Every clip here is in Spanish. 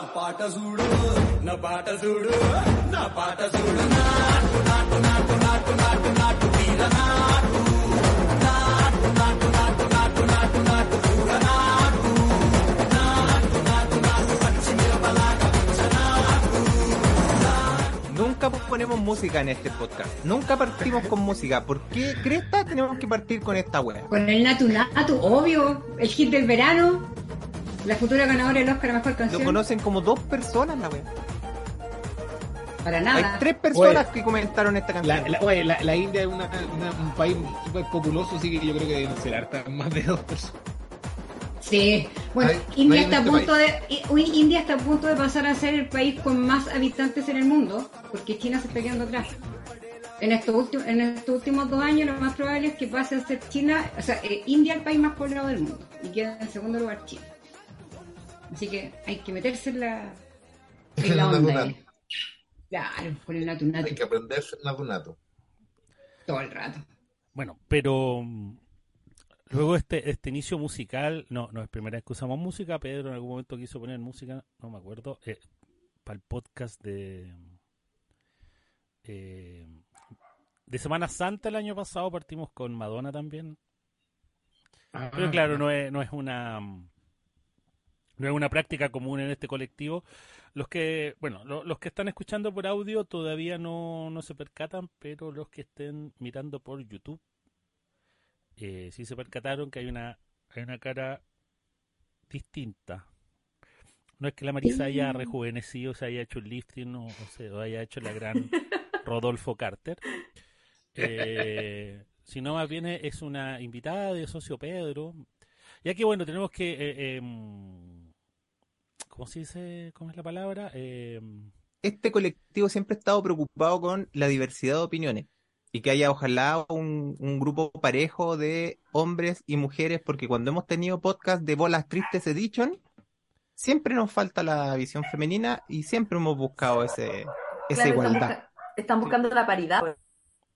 పాట చూడు నా పాట చూడు నా పాట చూడు నాటు నాటు నాటు నాటు నాటు నాటు వీర నాటు నాటు నాటు నాటు నాటు నాటు నాటు చూడ నాటు నాటు నాటు నాటు పచ్చి మిరపలాగా నాటు Nunca ponemos música en este podcast. Nunca partimos con música. ¿Por qué cresta tenemos que partir con esta wea? Con el Natu Natu, obvio. El hit del verano. La futura ganadora del Oscar a Mejor Lo Canción. conocen como dos personas la wea. Para Hay nada. tres personas Oye, que comentaron esta canción. La, la, oye, la, la India es una- una- un país súper populoso, así que yo creo que deben ser hartas más de dos personas. Sí. Bueno, Hay- no India hay está a este punto de I- uy, India está a punto de pasar a ser el país con más habitantes en el mundo, porque China se está quedando atrás. En estos últimos en estos últimos dos años lo más probable es que pase a ser China, o sea, eh, India el país más poblado del mundo y queda en segundo lugar China. Así que hay que meterse en la en la onda. Claro, con el natu natu Hay que aprenderse natu natu. todo el rato. Bueno, pero mm, luego este, este inicio musical, no, no es primera vez que usamos música, Pedro en algún momento quiso poner música, no me acuerdo, eh, para el podcast de eh, de Semana Santa el año pasado partimos con Madonna también, pero Ah, claro, no es, no es una no es una práctica común en este colectivo. Los que, bueno, lo- los que están escuchando por audio todavía no, no se percatan, pero los que estén mirando por YouTube eh, sí se percataron que hay una hay una cara distinta. No es que la Marisa haya rejuvenecido, se haya hecho el lifting o, o se o haya hecho la gran Rodolfo Carter. Eh, sino más bien es una invitada de socio Pedro. Ya que bueno, tenemos que eh, em, ¿cómo se dice? ¿Cómo es la palabra? Em, Este colectivo siempre ha estado preocupado con la diversidad de opiniones y que haya ojalá un, un grupo parejo de hombres y mujeres, porque cuando hemos tenido podcast de Bolas Tristes Edition, siempre nos falta la visión femenina y siempre hemos buscado ese, esa Claro, están, igualdad. busca- están buscando la paridad.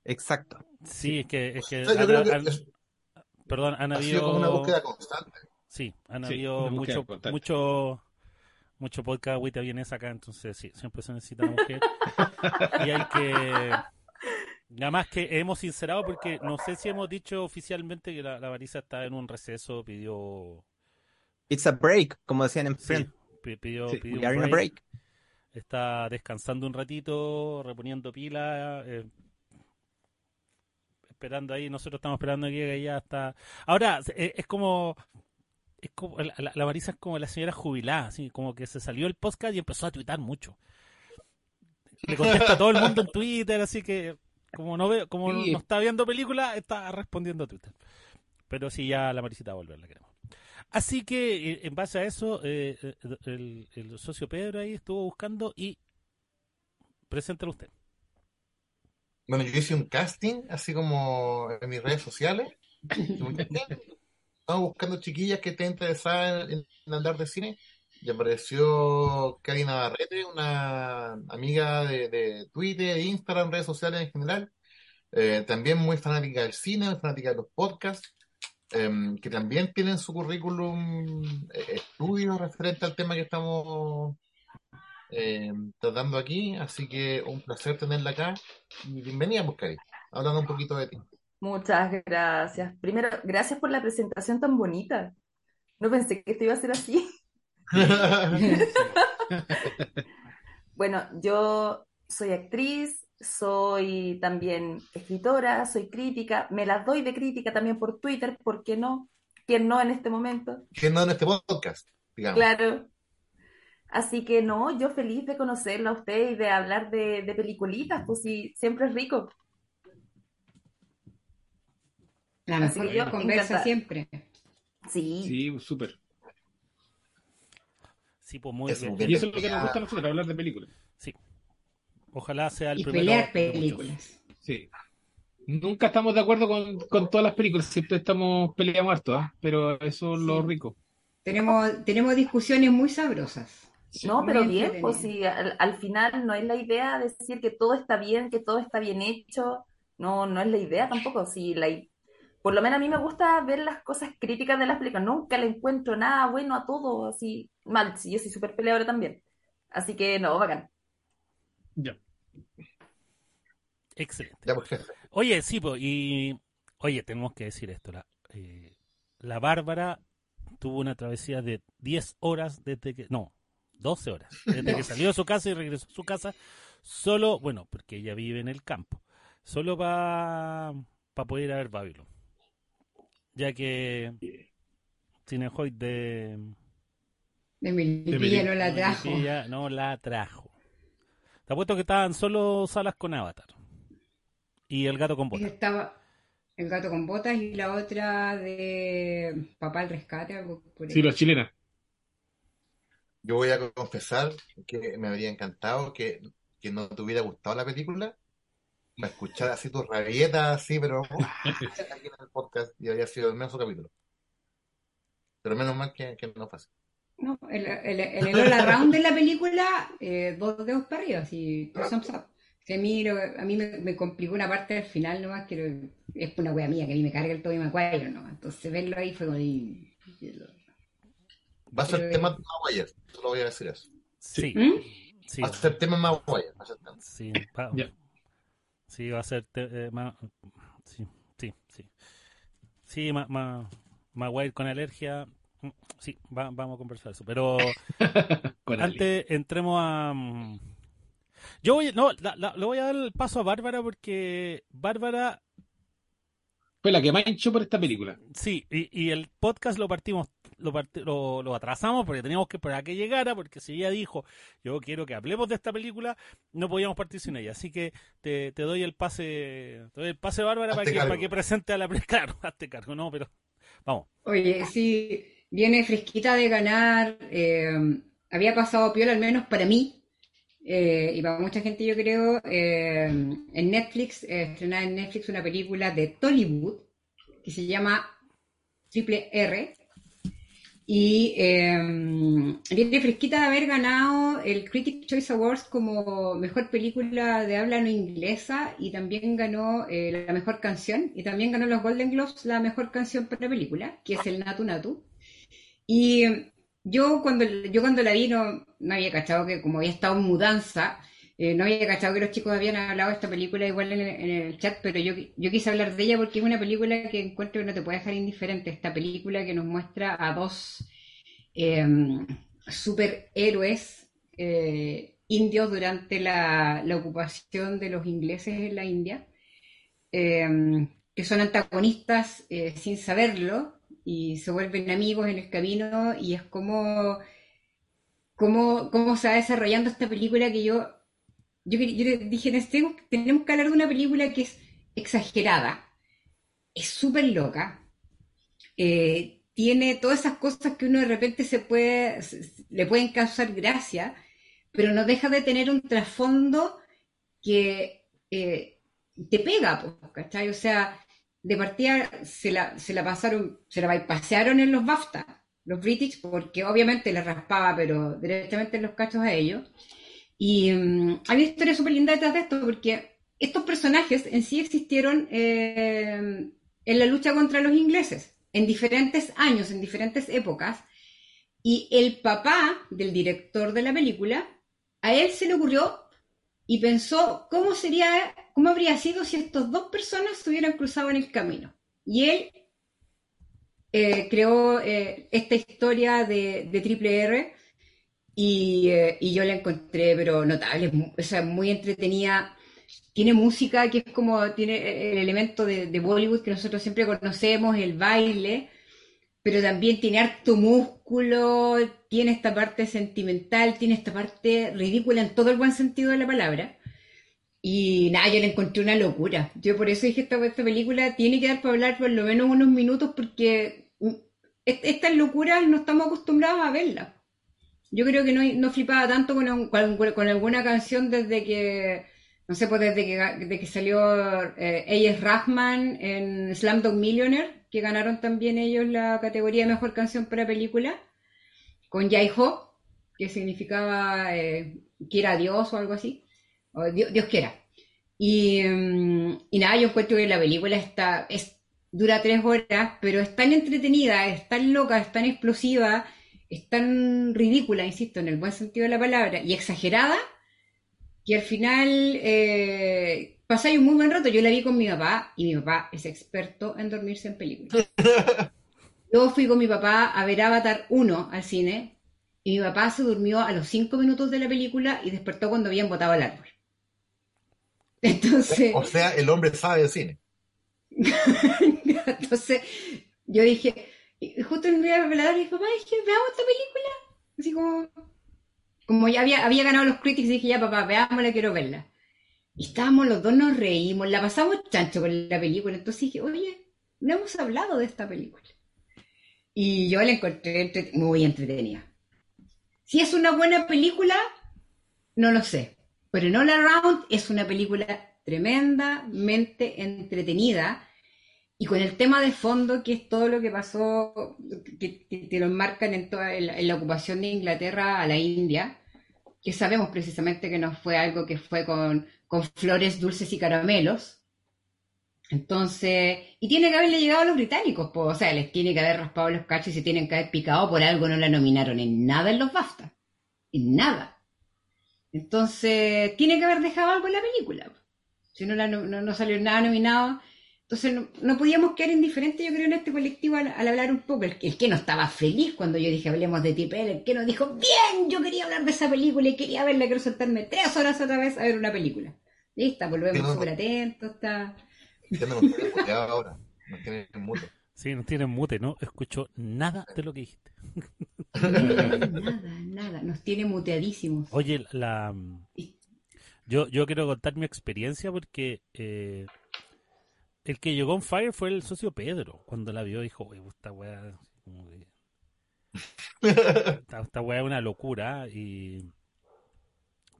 Exacto. sí, es que, es que O sea, yo han- creo que han- es- perdón, han ha sido como una habido búsqueda constante. Sí, han Sí, habido mucho, mucho, mucho podcast agüita vienesa acá, entonces sí, siempre se necesita una mujer. y hay que. Nada más que hemos sincerado porque no sé si hemos dicho oficialmente que la, la Marisa está en un receso, pidió. It's a break, como decían en sí, pi- pidió, Sí, pidió We un are in a break, break. Está descansando un ratito, reponiendo pila, eh, esperando ahí. Nosotros estamos esperando que llegue ya hasta. Ahora, eh, es como. Es como la, la- la Marisa es como la señora jubilada, así como que se salió el podcast y empezó a tuitar mucho. Le contesta a todo el mundo en Twitter, así que como no veo, como Sí. no está viendo película, está respondiendo a Twitter. Pero sí, ya la Marisita va a volver, la queremos. Así que eh, en base a eso, eh, eh, el, el socio Pedro ahí estuvo buscando y preséntalo usted. Bueno, yo hice un casting, así como en mis redes sociales. Estaba buscando chiquillas que estén interesadas en, andar de cine. Y apareció Cari Navarrete, una amiga de, de Twitter, Instagram, redes sociales en general. Eh, también muy fanática del cine, muy fanática de los podcasts. em, que también tienen su currículum eh, estudios referente al tema que estamos eh, tratando aquí, así que un placer tenerla acá y bienvenida, Buscari, hablando un poquito de ti. Muchas gracias. Primero, gracias por la presentación tan bonita. No pensé que esto iba a ser así. Bueno, yo soy actriz, soy también escritora, soy crítica, me las doy de crítica también por Twitter, ¿por qué no? ¿Quién no en este momento? que no en este podcast, digamos. Claro. Así que no, yo feliz de conocerla a usted y de hablar de, de peliculitas, pues sí, siempre es rico. La mejor yo conversa encantada. siempre. Sí, Sí, súper. Sí, pues muy Eso, bien. Y eso es lo que nos gusta a nosotros, hablar de películas. Sí. Ojalá sea el Y primero pelear películas. Sí. Nunca estamos de acuerdo con, con todas las películas, siempre estamos peleando harto, ¿ah? pero eso es lo rico. Tenemos, tenemos discusiones muy sabrosas. no, muy pero bien, pues sí, al, al final no es la idea decir que todo está bien, que todo está bien hecho, no, no es la idea tampoco, sí, la, por lo menos a mí me gusta ver las cosas críticas de las películas, nunca le encuentro nada bueno a todo, así, mal, sí, yo soy súper peleadora también, Así que no, bacán. Ya. Excelente. Ya, pues, jefe. Oye, sí, po, y oye, tenemos que decir esto. La, eh, la Bárbara tuvo una travesía de 10 horas desde que, no, 12 horas, desde que salió de su casa y regresó a su casa, solo, bueno, porque ella vive en el campo, solo para poder ir a ver Babylon. Ya que Cinehoid de De Melipilla no la trajo. No la trajo. Te apuesto que estaban solo salas con Avatar. Y el gato con botas. Estaba el gato con botas y la otra de Papá al rescate, algo por. Sí, los chilenas. Yo voy a confesar que me habría encantado que, que no te hubiera gustado la película para escuchar así tus rabietas, así, pero aquí en el podcast y habría sido el menos capítulo. Pero menos mal que, que no fue así. No, el, el, el, around de la película, eh, dos dedos para arriba, así, thumbs up. Si a mí, lo- a mí me, me complicó una parte del final nomás, que lo- es una wea mía, que a mí me carga el Tobey Maguire nomás. Entonces verlo ahí fue como... y- Va a ser Pero- tema más Maguire, solo voy a decir eso. Sí, ¿Mm? sí, Va a ser tema Maguire, va a ser tema. sí, Ya. Sí, va a ser eh, ma- sí, sí, sí. Sí, ma, ma- Maguire con alergia. mm, Sí, va- vamos a conversar eso. Pero antes entremos a. mm, Yo voy, no, la- la- le voy a dar el paso a Bárbara porque Bárbara Fue la que más hinchó por esta película. Sí, y, y el podcast lo partimos, lo, lo, lo atrasamos porque teníamos que esperar a que llegara, porque si ella dijo, yo quiero que hablemos de esta película, no podíamos partir sin ella. Así que te, te doy el pase, te doy el pase, Bárbara, para que, cargo. para que presente a la... pre- Claro, hazte cargo, no, pero vamos. Oye, sí, viene fresquita de ganar. eh, había pasado piola, al menos para mí, eh, y para mucha gente, yo creo. eh, en Netflix, eh, estrenada en Netflix una película de Tollywood que se llama Triple R. Y eh, viene fresquita de haber ganado el Critics' Choice Awards como mejor película de habla no inglesa y también ganó eh, la mejor canción y también ganó los Golden Globes la mejor canción para película, que es el Natu Natu. Y eh, yo cuando, yo cuando la vi no, no había cachado que como había estado en mudanza, eh, no había cachado que los chicos habían hablado de esta película igual en el, chat, pero yo, yo quise hablar de ella porque es una película que encuentro que no te puede dejar indiferente. Esta película que nos muestra a dos eh, superhéroes eh, indios durante la, la ocupación de los ingleses en la India, eh, que son antagonistas eh, sin saberlo y se vuelven amigos en el camino y es como cómo se va desarrollando esta película que yo yo, yo dije, "Tenemos- tenemos que hablar de una película que es exagerada, es súper loca, eh, tiene todas esas cosas que uno de repente se le pueden causar gracia, pero no deja de tener un trasfondo que eh, te pega, ¿cachai? O sea, de partida se la, se pasaron, se la pasearon en los BAFTA, los British, porque obviamente les raspaba, pero directamente en los cachos a ellos. Y mm, hay una historia súper linda detrás de esto, porque estos personajes en sí existieron eh, en la lucha contra los ingleses, en diferentes años, en diferentes épocas. Y el papá del director de la película, a él se le ocurrió y pensó cómo sería, cómo habría sido si estas dos personas se hubieran cruzado en el camino. Y él eh, creó eh, esta historia de, de Triple R y, eh, y yo la encontré, pero notable, o sea, muy entretenida. Tiene música que es como, tiene el elemento de, Bollywood que nosotros siempre conocemos, el baile, pero también tiene harto músculo, tiene esta parte sentimental, tiene esta parte ridícula en todo el buen sentido de la palabra. Y nada, yo la encontré una locura. Yo por eso dije, esta, esta película tiene que dar para hablar por lo menos unos minutos porque mm, est- estas locuras no estamos acostumbrados a verlas. Yo creo que no, no flipaba tanto con, con, con alguna canción desde que, no sé, pues desde que, desde que salió eh, A.S. Rahman en Slamdog Millionaire, que ganaron también ellos la categoría de mejor canción para película, con Jai Ho, que significaba eh, que era Dios o algo así, o Dios, Dios quiera. Y, mm, y nada, yo encuentro que la película está, es, dura tres horas, pero es tan entretenida, es tan loca, es tan explosiva, es tan ridícula, insisto, en el buen sentido de la palabra, y exagerada, que al final eh, pasáis un muy buen rato. Yo la vi con mi papá, y mi papá es experto en dormirse en películas. Yo fui con mi papá a ver Avatar 1 al cine, y mi papá se durmió a los cinco minutos de la película y despertó cuando habían botado el árbol. Entonces... O sea, el hombre sabe de cine. Entonces, yo dije, y justo en el día de velador dije, papá, es que veamos esta película. Así como, como ya había, había ganado los critics, dije, ya papá, veámosla, quiero verla. Y estábamos los dos, nos reímos, la pasamos chancho con la película. Entonces dije, oye, no hemos hablado de esta película. Y yo la encontré muy entretenida. Si es una buena película, no lo sé. Pero en All Around es una película tremendamente entretenida y con el tema de fondo, que es todo lo que pasó, que, te lo enmarcan en, toda, en, la, ocupación de Inglaterra a la India, que sabemos precisamente que no fue algo que fue con, con flores, dulces y caramelos. Entonces, y tiene que haberle llegado a los británicos, o sea, les tiene que haber raspado los cachos y se tienen que haber picado, por algo no la nominaron en nada en los BAFTA, en nada. Entonces, tiene que haber dejado algo en la película. Si no, no salió nada nominado, entonces no, no podíamos quedar indiferentes, yo creo, en este colectivo al, al hablar un poco. El, que- el que no estaba feliz cuando yo dije hablemos de Tipel, el que nos dijo, bien, yo quería hablar de esa película y quería verla, quiero sentarme tres horas otra vez a ver una película. Lista, volvemos no- súper atentos, está... Ya no nos tienen muteado ahora. Nos tienen en mute. Sí, nos tienen mute, no escucho nada de lo que dijiste. Nada, nada, nos tiene muteadísimos. Oye, la yo, yo quiero contar mi experiencia porque eh, el que llegó en Fire fue el socio Pedro. Cuando la vio dijo, "Oye, esta weá, como que- esta, esta weá es una locura. Y,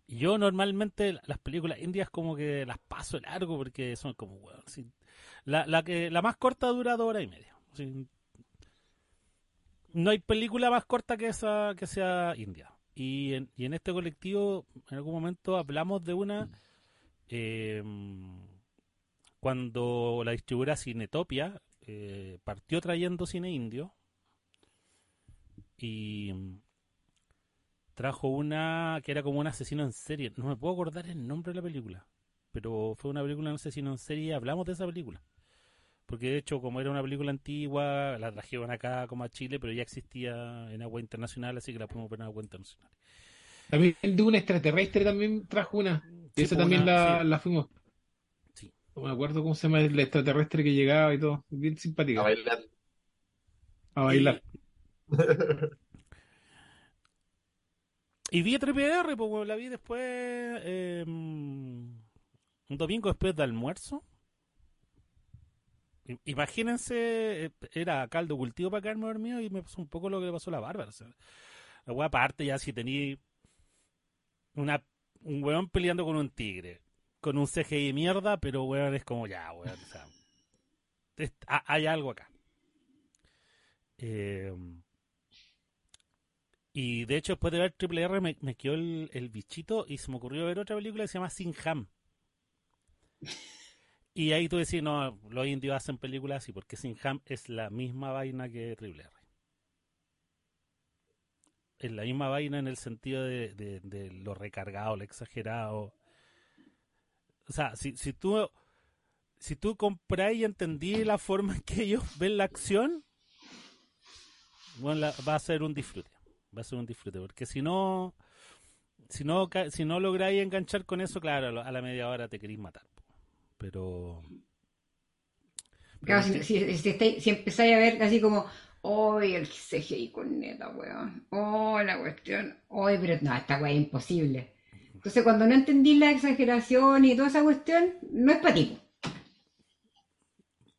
y yo normalmente las películas indias como que las paso largo porque son como, weón, la, la, que, la más corta dura dos horas y media. No hay película más corta que esa que sea india. Y en, y en este colectivo, en algún momento hablamos de una eh, cuando la distribuidora Cinetopia eh, partió trayendo cine indio y trajo una que era como un asesino en serie. No me puedo acordar el nombre de la película, pero fue una película de un asesino en serie y hablamos de esa película. Porque de hecho, como era una película antigua, la trajeron acá como a Chile, pero ya existía en agua internacional, así que la podemos ver en agua internacional. También el de un extraterrestre también trajo una. Sí, esa pues, también una- la, sí. la fuimos. No me acuerdo cómo se llama el extraterrestre que llegaba y todo. Bien simpática. A bailar. A bailar. Y vi Triple R, pues bueno, la vi después, eh, un domingo después de almuerzo. Imagínense, eh, era caldo cultivo para quedarme dormido y me pasó un poco lo que le pasó a la Bárbara. o sea, la wea aparte ya si tenía una, un weón peleando con un tigre, con un CGI mierda, pero weón es como ya, weón. o sea, es- ha- hay algo acá. Eh, y de hecho, después de ver Triple R, me, me quedó el, el bichito y se me ocurrió ver otra película que se llama Sin Ham. Y ahí tú decís, no, los indios hacen películas así, porque Sin Ham es la misma vaina que Triple R. Es la misma vaina en el sentido de, de- de lo recargado, lo exagerado. O sea, si, si tú si tú comprás y entendí la forma en que ellos ven la acción, bueno, la- va a ser un disfrute. Va a ser un disfrute, porque si no, si no, si no lográis enganchar con eso, claro, a la- media hora te queréis matar. Pero. Claro, pero si, si, si estáis- si empezáis a ver así como, ¡Ay, el CGI con neta, weón! ¡Oh, la cuestión! ¡Ay, pero no, esta weá es imposible! Entonces, cuando no entendí la exageración y toda esa cuestión, no es para ti.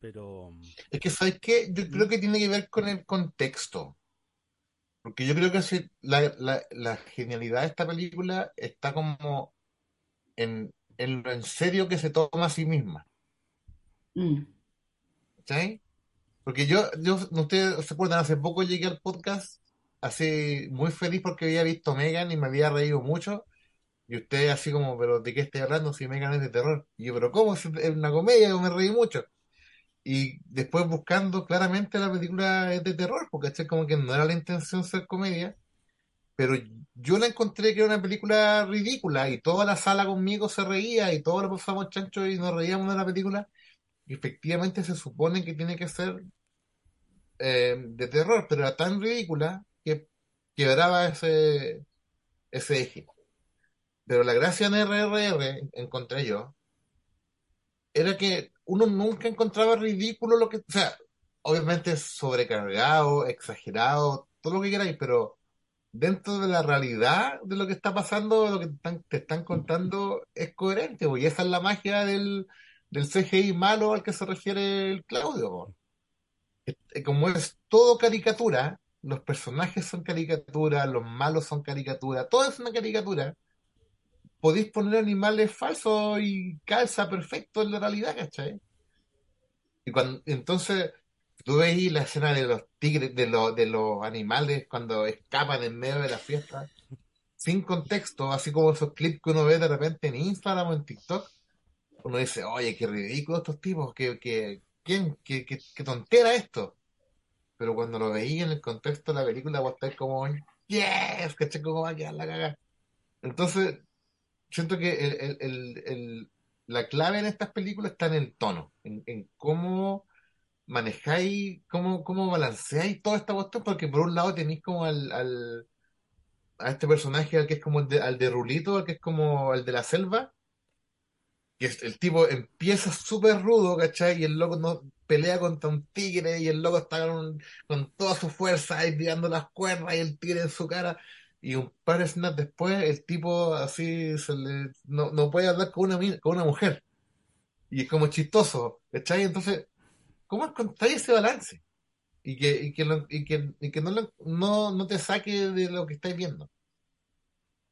pero Es que, ¿sabes qué? Yo creo que tiene que ver con el contexto. Porque yo creo que si- la, la, la genialidad de esta película está como en, en lo en serio que se toma a sí misma. Mm. ¿Cachai? Porque yo, yo, no ustedes se acuerdan, hace poco llegué al podcast así muy feliz porque había visto Megan y me había reído mucho. Y usted así como, pero ¿de qué estoy hablando si Megan es de terror? Y yo, pero ¿cómo? Es una comedia, yo me reí mucho. y después buscando claramente la película es de terror, porque ¿cachai? como que no era la intención ser comedia, pero yo la encontré que era una película ridícula y toda la sala conmigo se reía y todos lo pasamos chancho y nos reíamos de la película. Y efectivamente se supone que tiene que ser eh, de terror, pero era tan ridícula que quebraba ese, ese eje. Pero la gracia en RRR, encontré yo, era que uno nunca encontraba ridículo lo que, o sea, obviamente sobrecargado, exagerado, todo lo que queráis, pero dentro de la realidad de lo que está pasando, lo que te están, contando es coherente, y esa es la magia del, del CGI malo al que se refiere el Claudio. Eh, Como es todo caricatura, los personajes son caricatura, los malos son caricatura, todo es una caricatura. Podéis poner animales falsos y calza perfecto en la realidad, ¿cachai? Y cuando, entonces, tú veis la escena de los tigres, de, los de los animales cuando escapan en medio de la fiesta, sin contexto, así como esos clips que uno ve de repente en Instagram o en TikTok, uno dice, oye, qué ridículo estos tipos, qué, qué, ¿quién? qué, qué, qué tontera esto. Pero cuando lo veí en el contexto de la película, vos estás como, yes, ¿cachai? ¿Cómo va a quedar la cagada? Entonces, siento que el, la clave en estas películas está en el tono, en, cómo manejáis, cómo, cómo balanceáis toda esta cuestión, porque por un lado tenéis como al, al- a este personaje al que es como el de, al de Rulito, al que es como el de la selva, que el tipo empieza súper rudo, ¿cachai? Y el loco no pelea contra un tigre y el loco está con, con toda su fuerza ahí tirando las cuerdas y el tigre en su cara. Y un par de escenas después, el tipo así se le, no, no puede hablar con una, con una mujer. Y es como chistoso, ¿cachai? Entonces, ¿cómo encontráis ese balance? Y que, y que, lo- y que, y que no, lo- no, no te saque de lo que estáis viendo.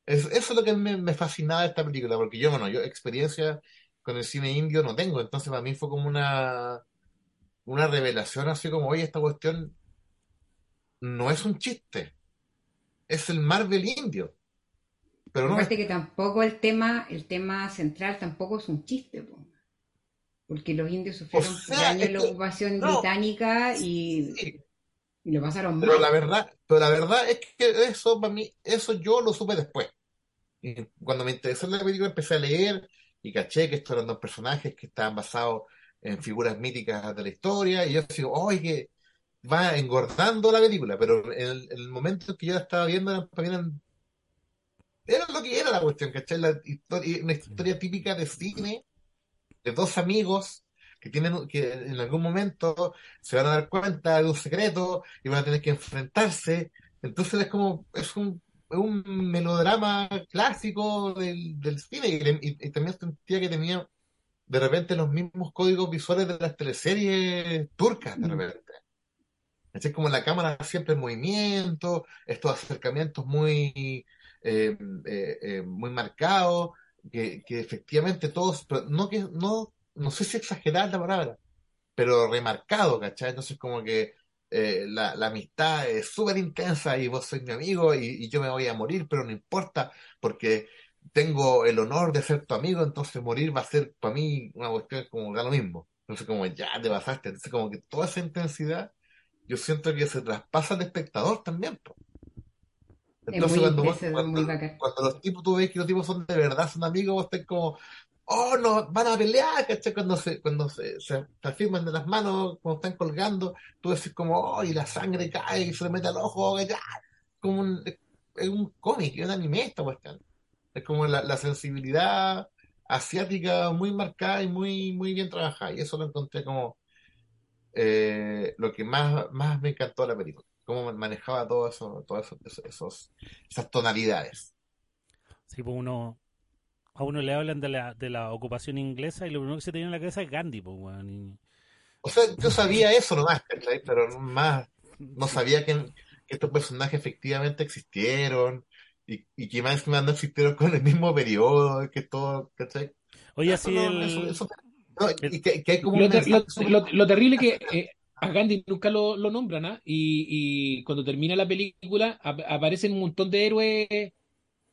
Es- eso es lo que me, me fascinaba de esta película, porque yo, bueno, yo experiencia con el cine indio no tengo, entonces para mí fue como una, una revelación así como, oye, esta cuestión no es un chiste, es el Marvel indio, pero no Aparte que tampoco el tema, el tema central tampoco es un chiste, po. porque los indios sufrieron O sea, en la ocupación no. británica y, Sí, y lo pasaron pero mal. la verdad, pero la verdad es que eso para mí, eso yo lo supe después. Y cuando me interesó la película empecé a leer y caché que estos eran dos personajes que estaban basados en figuras míticas de la historia y yo digo, oye, que va engordando la película, pero en el, en el momento en que yo la estaba viendo eran- era lo que era la cuestión, ¿cachai? La historia, una historia típica de cine de dos amigos que tienen que en algún momento se van a dar cuenta de un secreto y van a tener que enfrentarse. Entonces es como, es un, es un melodrama clásico del, del cine y, y- y también sentía que tenía de repente los mismos códigos visuales de las teleseries turcas de Mm. repente. Es como la cámara siempre en movimiento, estos acercamientos muy, eh, eh, eh, muy marcados, que, efectivamente todos, pero no que, no, no sé si exagerar la palabra, pero remarcado, ¿cachai? Entonces como que la, amistad es súper intensa y vos sois mi amigo y, y yo me voy a morir, pero no importa, porque tengo el honor de ser tu amigo, entonces morir va a ser para mí una cuestión como da lo mismo. Entonces como ya te pasaste, entonces como que toda esa intensidad yo siento que se traspasa al espectador también. po. Entonces muy cuando, vos- cuando, cuando los tipos, tú ves que los tipos son de verdad, son amigos, vos estás como, oh, no, van a pelear, ¿cachai? Cuando se, cuando se, se, se afirman de las manos, cuando están colgando, tú decís como, oh, y la sangre cae y se le mete al ojo, ya, como un, es un cómic, es un anime esta cuestión. Es como la, la sensibilidad asiática muy marcada y muy, muy bien trabajada. Y eso lo encontré como eh, lo que más, más me encantó de la película. Cómo manejaba todo eso, todo eso, esos, esas tonalidades. Sí, pues uno, a uno le hablan de la, de la ocupación inglesa y lo primero que se tiene en la cabeza es Gandhi, pues, y- O sea, yo sabía eso nomás. Pero más, no sabía que, que estos personajes efectivamente existieron y, y que más no existieron con el mismo periodo, que todo, ¿cachai? Oye, así no- el... eso- eso- no, y que, que hay como Lo, ter- lo- lo- lo terrible que eh, a Gandhi nunca lo, lo nombran, ¿ah? Y, y cuando termina la película ap- aparecen un montón de héroes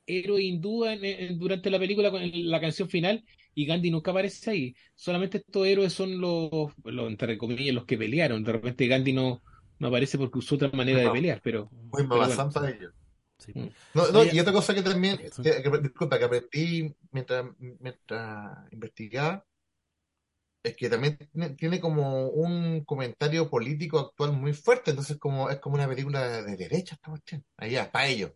héroe hindú en- en- durante la película con la canción final y Gandhi nunca aparece ahí. Solamente estos héroes son los, los entre comillas, los que pelearon. De repente Gandhi no, no aparece porque usó otra manera de pelear, pero, Muy pero mamá bueno. santa de ellos. Sí. Mm. No, no, Oye, y otra cosa que también, Sí. que- que- disculpa, que aprendí mientras, mientras investigaba, es que también tiene, tiene como un comentario político actual muy fuerte, entonces como es como una película de derecha esta cuestión, allá, para ellos.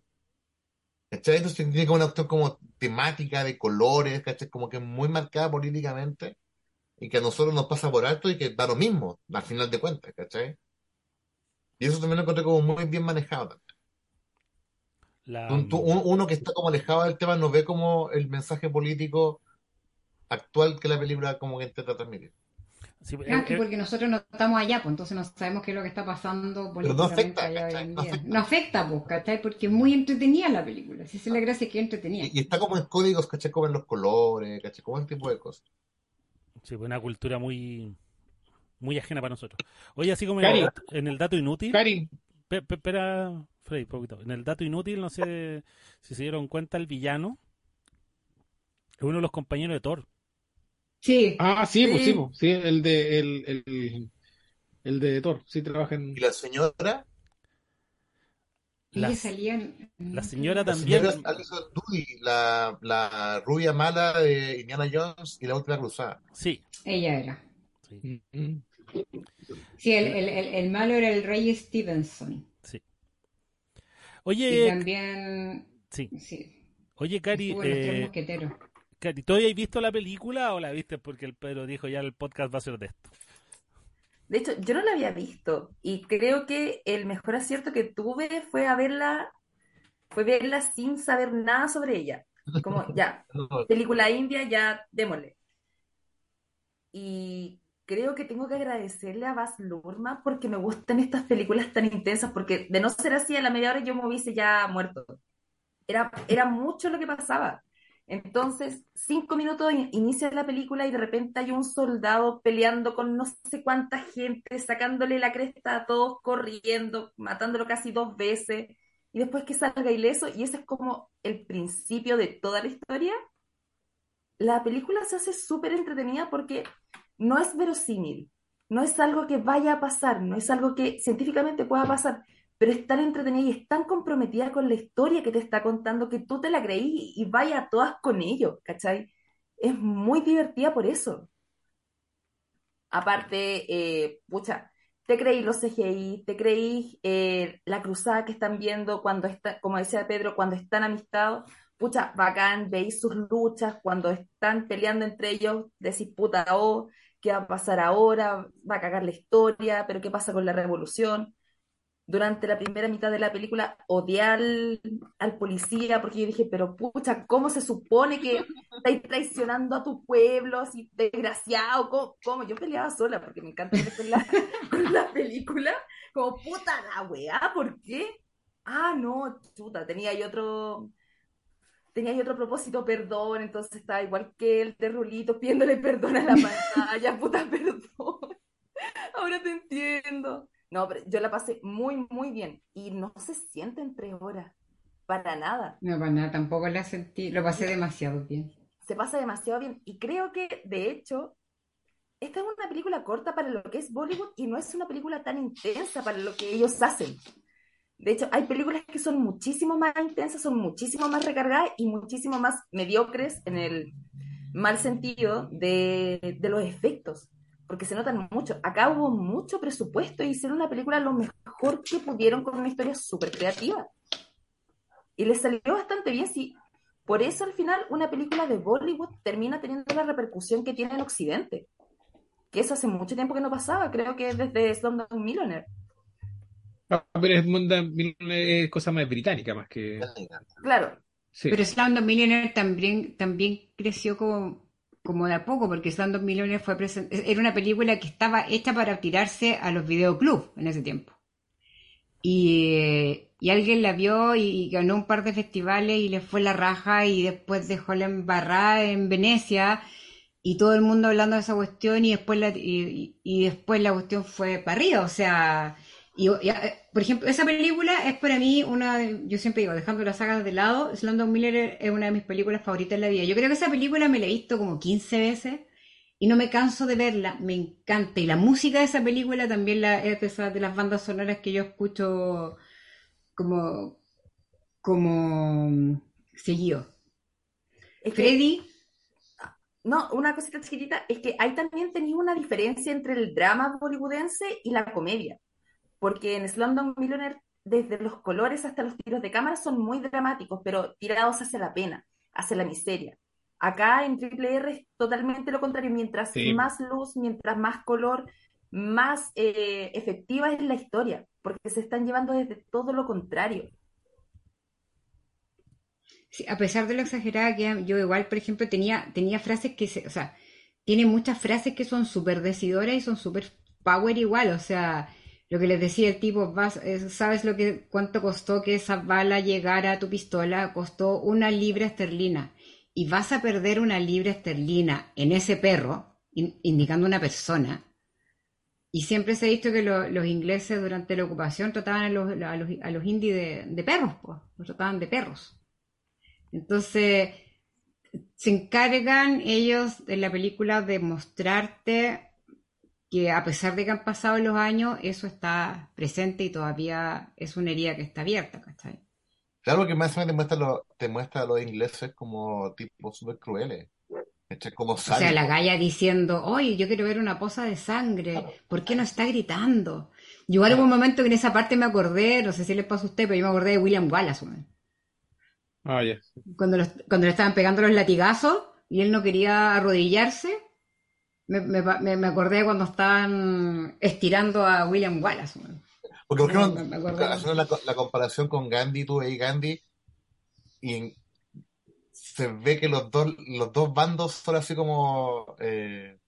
¿Cachai? Entonces tiene como una cuestión como temática de colores, ¿cachai? Como que muy marcada políticamente y que a nosotros nos pasa por alto y que da lo mismo, al final de cuentas, ¿cachai? Y eso también lo encontré como muy bien manejado también. La, un- uno que está como alejado del tema no ve como el mensaje político actual que la película como que intenta transmitir. sí, Claro, eh, que eh, porque nosotros no estamos allá, pues entonces no sabemos qué es lo que está pasando Pero no políticamente afecta, allá hoy ¿cachai? en No día. afecta. No afecta, pues, ¿cachai? Porque es muy entretenida la película. Si esa es la gracia que es entretenida. Y, y está como en códigos, ¿cachai? Como en los colores, ¿cachai? Como ese tipo de cosas. sí, pues una cultura muy muy ajena para nosotros. Oye, así como en Cari. el, dato- en el dato inútil, espera, Freddy, un poquito. En el dato inútil, no sé si se dieron cuenta, el villano es uno de los compañeros de Thor. Sí. ah, sí, pues Sí. sí, pues, sí, el de el, el, el de Thor, sí trabaja en Y la señora, La, salía en- la señora la también. señora Alison Doody, la, la rubia mala de Indiana Jones y la última cruzada. Sí, Ella era. sí, Mm. Sí, el, el, el, el malo era el rey Stevenson. sí. Y Oye, también, sí. sí, Oye, Cari, eh, ¿tú habías visto la película o la viste porque el Pedro dijo ya el podcast va a ser de esto? De hecho, yo no la había visto y creo que el mejor acierto que tuve fue a verla, fue verla sin saber nada sobre ella. Como, ya, película india, ya démosle. Y creo que tengo que agradecerle a Baz Luhrmann porque me gustan estas películas tan intensas, porque de no ser así, a la media hora yo me hubiese ya muerto. Era, era mucho lo que pasaba. Entonces, cinco minutos in- inicia la película y de repente hay un soldado peleando con no sé cuánta gente, sacándole la cresta a todos, corriendo, matándolo casi dos veces, y después que salga ileso, y ese es como el principio de toda la historia. La película se hace súper entretenida porque no es verosímil, no es algo que vaya a pasar, no es algo que científicamente pueda pasar, pero es tan entretenida y es tan comprometida con la historia que te está contando que tú te la creí y vaya a todas con ello, ¿cachai? Es muy divertida por eso. Aparte, eh, pucha, te creí los CGI, te creí eh, la cruzada que están viendo cuando está, como decía Pedro, cuando están amistados, pucha, bacán, veis sus luchas, cuando están peleando entre ellos, decís, puta, oh, ¿qué va a pasar ahora? Va a cagar la historia, pero ¿qué pasa con la revolución? Durante la primera mitad de la película odié al, al policía porque yo dije, pero pucha, ¿cómo se supone que estáis traicionando a tu pueblo, así desgraciado? ¿Cómo? cómo? Yo peleaba sola porque me encanta con la, con la película, como puta la weá, ¿por qué? Ah, no, chuta, tenía ahí otro, tenía ahí otro propósito, perdón, entonces estaba igual que el de Rulito pidiéndole perdón a la pantalla, puta, perdón. Ahora te entiendo. No, pero yo la pasé muy, muy bien y no se sienten tres horas, para nada. No, para nada, tampoco la sentí, lo pasé demasiado bien. Se pasa demasiado bien y creo que, de hecho, esta es una película corta para lo que es Bollywood y no es una película tan intensa para lo que ellos hacen. De hecho, hay películas que son muchísimo más intensas, son muchísimo más recargadas y muchísimo más mediocres en el mal sentido de, de los efectos, porque se notan mucho. Acá hubo mucho presupuesto y hicieron una película lo mejor que pudieron con una historia súper creativa. Y les salió bastante bien, sí. Por eso al final una película de Bollywood termina teniendo la repercusión que tiene en Occidente. Que eso hace mucho tiempo que no pasaba, creo que desde Slumdog Millionaire. Ah, pero es, es cosa más británica más que Claro, sí. Pero Slumdog Millionaire también, también creció como, como de a poco, porque Slumdog Millionaire fue presen- era una película que estaba hecha para tirarse a los videoclubs en ese tiempo. Y, y alguien la vio y ganó un par de festivales y le fue la raja y después dejó la embarrada en Venecia y todo el mundo hablando de esa cuestión y después la, y- y después la cuestión fue para arriba, o sea, Y, y, eh, por ejemplo, esa película es para mí una, yo siempre digo, dejando las sagas de lado, Slumdog Miller es una de mis películas favoritas en la vida. Yo creo que esa película me la he visto como 15 veces y no me canso de verla, me encanta. Y la música de esa película también la, es de, esas- de las bandas sonoras que yo escucho como, como mm, seguido. Es que- Freddy, No, una cosita chiquitita, es que ahí también tenéis una diferencia entre el drama hollywoodense y la comedia. Porque en Slumdog Millionaire, desde los colores hasta los tiros de cámara son muy dramáticos, pero tirados hacia la pena, hacia la miseria. Acá en Triple R es totalmente lo contrario. Mientras Sí. más luz, mientras más color, más eh, efectiva es la historia, porque se están llevando desde todo lo contrario. Sí, a pesar de lo exagerada que yo igual, por ejemplo, tenía, tenía frases que se, o sea, tiene muchas frases que son súper decidoras y son súper power igual, o sea, lo que les decía el tipo, ¿sabes lo que, cuánto costó que esa bala llegara a tu pistola? Costó una libra esterlina. Y vas a perder una libra esterlina en ese perro, in- indicando una persona. Y siempre se ha visto que lo- los ingleses durante la ocupación trataban a los indios de, de perros, pues, los trataban de perros. Entonces, se encargan ellos en la película de mostrarte que a pesar de que han pasado los años, eso está presente y todavía es una herida que está abierta, ¿cachai? Claro que más o menos te muestra, lo- te muestra a los ingleses como tipos súper crueles. Como O sea, la galla diciendo, oye, yo quiero ver una poza de sangre, Claro. ¿por qué no está gritando? Yo igual hubo un momento que en esa parte me acordé, no sé si les pasó a usted, pero yo me acordé de William Wallace, weón. Ah, ya. cuando, los- cuando le estaban pegando los latigazos y él no quería arrodillarse, me, me, me- acordé cuando estaban estirando a William Wallace. weón. Porque, por me haciendo la, la comparación con Gandhi, tú veis Gandhi y se ve que los dos, los dos bandos son así como eh,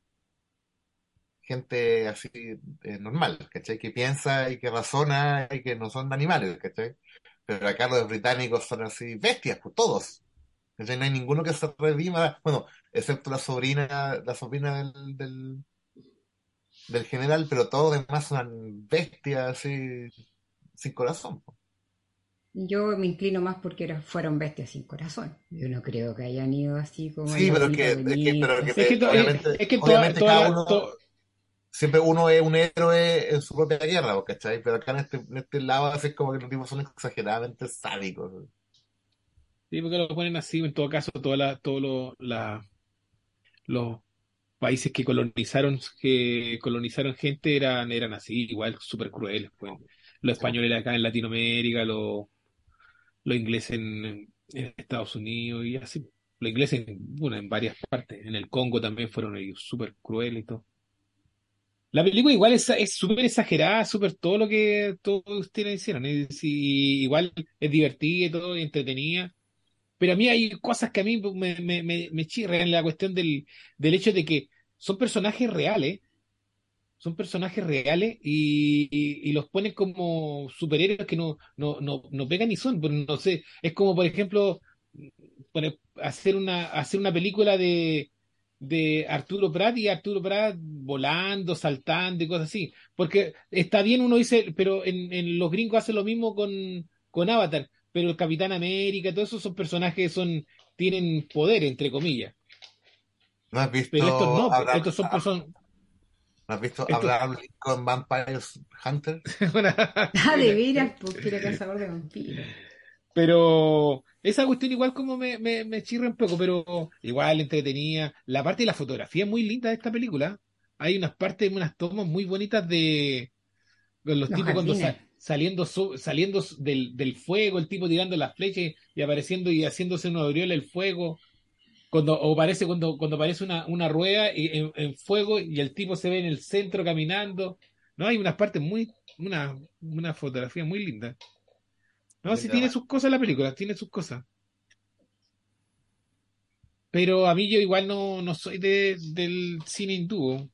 gente así eh, normal, ¿cachai? Que piensa y que razona y que no son animales, ¿cachai? Pero acá los británicos son así bestias, pues todos. No hay ninguno que se redima, bueno, excepto la sobrina, la sobrina del, del, del general, pero todos los demás son bestias así sin corazón. Yo me inclino más porque era- fueron bestias sin corazón. Yo no creo que hayan ido así como... Sí, pero que, es que, pero que, bonita. Es que, to- obviamente, es que toda, obviamente toda cada uno, siempre uno es un héroe en su propia guerra, ¿cachai? Pero acá en este, en este lado así es como que los tipos son exageradamente sádicos. Sí, porque lo ponen así, en todo caso, toda la, todos lo- la- los países que colonizaron, que colonizaron gente eran, eran así, igual, súper crueles, pues. Los españoles acá en Latinoamérica, los, los ingleses en, en Estados Unidos y así. Los ingleses, en, bueno, en varias partes. En el Congo también fueron ellos súper crueles y todo. La película igual es es súper exagerada, súper todo lo que todos ustedes hicieron. Es, y igual es divertida y todo, y entretenida. Pero a mí hay cosas que a mí me, me, me, me chirran en la cuestión del, del hecho de que son personajes reales, son personajes reales y, y, los ponen como superhéroes que no, no, no, no pegan ni son. No sé, es como por ejemplo hacer una, hacer una película de, de Arturo Prat y Arturo Prat volando, saltando y cosas así. Porque está bien, uno dice, pero en, en los gringos hacen lo mismo con, con Avatar, pero el Capitán América, todos esos son personajes que son, tienen poder, entre comillas. ¿No has visto Pero estos no, Abraham- estos son personas. ¿no has visto estos- Abraham Lincoln Vampires Hunter? Ah, de veras, porque era cazador de vampiros. Pero esa cuestión igual como me, me, me chirra un poco, pero igual entretenida. La parte de la fotografía es muy linda de esta película. Hay unas partes, unas tomas muy bonitas de con los Los tipos cuando jardines. Sa- saliendo saliendo del, del fuego, el tipo tirando las flechas y apareciendo y haciéndose una aureola el fuego. Cuando, o parece cuando, cuando aparece una, una rueda y- en, en fuego y el tipo se ve en el centro caminando. No, hay unas partes muy, una, una fotografía muy linda. No, sí Linda, tiene sus cosas la película, tiene sus cosas. Pero a mí yo igual no, no soy de, del cine hindú.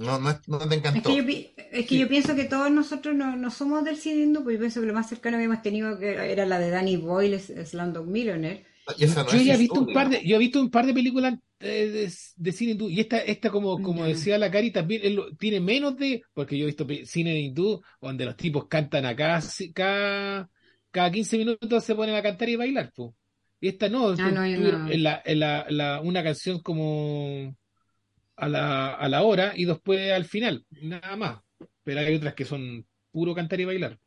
No, no, te Es encantó. que, yo, pi- es que yo pienso que todos nosotros no, no somos del cine hindú, porque yo pienso que lo más cercano que hemos tenido que era, la de Danny Boyle, Slumdog Millionaire. Y esa no Yo es ya he visto un par de, yo he visto un par de películas eh, de, de cine hindú. Y esta, esta como, como Ya. decía la Cari, también tiene menos de, porque yo he visto cine hindú donde los tipos cantan acá, cada, cada 15 minutos se ponen a cantar y bailar, po. Y esta no, Ah, no, yo tú- no. en la, en la, la- una canción como a la, a la hora y después al final, nada más. Pero hay otras que son puro cantar y bailar.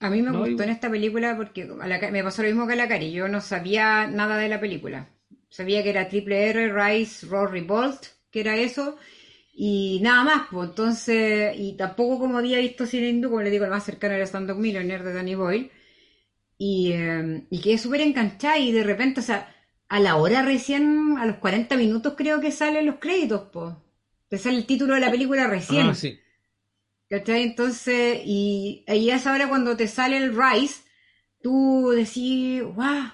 A mí me No, gustó en esta película porque a la Ca- me pasó lo mismo que a la Cari. Yo no sabía nada de la película. Sabía que era Triple R, Rise, Raw Revolt, que era eso, y nada más. Pues entonces, y tampoco como había visto cine hindú, como le digo, el más cercano era Stand Up Millionaire de Danny Boyle. Y, eh, y quedé súper enganchada y de repente, o sea, a la hora recién, a los 40 minutos creo que salen los créditos, pues. Te sale el título de la película recién. Ah, sí. ¿Cachai? Entonces, y ahí a esa hora cuando te sale el Rise, tú decís, guau,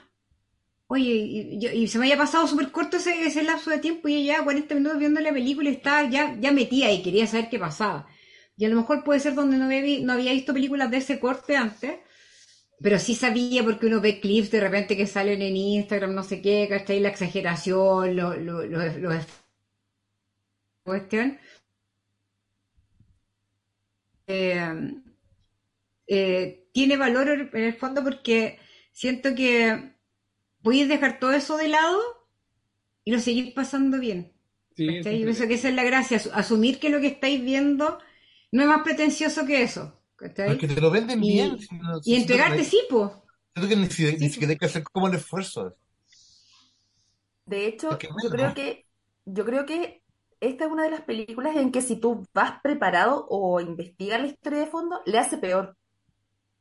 oye, y, yo- y se me había pasado súper corto ese, ese lapso de tiempo y ya 40 minutos viendo la película y estaba ya, ya metía y quería saber qué pasaba. Y a lo mejor puede ser donde no había, no había visto películas de ese corte antes, pero sí sabía porque uno ve clips de repente que salen en Instagram, no sé qué, ¿cachai? La exageración, lo, lo, lo- lo- cuestión. Eh, eh, tiene valor en el fondo porque siento que podéis dejar todo eso de lado y lo seguís pasando bien. Sí, Yo pienso que esa es la gracia, asu- asumir que lo que estáis viendo no es más pretencioso que eso. ¿Cachai? Porque te lo venden Y- bien. si no- si Y entregarte, que- sí, pues. Que ni, si- ni Sí, siquiera hay que hacer como el esfuerzo. De hecho, Es que yo creo que, yo creo que esta es una de las películas en que si tú vas preparado o investigas la historia de fondo, le hace peor.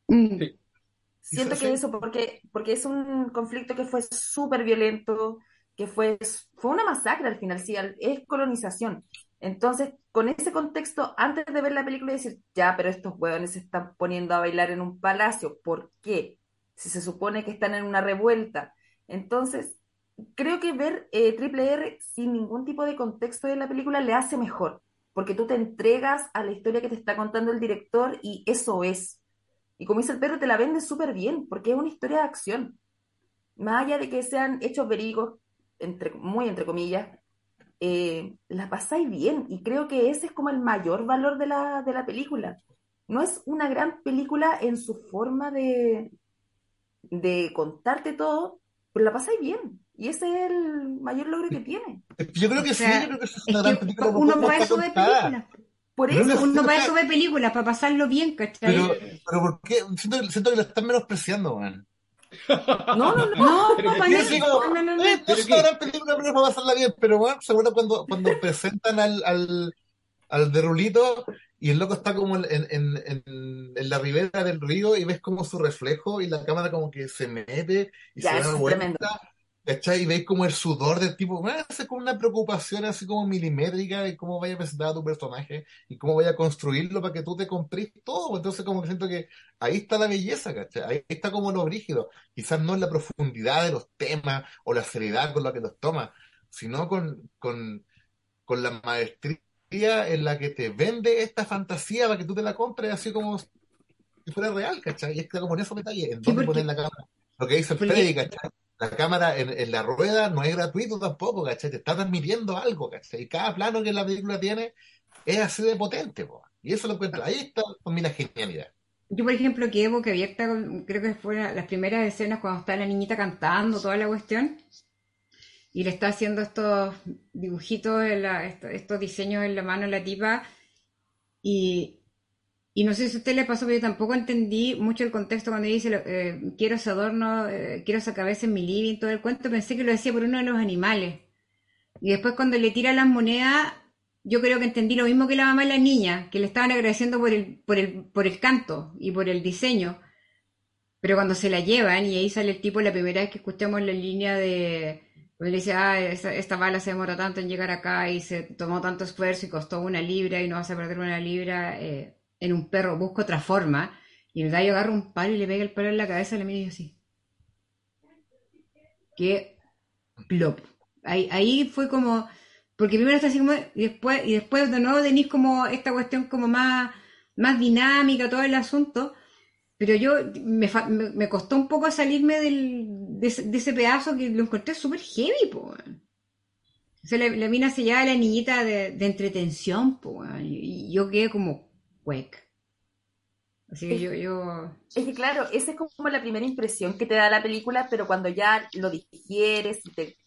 Mm. Sí. Siento Sí, que sí. eso, porque, porque es un conflicto que fue súper violento, que fue, fue una masacre al final, sí, es colonización. Entonces, con ese contexto, antes de ver la película decir, ya, pero estos hueones se están poniendo a bailar en un palacio, ¿por qué? Si se supone que están en una revuelta. Entonces, creo que ver eh, Triple R sin ningún tipo de contexto de la película le hace mejor, porque tú te entregas a la historia que te está contando el director y eso es. Y como dice el perro, te la vende súper bien, porque es una historia de acción. Más allá de que sean hechos entre, muy entre comillas, eh, la pasáis bien. Y creo que ese es como el mayor valor de la, de la película. No es una gran película en su forma de, de contarte todo, pero la pasáis bien. Y ese es el mayor logro que tiene. Yo creo que O sí, yo creo que es Es una gran película. por uno eso ve contada. películas. Por eso, no- Uno para eso ve películas, para pasarlo bien, ¿cachai? Pero, pero ¿por qué? Siento, siento que lo están menospreciando, man. No, no, no. No, no, no, no, no. eh, ¿Pero es una gran película, pero para pasarla bien. Pero bueno, seguro cuando, cuando presentan al, al, al de Rulito y el loco está como en, en, en, en la ribera del río y ves como su reflejo y la cámara como que se mete y Ya, se da vuelta. ¿Cachai? Y veis como el sudor del tipo, bueno, es como una preocupación así como milimétrica de cómo vaya a presentar a tu personaje y cómo vaya a construirlo para que tú te compres todo. Entonces como que siento que ahí está la belleza, ¿cachai? Ahí está como lo brígido. Quizás no en la profundidad de los temas o la seriedad con la que los toma, sino con, con, con la maestría en la que te vende esta fantasía para que tú te la compres así como si fuera real, ¿cachai? Y está como en esos detalles, en dónde poner la cámara. Lo que dice el Freddy, ¿cachai? La cámara en, la rueda no es gratuito tampoco, ¿cachai? Te está transmitiendo algo, ¿cachai? Y cada plano que la película tiene es así de potente, po. Y eso lo encuentro. Ahí está con la genialidad. Yo, por ejemplo, quedé boca abierta, con- creo que fueron las primeras escenas cuando está la niñita cantando, toda la cuestión, y le está haciendo estos dibujitos, en la- estos, estos diseños en la mano a la tipa, y, y no sé si a usted le pasó, pero yo tampoco entendí mucho el contexto cuando dice, eh, quiero ese adorno, eh, quiero esa cabeza en mi living, todo el cuento, pensé que lo decía por uno de los animales. Y después cuando le tira las monedas, yo creo que entendí lo mismo que la mamá y la niña, que le estaban agradeciendo por el, por el, por el canto y por el diseño. Pero cuando se la llevan, y ahí sale el tipo, la primera vez que escuchamos la línea de, cuando le dice, ah, esa- esta bala se demora tanto en llegar acá y se tomó tanto esfuerzo y costó una libra y no vas a perder una libra eh, en un perro, busca otra forma. Y el gallo agarra un palo y le pega el palo en la cabeza y le mira así. Que plop. Ahí, ahí fue como, porque primero está así como, y después, y después de nuevo tenéis como esta cuestión como más, más dinámica, todo el asunto, pero yo me, me, costó un poco salirme del, de, ese, pedazo que lo encontré súper heavy, po. O sea, la, la mina se lleva la niñita de, de entretención, po, y yo quedé como, cuec. Así que yo, yo, Es que claro, esa es como la primera impresión que te da la película, pero cuando ya lo digieres y te,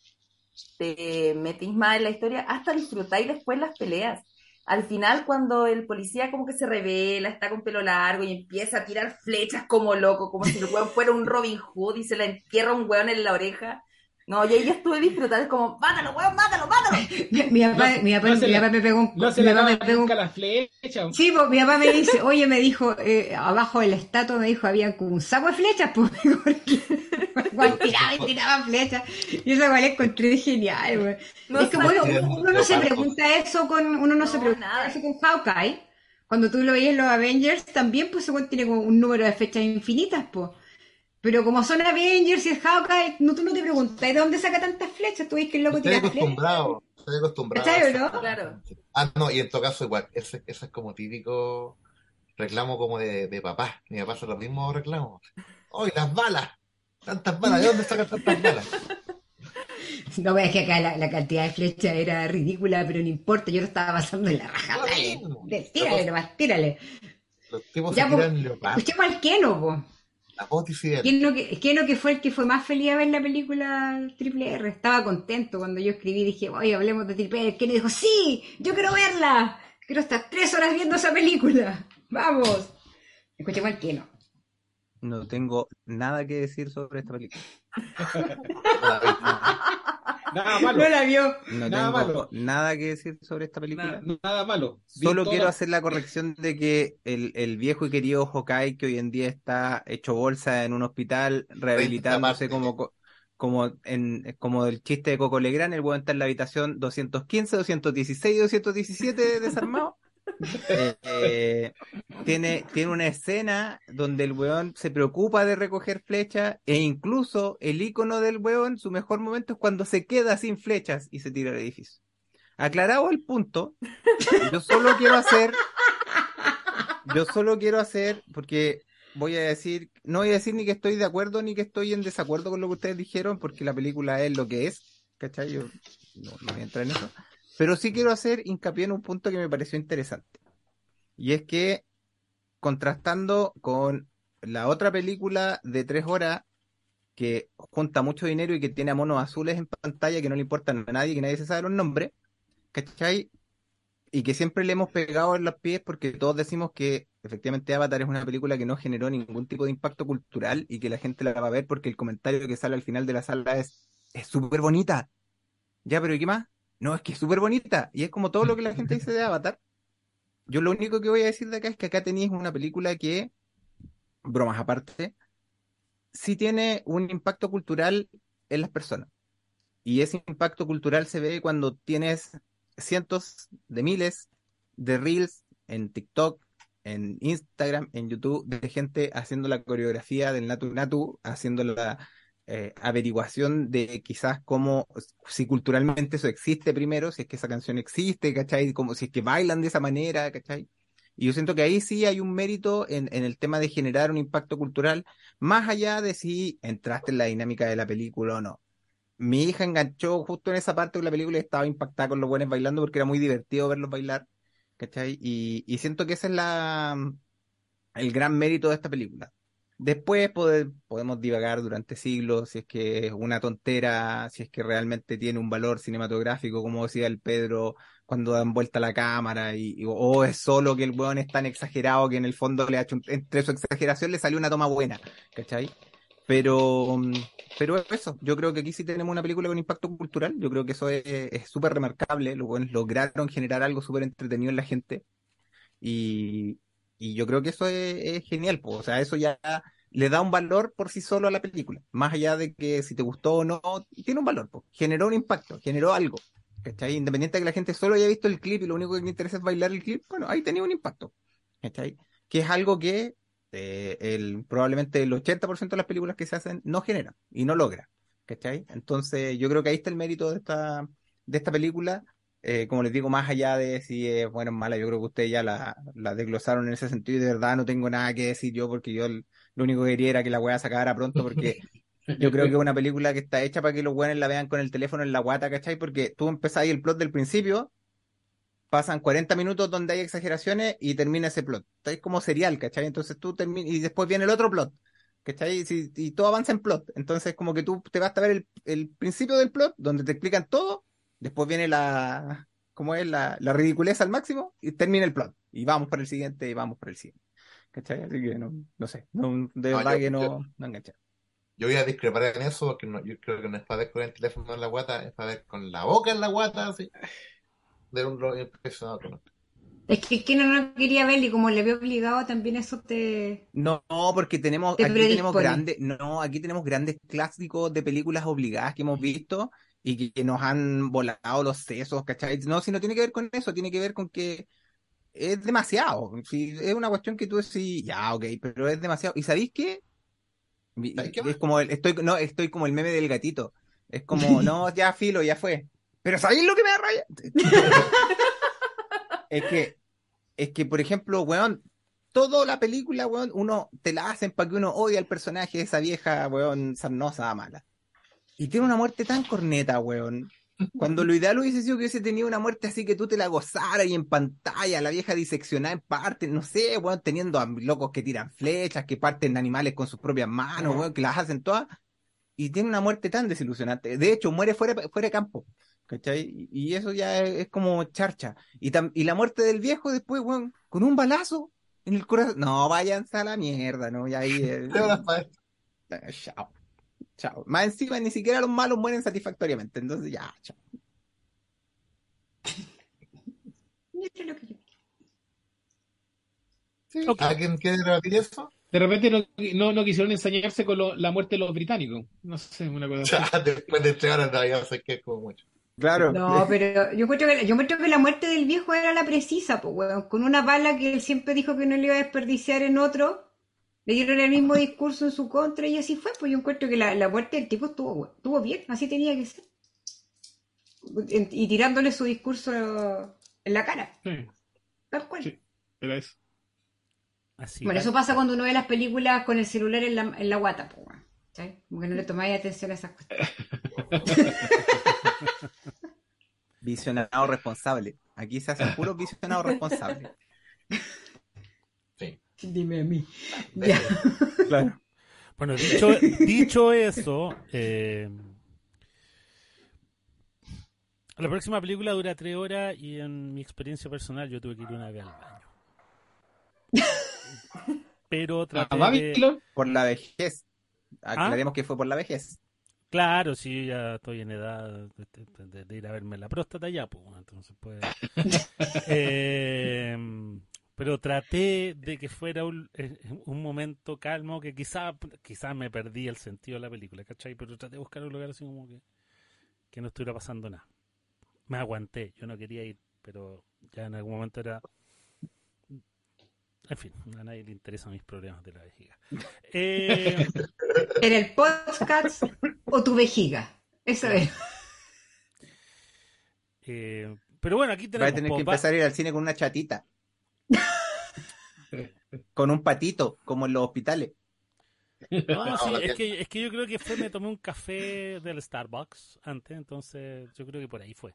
te metís más en la historia, hasta disfrutáis después las peleas. Al final, cuando el policía como que se revela, está con pelo largo y empieza a tirar flechas como loco, como si el weón fuera un Robin Hood y se le entierra un weón en la oreja. No, yo ahí ya estuve disfrutando, es como, mátalo, weón, mátalo, mátalo. mi, mi papá, No- mi papá, no se mi la- papá me pegó un, No se mi papá me pegó un- la flecha. Sí, pues mi papá me dice, oye, me dijo, eh, abajo de la estatua me dijo, había como un saco de flechas, pues, porque igual tiraba y tiraba flechas. Y eso igual encontré genial, güey. No es que bueno, uno, no se pregunta eso con, uno no, se pregunta nada. eso con Hawkeye. Cuando tú lo veías en los Avengers, también pues igual tiene como un número de fechas infinitas, pues. Pero como son Avengers y es Hawkeye, no, tú no te preguntas, ¿de dónde saca tantas flechas? Tú ves que el loco Estoy tira flechas. acostumbrado. Estoy acostumbrado. ¿Cachai, a eso. no? Claro. Ah, no, y en todo caso igual, ese, ese es como típico reclamo como de, de papá. Mi papá hace los mismos reclamos. ¡Ay, las balas! Tantas balas, ¿de dónde sacan tantas balas? No veas que acá la, la cantidad de flechas era ridícula, pero no importa, yo lo estaba pasando en la raja. Dale, Tírale nomás, tírale. Los tipos Ya, se pues, tiran leopardo, Escuchemos al Keno, po. La voz disidente. Keno que, Keno que fue el que fue más feliz a ver la película Triple R. Estaba contento cuando yo escribí, dije, oye, hablemos de Triple R. Keno dijo, sí, yo quiero verla. Quiero estar tres horas viendo esa película. Vamos. Escuchemos al Keno. No tengo nada que decir sobre esta película. Nada malo. No la vio. No Nada tengo malo. nada que decir sobre esta película. Nada, nada malo. Vi Solo toda- quiero hacer la corrección de que el, el viejo y querido Hawkeye, que hoy en día está hecho bolsa en un hospital, rehabilitándose como, co- como, en, como el chiste de Coco Legrand, el weón está en la habitación 215, 216 y 217 desarmado. Eh, tiene, tiene una escena donde el weón se preocupa de recoger flechas e incluso el icono del weón, su mejor momento es cuando se queda sin flechas y se tira al edificio. Aclarado el punto, yo solo quiero hacer, yo solo quiero hacer, porque voy a decir, no voy a decir ni que estoy de acuerdo ni que estoy en desacuerdo con lo que ustedes dijeron, porque la película es lo que es, ¿cachai? Yo no, no voy a entrar en eso. Pero sí quiero hacer hincapié en un punto que me pareció interesante. Y es que, contrastando con la otra película de tres horas que junta mucho dinero y que tiene a monos azules en pantalla que no le importan a nadie, que nadie se sabe los nombres, ¿cachai? Y que siempre le hemos pegado en los pies porque todos decimos que efectivamente Avatar es una película que no generó ningún tipo de impacto cultural y que la gente la va a ver porque el comentario que sale al final de la sala es es súper bonita. Ya, pero ¿y qué más? No, es que es súper bonita. Y es como todo lo que la gente dice de Avatar. Yo lo único que voy a decir de acá es que acá tenéis una película que, bromas aparte, sí tiene un impacto cultural en las personas. Y ese impacto cultural se ve cuando tienes cientos de miles de reels en TikTok, en Instagram, en YouTube, de gente haciendo la coreografía del Natu Natu, haciendo la eh, averiguación de quizás cómo, si culturalmente eso existe primero, si es que esa canción existe, ¿cachai? Como si es que bailan de esa manera, ¿cachai? Y yo siento que ahí sí hay un mérito en, el tema de generar un impacto cultural, más allá de si entraste en la dinámica de la película o no. Mi hija enganchó justo en esa parte de la película y estaba impactada con los buenos bailando porque era muy divertido verlos bailar, ¿cachai? Y, y siento que ese es la, el gran mérito de esta película. Después pode- podemos divagar durante siglos si es que es una tontera, si es que realmente tiene un valor cinematográfico, como decía el Pedro, cuando dan vuelta la cámara, y, o es solo que el weón es tan exagerado que en el fondo le ha hecho entre su exageración le salió una toma buena, ¿cachai? Pero, mm, pero eso, yo creo que aquí sí tenemos una película con impacto cultural, yo creo que eso es es súper remarcable, los weones lograron generar algo súper entretenido en la gente, y, y yo creo que eso es, genial, po. O sea, eso ya le da un valor por sí solo a la película. Más allá de que si te gustó o no, tiene un valor, po. Generó un impacto, generó algo. ¿Cachai? Independiente de que la gente solo haya visto el clip y lo único que le interesa es bailar el clip, bueno, ahí tenía un impacto. ¿Cachai? Que es algo que eh, el, probablemente el 80% de las películas que se hacen no generan y no logra. ¿Cachai? Entonces, yo creo que ahí está el mérito de esta, de esta película. Eh, como les digo, más allá de si es buena o mala, yo creo que ustedes ya la, la desglosaron en ese sentido y de verdad no tengo nada que decir yo porque yo el- lo único que quería era que la weá se acabara pronto porque Yo creo que es una película que está hecha para que los weones la vean con el teléfono en la guata, ¿cachai? Porque tú empezás ahí el plot del principio, pasan 40 minutos donde hay exageraciones y termina ese plot. Es como serial, ¿cachai? Entonces tú terminas y después viene el otro plot, ¿cachai? Y todo avanza en plot. Entonces como que tú te vas a ver el, el principio del plot, donde te explican todo, después viene la, ¿cómo es? La, la ridiculez al máximo y termina el plot. Y vamos por el siguiente y vamos por el siguiente. ¿Cachai? Así que no, no sé, no, de No, verdad yo- que no, yo- no engancha. Yo voy a discrepar en eso, porque no, yo creo que no es para ver con el teléfono en la guata, es para ver con la boca en la guata, así. De un impresionado con otro. Es que quien no quería ver y como le veo obligado, también eso te... No, no, porque tenemos, Te aquí tenemos grandes, no, aquí tenemos grandes clásicos de películas obligadas que hemos visto y que, que nos han volado los sesos, ¿cachai? No, si no tiene que ver con eso, tiene que ver con que es demasiado. Si es una cuestión que tú decís, ya, ok, pero es demasiado. ¿Y sabéis qué? Mi- ¿Sabéis qué Es como el, estoy, no, estoy como el meme del gatito. Es como, no, ya filo, ya fue. Pero ¿sabéis lo que me da raya? Es que, es que, por ejemplo, weón, toda la película, weón, uno te la hacen para que uno odie al personaje de esa vieja, weón, sarnosa, mala. Y tiene una muerte tan corneta, weón. Cuando lo ideal hubiese sido que hubiese tenido una muerte así que tú te la gozaras y en pantalla, la vieja diseccionada en partes, no sé, weón, teniendo a locos que tiran flechas, que parten animales con sus propias manos, weón, que las hacen todas. Y tiene una muerte tan desilusionante. De hecho, muere fuera, fuera de campo. ¿Cachai? Y eso ya es, es como charcha. Y, tam- y la muerte del viejo después, weón, con un balazo en el corazón. No, váyanse a la mierda, ¿no? Y ahí. eh, eh, chao. Chao. Más encima, ni siquiera los malos mueren satisfactoriamente. Entonces, ya, chao. Esto es lo que yo- Sí. Ok. ¿Alguien quiere rebatir eso? De repente no, no, no quisieron ensañarse con lo- la muerte de los británicos. No sé, una cosa así. Ya, después de tres horas todavía sé que es como mucho. Claro. No, pero yo encuentro que, yo encuentro que la muerte del viejo era la precisa, pues, weón. Con una bala que él siempre dijo que no le iba a desperdiciar en otro, le dieron el mismo discurso en su contra y así fue. Pues yo encuentro que la, la muerte del tipo estuvo, estuvo bien, así tenía que ser. En- Y tirándole su discurso en la cara, Sí, tal cual. Sí. era eso. Así. Bueno, eso pasa cuando uno ve las películas con el celular en la, en la guata, pues, weón. ¿Cachai? Como que no le tomáis atención a esas cuestiones. Visionado responsable. Aquí se hacen puros visionados responsables. Dime a mí. Ya. Claro. Bueno, dicho, dicho eso, eh, la próxima película dura tres horas y en mi experiencia personal yo tuve que ir una vez al baño. Pero traté ¿A de... Por la vejez. ¿Ah? Aclaremos que fue por la vejez. Claro, sí, ya estoy en edad de- de ir a verme la próstata ya, pues, entonces pues... eh, pero traté de que fuera un, eh, un momento calmo que quizá, quizá me perdí el sentido de la película, ¿cachai? Pero traté de buscar un lugar así como que, que no estuviera pasando nada. Me aguanté, yo no quería ir, pero ya en algún momento era... En fin, a nadie le interesan mis problemas de la vejiga. Eh, ¿En el podcast o tu vejiga? Eso es. eh, pero bueno, aquí Va a tenemos... tener que empezar a ir al cine con una chatita. Con un patito, como en los hospitales. No, sí, es que, es que yo creo que fue, me tomé un café del Starbucks antes, entonces yo creo que por ahí fue.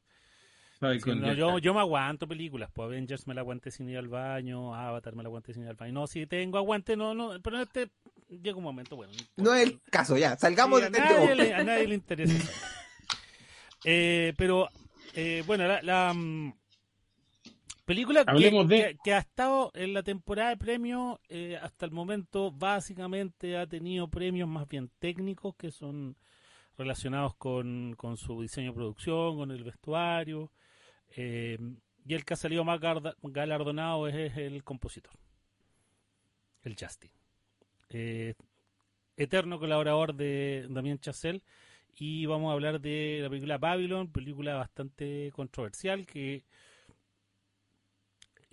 Ay, Sí, con- no, yo, yo me aguanto películas, pues Avengers me la aguanté sin ir al baño, Avatar me la aguanté sin ir al baño. No, si tengo aguante, no, no, pero en este llega un momento, bueno. No es el caso, ya. Salgamos Sí, a, de este nadie le, a nadie le interesa. Eh, pero, eh, bueno, la, la, película que, Hablemos de- que- que ha estado en la temporada de premios, eh, hasta el momento, básicamente ha tenido premios más bien técnicos que son relacionados con, con su diseño de producción, con el vestuario. eh, y el que ha salido más galardonado es, el compositor, el Justin. Eh, eterno colaborador de Damien Chazelle y vamos a hablar de la película Babylon, película bastante controversial que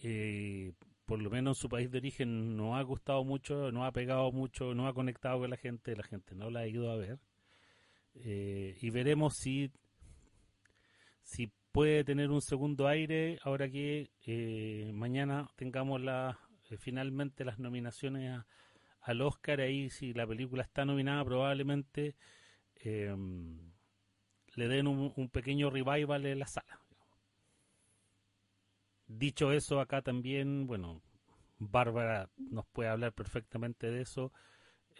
eh, por lo menos en su país de origen no ha gustado mucho, no ha pegado mucho, no ha conectado con la gente, la gente no la ha ido a ver Eh, y veremos si si puede tener un segundo aire ahora que eh, mañana tengamos la, eh, finalmente las nominaciones a, al Oscar, ahí si la película está nominada probablemente eh, le den un, un pequeño revival en la sala. Dicho eso, acá también, bueno, Bárbara nos puede hablar perfectamente de eso.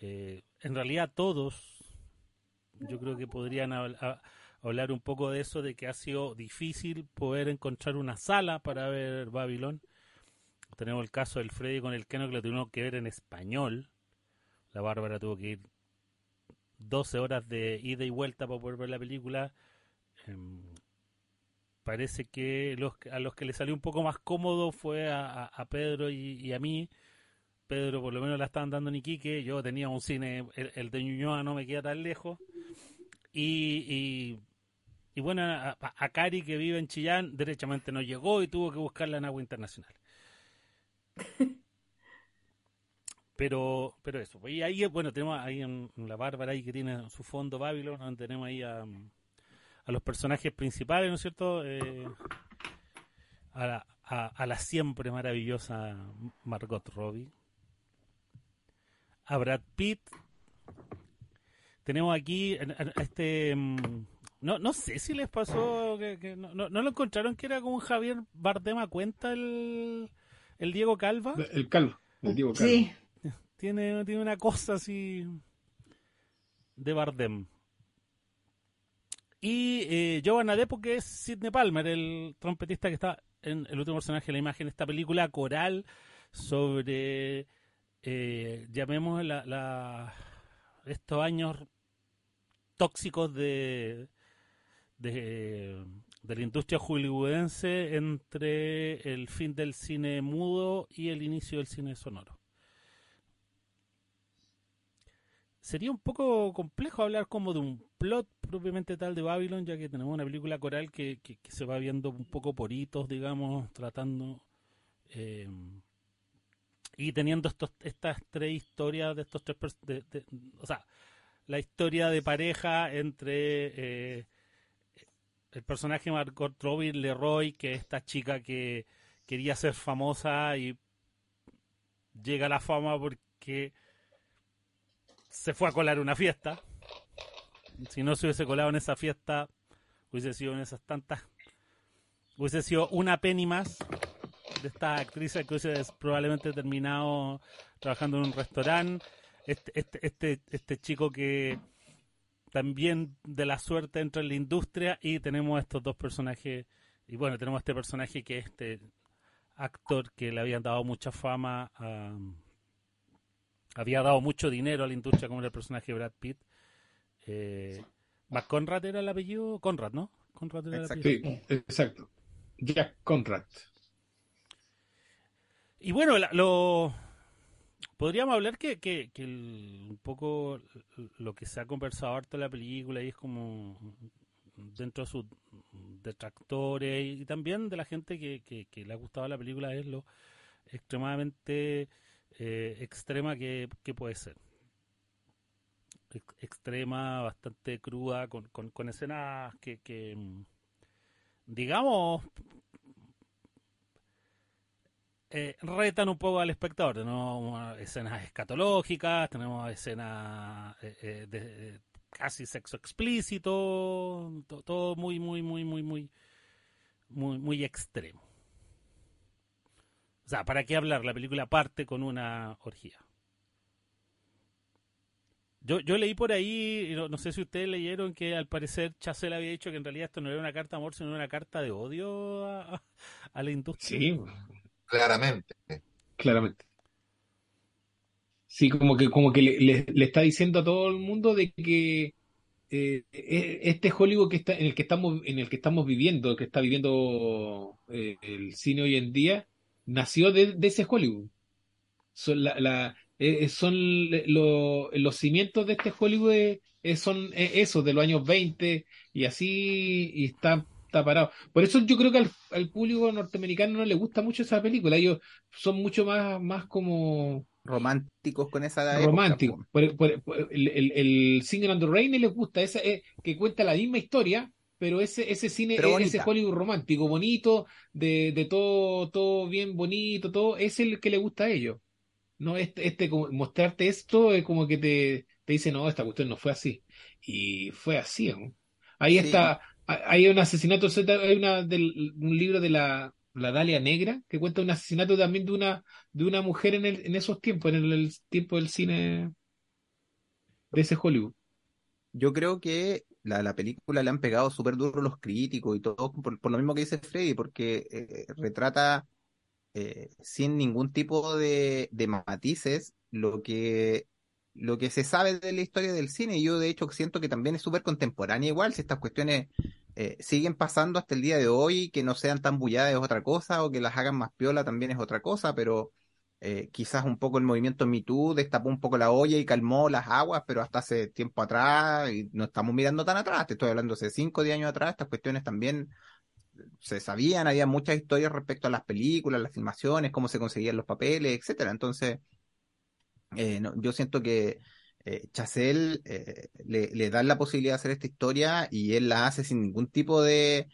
Eh, en realidad todos, yo creo que podrían hablar un poco de eso, de que ha sido difícil poder encontrar una sala para ver Babylon. Tenemos el caso del Freddy con el Keno que lo tuvimos que ver en español. La Bárbara tuvo que ir 12 horas de ida y vuelta para poder ver la película. Em, parece que los, a los que le salió un poco más cómodo fue a, Pedro y, y a mí. Pedro por lo menos la estaban dando en Iquique. Yo tenía un cine, el, el de Ñuñoa no me queda tan lejos. Y, y, y bueno, a, a- Cari que vive en Chillán, derechamente no llegó y tuvo que buscarla en agua internacional. Pero, pero eso. Y ahí, bueno, tenemos ahí en, en la Bárbara ahí que tiene su fondo Babylon, donde tenemos ahí a, a los personajes principales, ¿no es cierto? Eh, a, la, a, a la siempre maravillosa Margot Robbie. A Brad Pitt. Tenemos aquí a- este... mm, No, no sé si les pasó que, que no, no, no lo encontraron que era como un Javier Bardem a cuenta el, el Diego Calva. El calvo, el Diego Calvo. Sí, Tiene, tiene una cosa así de Bardem. Y eh, Jovan Adepo, que es Sidney Palmer, el trompetista que está en el último personaje de la imagen de esta película coral sobre, eh, llamemos la, la- estos años tóxicos de, de, de la industria hollywoodense entre el fin del cine mudo y el inicio del cine sonoro. Sería un poco complejo hablar como de un plot propiamente tal de Babylon, ya que tenemos una película coral que, que- se va viendo un poco por hitos, digamos, tratando eh, y teniendo estos, estas tres historias de estos tres, de- o sea, la historia de pareja entre eh, el personaje Margot Robbie Leroy, que es esta chica que quería ser famosa y llega a la fama porque se fue a colar una fiesta. Si no se hubiese colado en esa fiesta, hubiese sido en esas tantas. Hubiese sido una penny más de esta actriz que hubiese probablemente terminado trabajando en un restaurante. Este, este, este, este chico que también de la suerte entra en la industria y tenemos estos dos personajes. Y bueno, tenemos este personaje que es este actor que le habían dado mucha fama a había dado mucho dinero a la industria como era el personaje de Brad Pitt. Eh, McConrad era el apellido, Conrad, ¿no? Conrad era el Exacto. apellido. Sí, exacto. Jack Conrad. Y bueno, la- lo podríamos hablar que, que, que el- un poco lo que se ha conversado harto en la película y es como dentro de sus detractores y también de la gente que, que, que le ha gustado la película es lo extremadamente eh, extrema que, puede ser. Ex- Extrema, bastante cruda, con, con, escenas que, mm, digamos, eh, retan un poco al espectador. Tenemos escenas escatológicas, tenemos escenas eh, de, casi sexo explícito, to- todo muy, muy, muy, muy, muy, muy, muy extremo. O sea, ¿para qué hablar? La película parte con una orgía. Yo, yo leí por ahí, no, no sé si ustedes leyeron que al parecer Chazelle había dicho que en realidad esto no era una carta de amor, sino una carta de odio a, la industria. Sí, Claramente. claramente. Sí, como que, como que le, está diciendo a todo el mundo de que eh, eh, este Hollywood que está, en el que estamos, en el que estamos viviendo, que está viviendo eh, el cine hoy en día, nació de, de ese Hollywood. Son, la, la- eh, son le- lo- los cimientos de este Hollywood eh, eh, son eh, esos de los años 20 y así y está, está parado. Por eso yo creo que al, al público norteamericano no le gusta mucho esa película. Ellos son mucho más, más como Románticos con esa románticos. po. Por, por- por- el, el, el Singer and the Rain les gusta, esa, eh, que cuenta la misma historia, pero ese, ese cine, Pero eh, ese. Hollywood romántico, bonito, de, de todo, todo bien bonito, todo, es el que le gusta a ellos. No, este, este como, mostrarte esto es como que te, te dice, no, esta cuestión no fue así. Y fue así, ¿no? Ahí Sí. está, hay hay un asesinato, hay una del, un libro de la, la Dalia Negra que cuenta un asesinato también de una, de una mujer en, el, en esos tiempos, en el, el tiempo del cine de ese Hollywood. Yo creo que la, la película le han pegado súper duro los críticos y todo, por, por lo mismo que dice Freddy, porque eh, retrata eh, sin ningún tipo de, matices lo que, lo que se sabe de la historia del cine. Yo de hecho siento que también es súper contemporánea igual, si estas cuestiones eh, siguen pasando hasta el día de hoy, que no sean tan bulladas es otra cosa, o que las hagan más piola también es otra cosa, pero eh, quizás un poco el movimiento Me Too destapó un poco la olla y calmó las aguas, pero hasta hace tiempo atrás, y no estamos mirando tan atrás, te estoy hablando hace 5 o 10 años atrás, estas cuestiones también se sabían, había muchas historias respecto a las películas, las filmaciones, cómo se conseguían los papeles, etcétera. Entonces, eh, no, yo siento que eh, eh, le, le dan la posibilidad de hacer esta historia y él la hace sin ningún tipo de,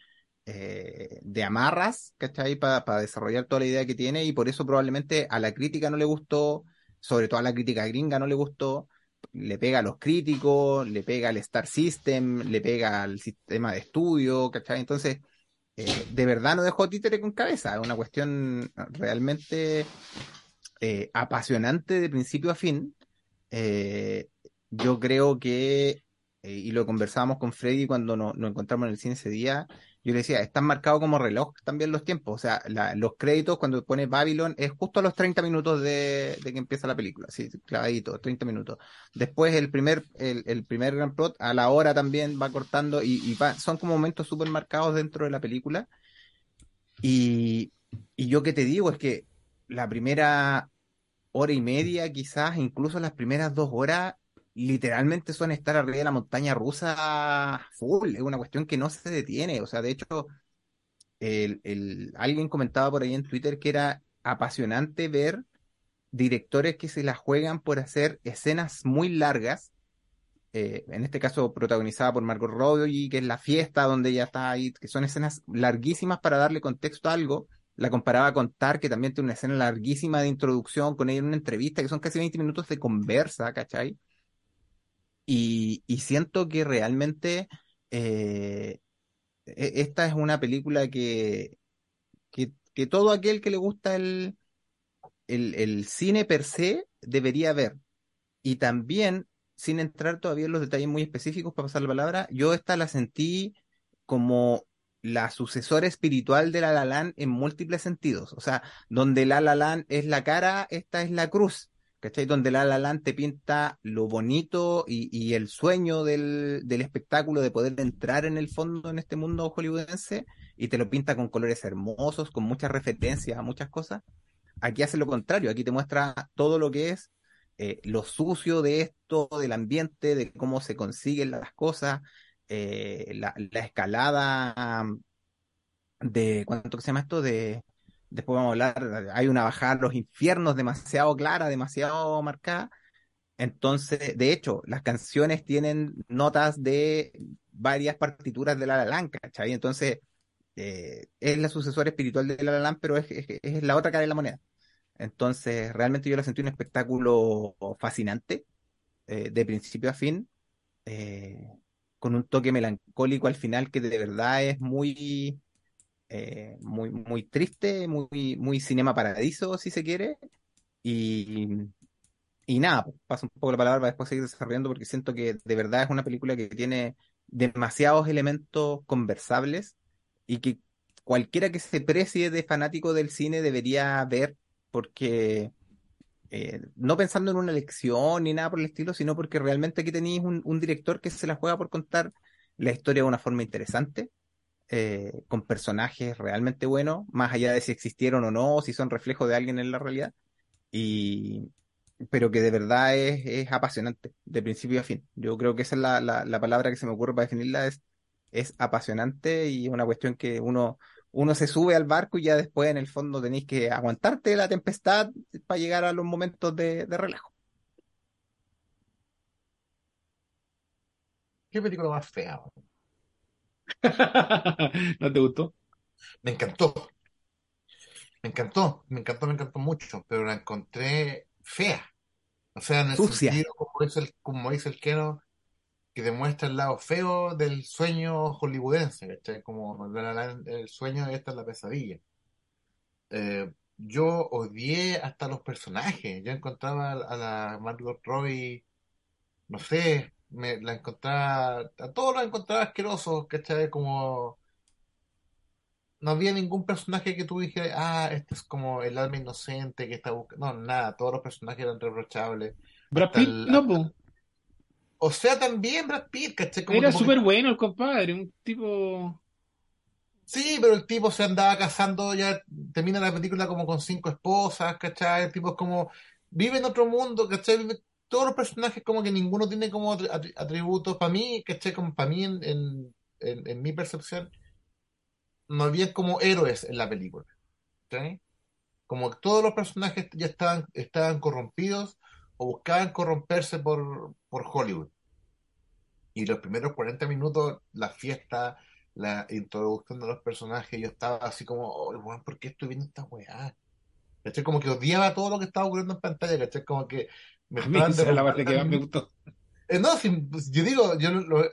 eh, de amarras, ¿cachai? Para desarrollar toda la idea que tiene y por eso probablemente a la crítica no le gustó, sobre todo a la crítica gringa no le gustó, le pega a los críticos, le pega al Star System, le pega al sistema de estudio, ¿cachai? Entonces, eh, de verdad no dejó títere con cabeza, es una cuestión realmente eh, apasionante de principio a fin. Yo creo que, y lo conversábamos con Freddy cuando nos encontramos en el cine ese día, yo le decía, están marcados como reloj también los tiempos, o sea, los créditos cuando pone Babylon es justo a los 30 minutos de, que empieza la película, sí, clavadito, 30 minutos. Después el primer, el, el primer gran plot a la hora también va cortando y, son como momentos súper marcados dentro de la película. Y, y yo que te digo es que la primera hora y media, quizás, incluso las primeras dos horas, literalmente son estar arriba de la montaña rusa full. Es una cuestión que no se detiene. O sea, de hecho, el, el- alguien comentaba por ahí en Twitter que era apasionante ver directores que se la juegan por hacer escenas muy largas. eh, en este caso protagonizada por Margot Robbie, que es la fiesta donde ella está ahí, que son escenas larguísimas para darle contexto a algo. La comparaba con Tar, que también tiene una escena larguísima de introducción con ella en una entrevista, que son casi 20 minutos de conversa, ¿cachai? Y, siento que realmente eh, e- esta es una película que, que, todo aquel que le gusta el, el, el cine per se debería ver. Y también, sin entrar todavía en los detalles muy específicos para pasar la palabra, yo esta la sentí como la sucesora espiritual de La La Land en múltiples sentidos. O sea, donde La La Land es la cara, esta es la cruz. ¿Cachai? Donde La La Land te pinta lo bonito y, el sueño del, espectáculo de poder entrar en el fondo en este mundo hollywoodense y te lo pinta con colores hermosos, con muchas referencias a muchas cosas. Aquí hace lo contrario, aquí te muestra todo lo que es eh, lo sucio de esto, del ambiente, de cómo se consiguen las cosas, eh, la, la escalada um, de, ¿cuánto se llama esto? De, después vamos a hablar, hay una bajada a los infiernos demasiado clara, demasiado marcada. Entonces, de hecho, las canciones tienen notas de varias partituras de La La ¿cachai? Entonces, eh, es la sucesora espiritual de La La pero es, es, es la otra cara de la moneda. Entonces, realmente yo la sentí un espectáculo fascinante, eh, de principio a fin, eh, con un toque melancólico al final que de verdad es muy, eh, muy, muy triste, muy, muy cinema paradiso, si se quiere. Y, y nada, pues, paso un poco la palabra para después seguir desarrollando porque siento que de verdad es una película que tiene demasiados elementos conversables y que cualquiera que se precie de fanático del cine debería ver porque eh, no pensando en una lección ni nada por el estilo, sino porque realmente aquí tenéis un, un director que se la juega por contar la historia de una forma interesante, eh, con personajes realmente buenos, más allá de si existieron o no, o si son reflejo de alguien en la realidad, y pero que de verdad es, es apasionante, de principio a fin. Yo creo que esa es la, la, la palabra que se me ocurre para definirla, es, es apasionante y es una cuestión que uno, uno se sube al barco y ya después en el fondo tenéis que aguantarte la tempestad para llegar a los momentos de, de relajo. ¿Qué película más fea? ¿No te gustó? Me encantó. Me encantó, me encantó, me encantó mucho, pero la encontré fea. O sea, en el Sucia. sentido, como dice el, como dice el Keno, que demuestra el lado feo del sueño hollywoodense, ¿cachai? Como La La Land, el sueño y esta es la pesadilla. Eh, yo odié hasta los personajes. Yo encontraba a la Margot Robbie, no sé, me la encontraba, a todos los encontraba asquerosos, ¿cachai? Como no había ningún personaje que tú dijeras, ah, este es como el alma inocente que está buscando. No, nada, todos los personajes eran reprochables. Brad Hasta Pitt, el- no, po. O sea, también Brad Pitt, ¿cachai? Como Era que- súper bueno el compadre, un tipo. Sí, pero el tipo se andaba casando, ya termina la película como con cinco esposas, ¿cachai? El tipo es como, vive en otro mundo, ¿cachai? Vive- todos los personajes como que ninguno tiene como atri- atri- atributos para mí, ¿cachai? Como para mí en, en, en- en mi percepción, no había como héroes en la película, ¿cachai? Como todos los personajes ya estaban, estaban corrompidos o buscaban corromperse por, por Hollywood. Y los primeros 40 minutos, la fiesta, la introducción de los personajes, yo estaba así como, oh, ¿por qué estoy viendo esta weá? Como que odiaba todo lo que estaba ocurriendo en pantalla. Como que me A mí estaban esa es la parte que más me gustó. Eh, no, sí, pues, yo digo, yo lo, lo-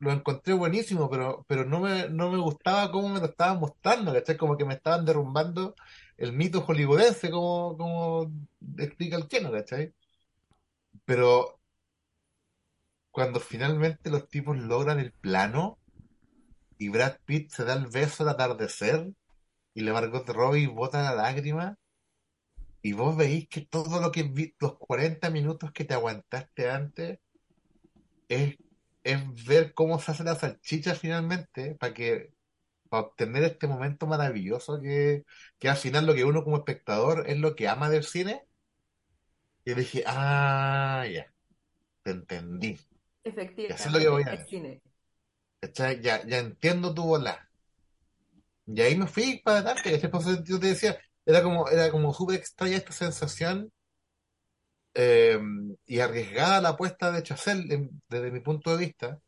lo encontré buenísimo, pero, pero no me, no me gustaba cómo me lo estaban mostrando, ¿cachai? Como que me estaban derrumbando el mito hollywoodense, como, como explica el Keno, ¿cachai? Pero cuando finalmente los tipos logran el plano y Brad Pitt se da el beso al atardecer y la Margot Robbie bota la lágrima y vos veis que todo lo que vi, los 40 minutos que te aguantaste antes es, es ver cómo se hace la salchicha finalmente para que para obtener este momento maravilloso que, que al final lo que uno como espectador es lo que ama del cine. Y dije, ah, ya, te entendí. Efectivamente, Eso es lo que voy a el ver. cine. ¿Cachai? Ya, ya entiendo tu bola. Y ahí me fui para adelante, ¿cachai? Por eso yo te decía, era como, era como súper extraña esta sensación eh, y arriesgada la apuesta de Chazelle en- desde mi punto de vista,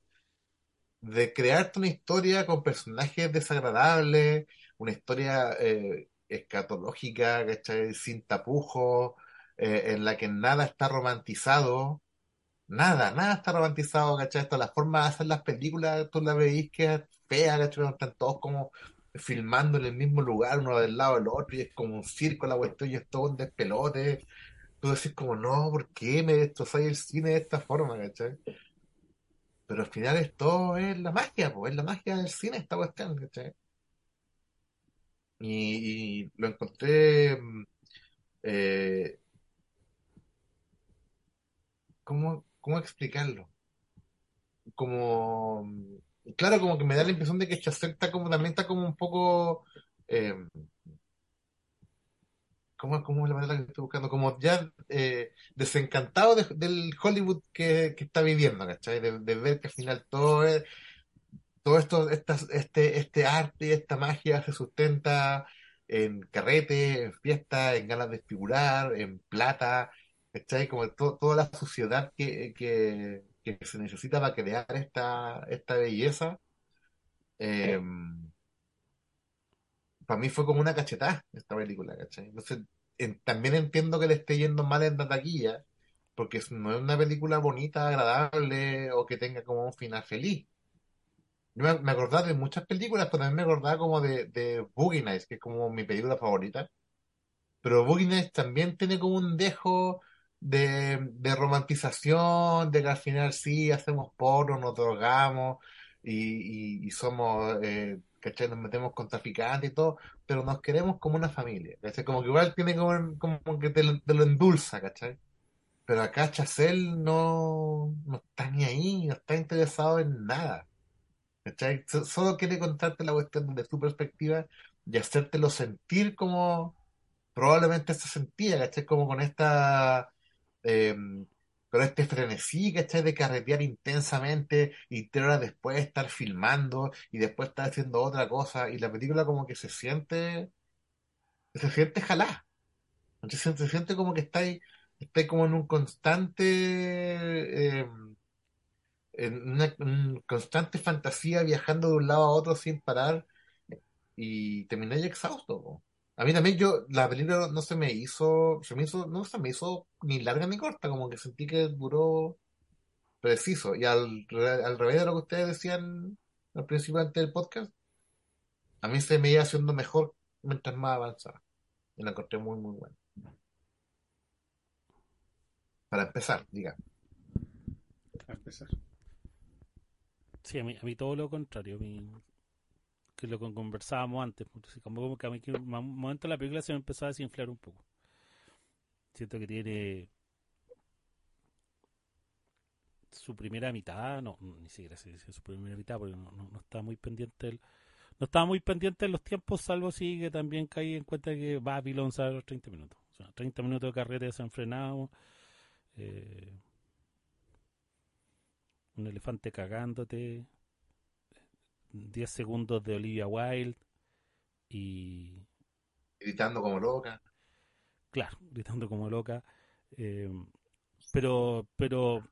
de crearte una historia con personajes desagradables, una historia eh, escatológica, ¿cachai? Sin tapujos, eh, en la que nada está romantizado. Nada, nada está romantizado, ¿cachai? Esto, la forma de hacer las películas, tú la veis que es fea, ¿cachai? Están todos como filmando en el mismo lugar, uno del lado del otro, y es como un circo la cuestión, y es todo un despelote. Tú decís como, no, ¿por qué me destrozáis el cine de esta forma. Pero al final es todo es la magia, pues, es la magia del cine esta cuestión, ¿cachai? Y, lo encontré, mm, eh, ¿cómo, cómo explicarlo? como claro como que me da la impresión de que Chazelle está como también está como un poco eh, ¿cómo, cómo es la palabra que estoy buscando? como ya eh, desencantado de- del Hollywood que, está viviendo ¿cachai? De, ver que al final todo es todo esto estas, este, este arte esta magia se sustenta en carrete, en fiesta, en ganas de figurar, en plata, ¿cachai? Como to- toda la suciedad que, que, que se necesita para crear esta, esta belleza. Eh, para mí fue como una cachetada esta película, ¿cachai? Entonces, en- también entiendo que le esté yendo mal en la taquilla, porque no es una película bonita, agradable o que tenga como un final feliz. Yo me, me acordaba de muchas películas, pero también me acordaba como de, de Boogie Nights, que es como mi película favorita. Pero Boogie Nights también tiene como un dejo de, de romantización, de que al final sí hacemos porno, nos drogamos y, y- somos, eh, ¿cachai? Nos metemos con traficantes y todo, pero nos queremos como una familia, ¿cachai? Como que igual tiene como, como que te, lo- endulza, ¿cachai? Pero acá Chazelle no, no está ni ahí, no está interesado en nada. ¿Cachai? So- Solo quiere contarte la cuestión desde tu perspectiva y hacértelo sentir como probablemente se sentía, ¿cachai? Como con esta, eh, con este frenesí, ¿cachai? De carretear intensamente y tres horas después estar filmando y después estar haciendo otra cosa y la película como que se siente, se siente jalá, se siente, como que estáis, estáis como en un constante, eh, en una, un constante fantasía viajando de un lado a otro sin parar y termináis exhausto. A mí también yo, la película no se me hizo, se me hizo, no se me hizo ni larga ni corta, como que sentí que duró preciso. Y al, al revés de lo que ustedes decían al principio antes del podcast, a mí se me iba haciendo mejor mientras más avanzaba. Y la encontré muy, muy buena. Para empezar, diga. A empezar. Sí, a mí, a mí todo lo contrario. mí- que lo conversábamos antes. Como que a mí que un momento la película se me empezó a desinflar un poco. Siento que tiene su primera mitad, no, ni siquiera se dice su primera mitad, porque no, no, está muy pendiente no estaba muy pendiente de los tiempos, salvo si que también caí en cuenta que Babylon sale a los 30 minutos. O sea, 30 minutos de carrete desenfrenado, eh, un elefante cagándote, 10 segundos de Olivia Wilde y, Gritando como loca. claro, gritando como loca. eh, pero, pero,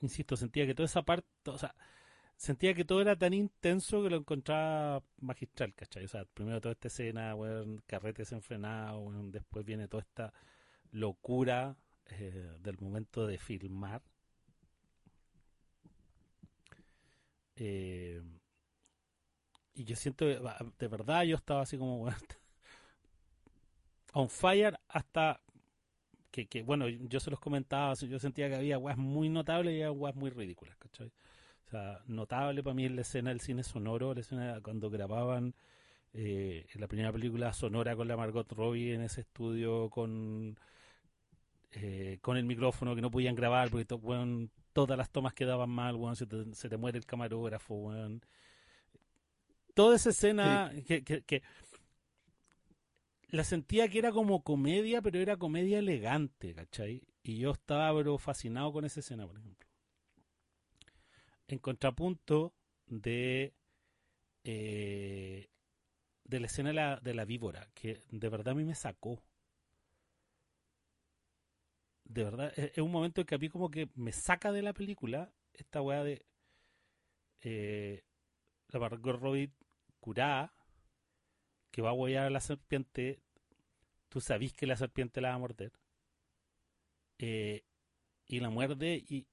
insisto, sentía que toda esa parte, o sea, sentía que todo era tan intenso que lo encontraba magistral, ¿cachai? O sea, primero toda esta escena, weón, carrete desenfrenado, weón, después viene toda esta locura eh, del momento de filmar. Eh, y yo siento, va, de verdad, yo estaba así como, on fire hasta que, bueno, yo se los comentaba, yo sentía que había weas muy notables y había weas muy ridículas, ¿cachai? O sea, notable para mí es la escena del cine sonoro, la escena cuando grababan eh, en la primera película sonora con la Margot Robbie en ese estudio con eh, con el micrófono que no podían grabar porque to- weón, todas las tomas quedaban mal, weón, se, te, se te muere el camarógrafo, weón. Toda esa escena que, que, que la sentía que era como comedia, pero era comedia elegante, ¿cachai? Y yo estaba pero fascinado con esa escena, por ejemplo. En contrapunto de eh, de la escena de la, de la víbora, que de verdad a mí me sacó. De verdad, es, es un momento en que a mí como que me saca de la película esta weá de eh, la Margot Robbie curada que va a huear a la serpiente, tú sabís que la serpiente la va a morder, eh, y la muerde, y,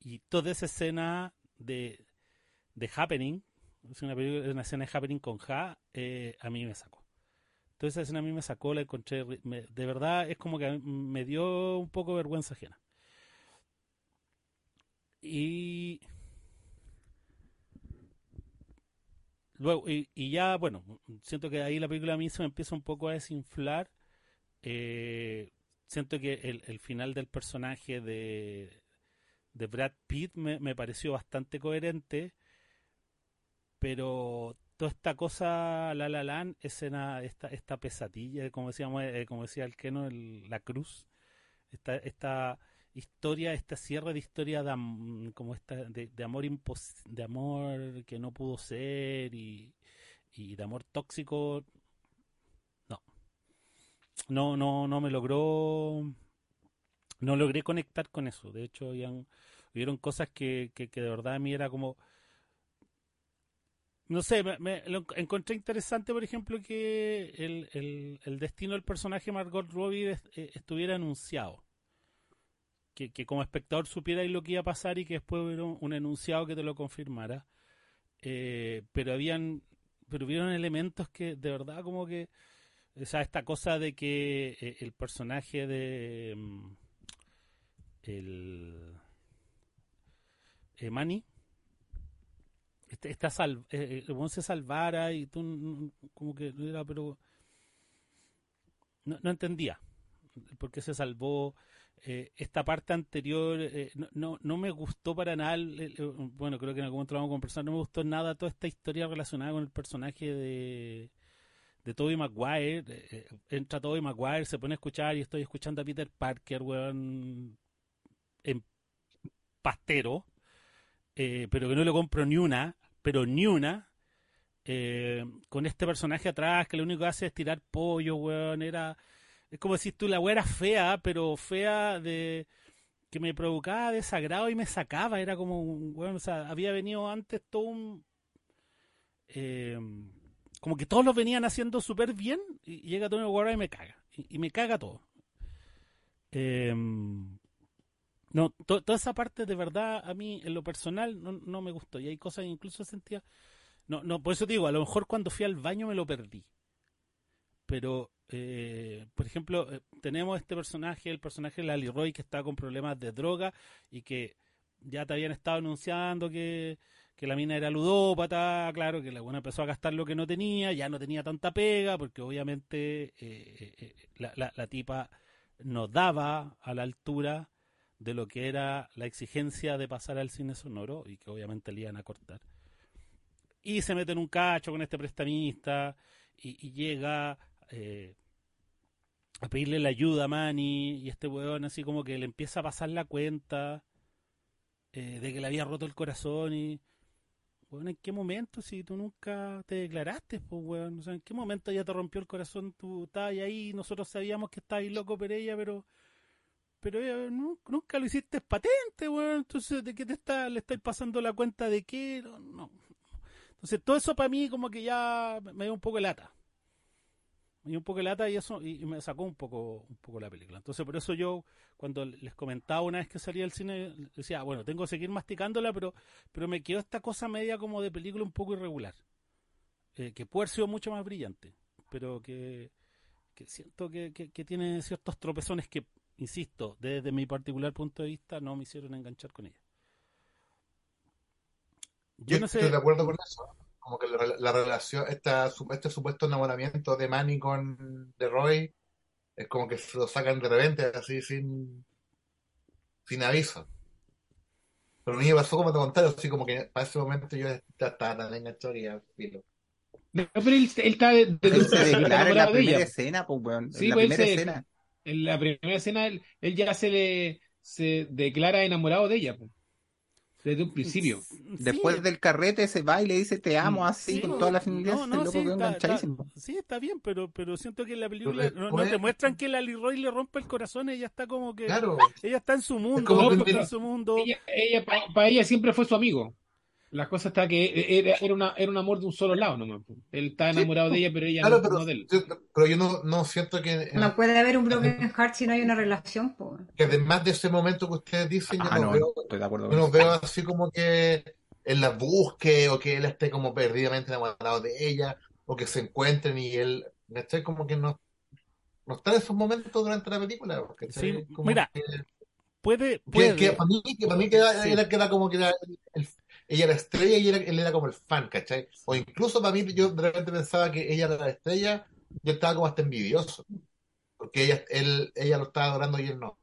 y toda esa escena de, de Happening, es una, película- una escena de Happening con Ja, eh, a mí me sacó. Toda esa escena a mí me sacó, la encontré, de verdad es como que me dio un poco vergüenza ajena. Y luego, y, ya, bueno, siento que ahí la película a mí se me empieza un poco a desinflar. Eh, siento que el, final del personaje de, Brad Pitt me pareció bastante coherente, pero toda esta cosa, La La Land, escena, esta, esta pesadilla, como decíamos, eh, como decía el Keno, el- la cruz, esta, esta historia, esta cierre de historia de, como esta, de, amor impos- de amor que no pudo ser y, y de amor tóxico, no, no, no, no me logró, no logré conectar con eso. De hecho, habían, cosas que, que, que de verdad a mí era como, no sé, me, me- lo enc- encontré interesante, por ejemplo, que el, el, destino del personaje Margot Robbie eh, estuviera anunciado. Que, que como espectador supiera lo que iba a pasar y que después hubiera un, un enunciado que te lo confirmara. Eh, pero habían, pero hubieron elementos que de verdad como que, o sea, esta cosa de que eh, el personaje de mm, el eh, Manny está sal, eh, weón se salvara y tú como que era pero no, no entendía por qué se salvó. Eh, esta parte anterior eh, no, no, no me gustó para nada bueno creo que en algún momento lo vamos a conversar no me gustó nada toda esta historia relacionada con el personaje de de Tobey Maguire eh, eh, entra Tobey Maguire se pone a escuchar y estoy escuchando a Peter Parker weón en pastero eh, pero que no le compro ni una, pero ni una, eh, con este personaje atrás que lo único que hace es tirar pollo, weón, era, es como si tú la weá era fea, pero fea de que me provocaba desagrado y me sacaba, era como, un weón, o sea, había venido antes todo un, eh, como que todos lo venían haciendo súper bien y llega Tony Maguire y me caga. Y, y me caga todo. Eh, no, to- toda esa parte de verdad a mí en lo personal no, no me gustó. Y hay cosas que incluso sentía... No, no, por eso te digo, a lo mejor cuando fui al baño me lo perdí. Pero, eh, por ejemplo, eh, tenemos este personaje, el personaje de Lali Roy, que está con problemas de droga y que ya te habían estado anunciando que, que la mina era ludópata, claro, que la buena empezó a gastar lo que no tenía, ya no tenía tanta pega, porque obviamente eh, eh, la, la- la tipa no daba a la altura de lo que era la exigencia de pasar al cine sonoro y que obviamente le iban a cortar. Y se mete en un cacho con este prestamista y, llega eh, a pedirle la ayuda a Manny y este weón así como que le empieza a pasar la cuenta eh, de que le había roto el corazón y weón, ¿en qué momento si tú nunca te declaraste, pues weón? ¿en qué momento ya te rompió el corazón? Tú estabas ahí, nosotros sabíamos que estabas loco por ella, pero pero nu- nunca lo hiciste patente, weón. Entonces, ¿de qué te está, le estáis pasando la cuenta de qué? No, no. Entonces, todo eso para mí como que ya me dio un poco de lata. Me dio un poco de lata y eso y, me sacó un poco un poco la película. Entonces, por eso yo cuando les comentaba una vez que salía del cine decía, "Ah, bueno, tengo que seguir masticándola, pero pero me quedó esta cosa media como de película un poco irregular. Eh, que puede haber sido mucho más brillante, pero que siento que, que tiene ciertos tropezones que, insisto, desde mi particular punto de vista, no me hicieron enganchar con ella. Yo no sé. estoy de acuerdo con eso. Como que la, la relación, esta, su- este supuesto enamoramiento de Manny con de Roy, es como que se lo sacan de repente, así sin, sin aviso. Pero a mí me pasó como te contrario, así como que para ese momento yo ya estaba tan enganchado que ya filo. No, pero él, él está de, de- de- en la primera ella. escena, pues, weón. Sí, en la pues, primera se- escena. En la primera escena, él, él ya se le se declara enamorado de ella, desde un principio. Después del carrete se va y le dice te amo así, sí, con toda la familia. no, no, sí, está, enganchadísimo. está- sí, está bien, pero, pero siento que en la película no, te muestran que la Leroy le rompe el corazón, ella está como que, Claro, ella está en su mundo, como está que- en su mundo. Ella, ella para ella siempre fue su amigo. La cosa está que era, era, una, era un amor de un solo lado nomás. po. Él Sí, enamorado de ella, pero ella claro, no, pero no de él. yo, pero yo no, no siento que, No puede haber un broken heart si no hay una relación, que además de ese momento que ustedes dicen, yo Ah, no no, veo, estoy de acuerdo yo no veo así como que él la busque o que él esté como perdidamente enamorado de ella o que se encuentren y él, ¿cachai? Como que no, no está en esos momentos durante la película, ¿cachai? Sí, Como mira, que, Puede, que, puede. que para mí, que para mí queda- Sí. era, que era como que era el- ella era estrella y era- él era como el fan, ¿cachai? O incluso para mí yo de repente pensaba que ella era la estrella, yo estaba como hasta envidioso, porque ella, él, ella lo estaba adorando y él no.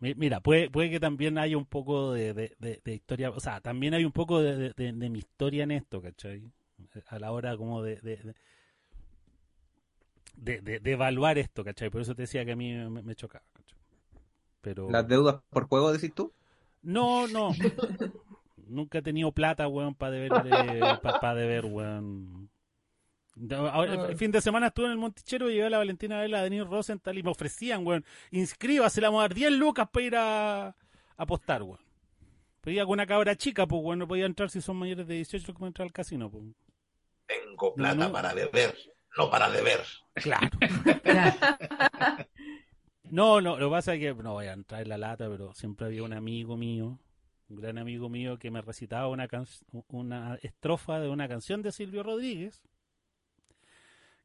Mi- Mira, puede, puede que también haya un poco de, de- de- de historia, o sea, también hay un poco de, de- de- de mi historia en esto, ¿cachai? A la hora como de, de, de- de- de- de evaluar esto, ¿cachai? Por eso te decía que a mí me, me chocaba, ¿cachai? Pero... Las deudas por juego, decís tú. No, no. Nunca he tenido plata, weón, para deber, para deber, weón. Ahora, el fin de semana estuve en el Montichero y llegué a la Valentina a ver a Denis Rosenthal y me ofrecían, weón, inscríbase, le vamos a dar 10 lucas para ir a, a apostar, weón. Pedía con una cabra chica, pues, weón, no podía entrar si son mayores de 18 como entrar al casino, pues. Tengo plata no. para beber, no para deber. Claro. No, no, lo que pasa es que no voy a entrar en la lata, pero siempre había un amigo mío, un gran amigo mío que me recitaba una, estrofa de una canción de Silvio Rodríguez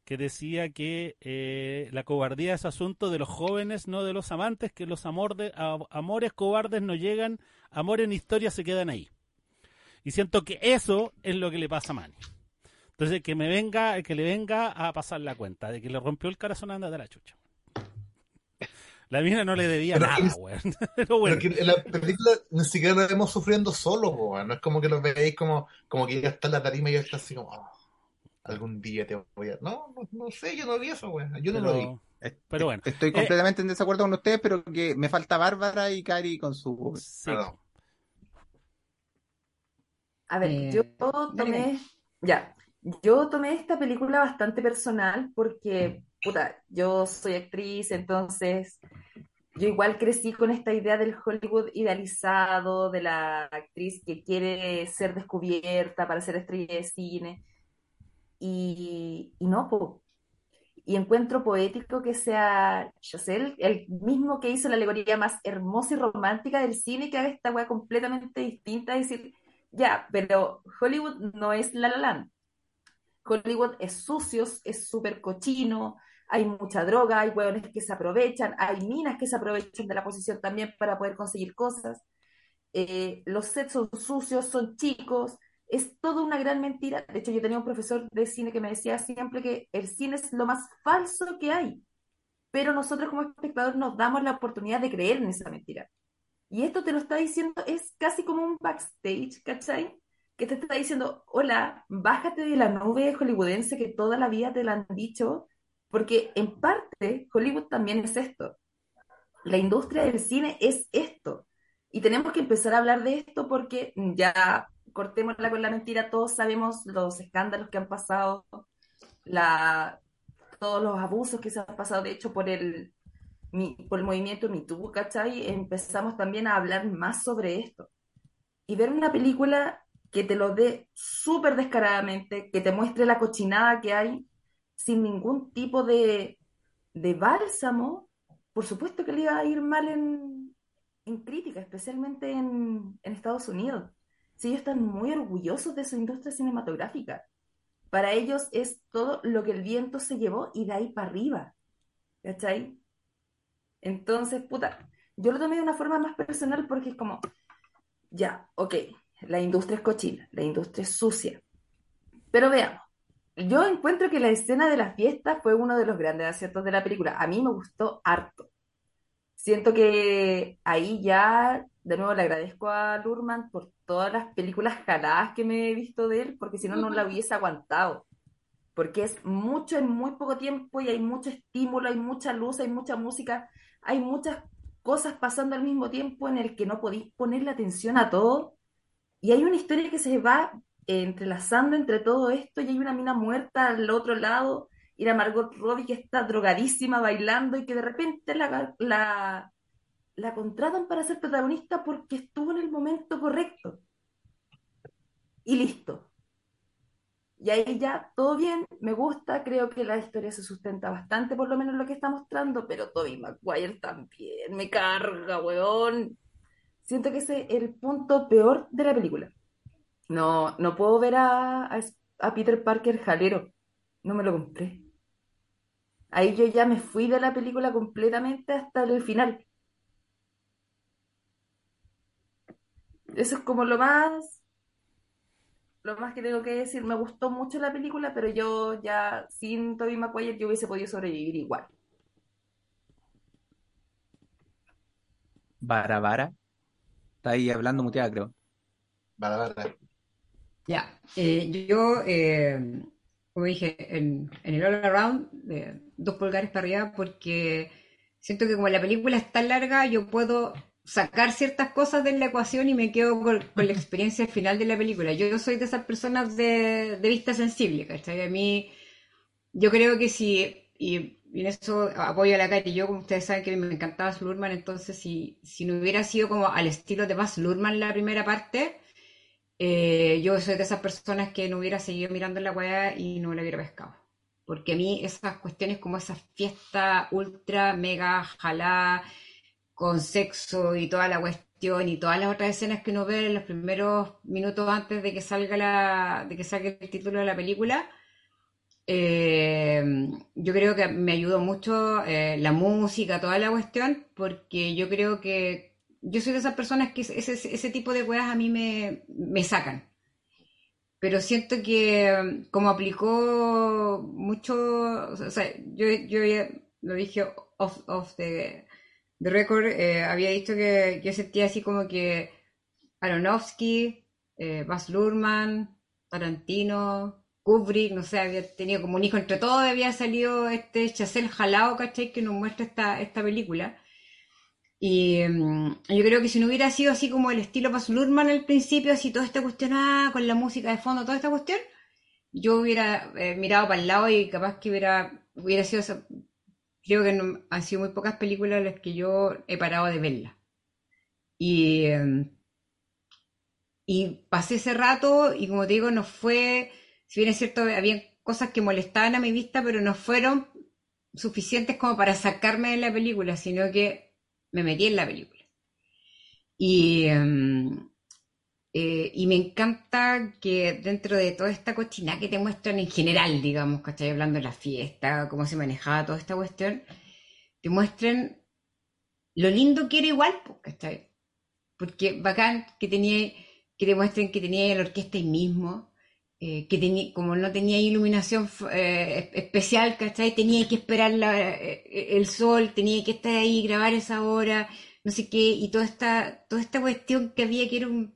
que decía que eh, la cobardía es asunto de los jóvenes, no de los amantes, que los amores cobardes no llegan, amores en historia se quedan ahí. Y siento que eso es lo que le pasa a Manny. Entonces, que me venga, que le venga a pasar la cuenta de que le rompió el corazón anda de la chucha. La mina no le debía Pero nada, weón. Pero bueno, Pero que en la película ni siquiera lo vemos sufriendo solo, po, no es como que lo veis como, como que ya está en la tarima y ya está así como, "Oh, algún día te voy a... No, no, no sé, yo no vi eso, weón, yo no lo vi. pero, pero bueno. Estoy Eh, completamente en desacuerdo con ustedes, pero que me falta Bárbara y Cari con su... sí. Perdón. A ver, Eh, yo tomé, dale. ya, yo tomé esta película bastante personal porque, puta, yo soy actriz, entonces yo igual crecí con esta idea del Hollywood idealizado, de la actriz que quiere ser descubierta para ser estrella de cine. Y, no, po. Y encuentro poético que sea Chazelle, el mismo que hizo la alegoría más hermosa y romántica del cine, que haga esta weá completamente distinta, decir, ya, pero Hollywood no es La La Land. Hollywood es sucio, es súper cochino, hay mucha droga, hay hueones que se aprovechan, hay minas que se aprovechan de la posición también para poder conseguir cosas. Eh, los sets son sucios, son chicos, es toda una gran mentira. De hecho, yo tenía un profesor de cine que me decía siempre que el cine es lo más falso que hay, pero nosotros como espectadores nos damos la oportunidad de creer en esa mentira. Y esto te lo está diciendo, es casi como un backstage, ¿cachai? Que te está diciendo, hola, bájate de la nube hollywoodense que toda la vida te la han dicho, porque en parte Hollywood también es esto. La industria del cine es esto. Y tenemos que empezar a hablar de esto porque ya cortémosla con la mentira, todos sabemos los escándalos que han pasado, la, todos los abusos que se han pasado, de hecho, por el, mi- por el movimiento MeToo, ¿cachai? Empezamos también a hablar más sobre esto. Y ver una película que te lo dé súper descaradamente, que te muestre la cochinada que hay, sin ningún tipo de, de bálsamo, por supuesto que le iba a ir mal en, en crítica, especialmente en, en Estados Unidos. Si ellos están muy orgullosos de su industria cinematográfica. Para ellos es todo lo que el viento se llevó y de ahí para arriba. ¿Cachai? Entonces, puta, yo lo tomé de una forma más personal porque es como, ya, ok, la industria es cochina, la industria es sucia. Pero veamos, yo encuentro que la escena de la fiesta fue uno de los grandes aciertos de la película. A mí me gustó harto. Siento que ahí ya, de nuevo, le agradezco a Lurman por todas las películas jaladas que me he visto de él, porque si no, no la hubiese aguantado. Porque es mucho en muy poco tiempo y hay mucho estímulo, hay mucha luz, hay mucha música, hay muchas cosas pasando al mismo tiempo en el que no podéis ponerle atención a todo. Y hay una historia que se va entrelazando entre todo esto y hay una mina muerta al otro lado y la Margot Robbie que está drogadísima bailando y que de repente la, contratan para ser protagonista porque estuvo en el momento correcto. Y listo. Y ahí ya todo bien, me gusta, creo que la historia se sustenta bastante, por lo menos lo que está mostrando, pero Tobey Maguire también me carga, weón. Siento que ese es el punto peor de la película. No, no puedo ver a, a, a Peter Parker jalero. No me lo compré. Ahí yo ya me fui de la película completamente hasta el final. Eso es como lo más, lo más que tengo que decir. Me gustó mucho la película, pero yo ya sin Tobey Maguire yo hubiese podido sobrevivir igual. Vara, vara. Está ahí hablando muteada, creo. Vale. Ya, eh, yo, eh, como dije, en, el All Around, dos pulgares para arriba, porque siento que como la película es tan larga, yo puedo sacar ciertas cosas de la ecuación y me quedo con, la experiencia final de la película. Yo soy de esas personas de, vista sensible, ¿cachai? A mí, yo creo que si, y, en eso apoyo a la Katy, yo como ustedes saben que me encantaba Baz Luhrmann, entonces si, si no hubiera sido como al estilo de Baz Luhrmann la primera parte, eh, yo soy de esas personas que no hubiera seguido mirando la weá y no la hubiera pescado. Porque a mí esas cuestiones como esa fiesta ultra, mega, jalá, con sexo y toda la cuestión y todas las otras escenas que uno ve en los primeros minutos antes de que salga la, de que salga el título de la película, eh, yo creo que me ayudó mucho eh, la música, toda la cuestión, porque yo creo que yo soy de esas personas que ese, ese, tipo de weas a mí me, me sacan. Pero siento que como aplicó mucho, o sea, yo, yo lo dije off, off the, record, eh, había dicho que yo sentía así como que Aronofsky, eh, Baz Luhrmann, Tarantino, Kubrick, no sé, había tenido como un hijo entre todos, había salido este Chazelle Jalao, ¿cachai? Que nos muestra esta, esta película. Y mm, yo creo que si no hubiera sido así como el estilo Baz Luhrmann al principio, así toda esta cuestión, ah, con la música de fondo, toda esta cuestión, yo hubiera eh, mirado para el lado y capaz que hubiera, hubiera sido, creo que han sido muy pocas películas las que yo he parado de verla. Y, eh, y pasé ese rato y como te digo, no fue, si bien es cierto, había cosas que molestaban a mi vista, pero no fueron suficientes como para sacarme de la película, sino que me metí en la película. Y, em, eh, y me encanta que dentro de toda esta cochina que te muestran en general, digamos, ¿cachai? Hablando de la fiesta, cómo se manejaba toda esta cuestión, te muestren lo lindo que era igual, pues, ¿cachai? Porque bacán que tenía, que te muestren que tenía la orquesta ahí mismo, eh, que tenía, como no tenía iluminación eh, especial, ¿cachai? Tenía que esperar la- eh, el sol, tenía que estar ahí, grabar esa hora, no sé qué, y toda esta, toda esta cuestión que había que era un,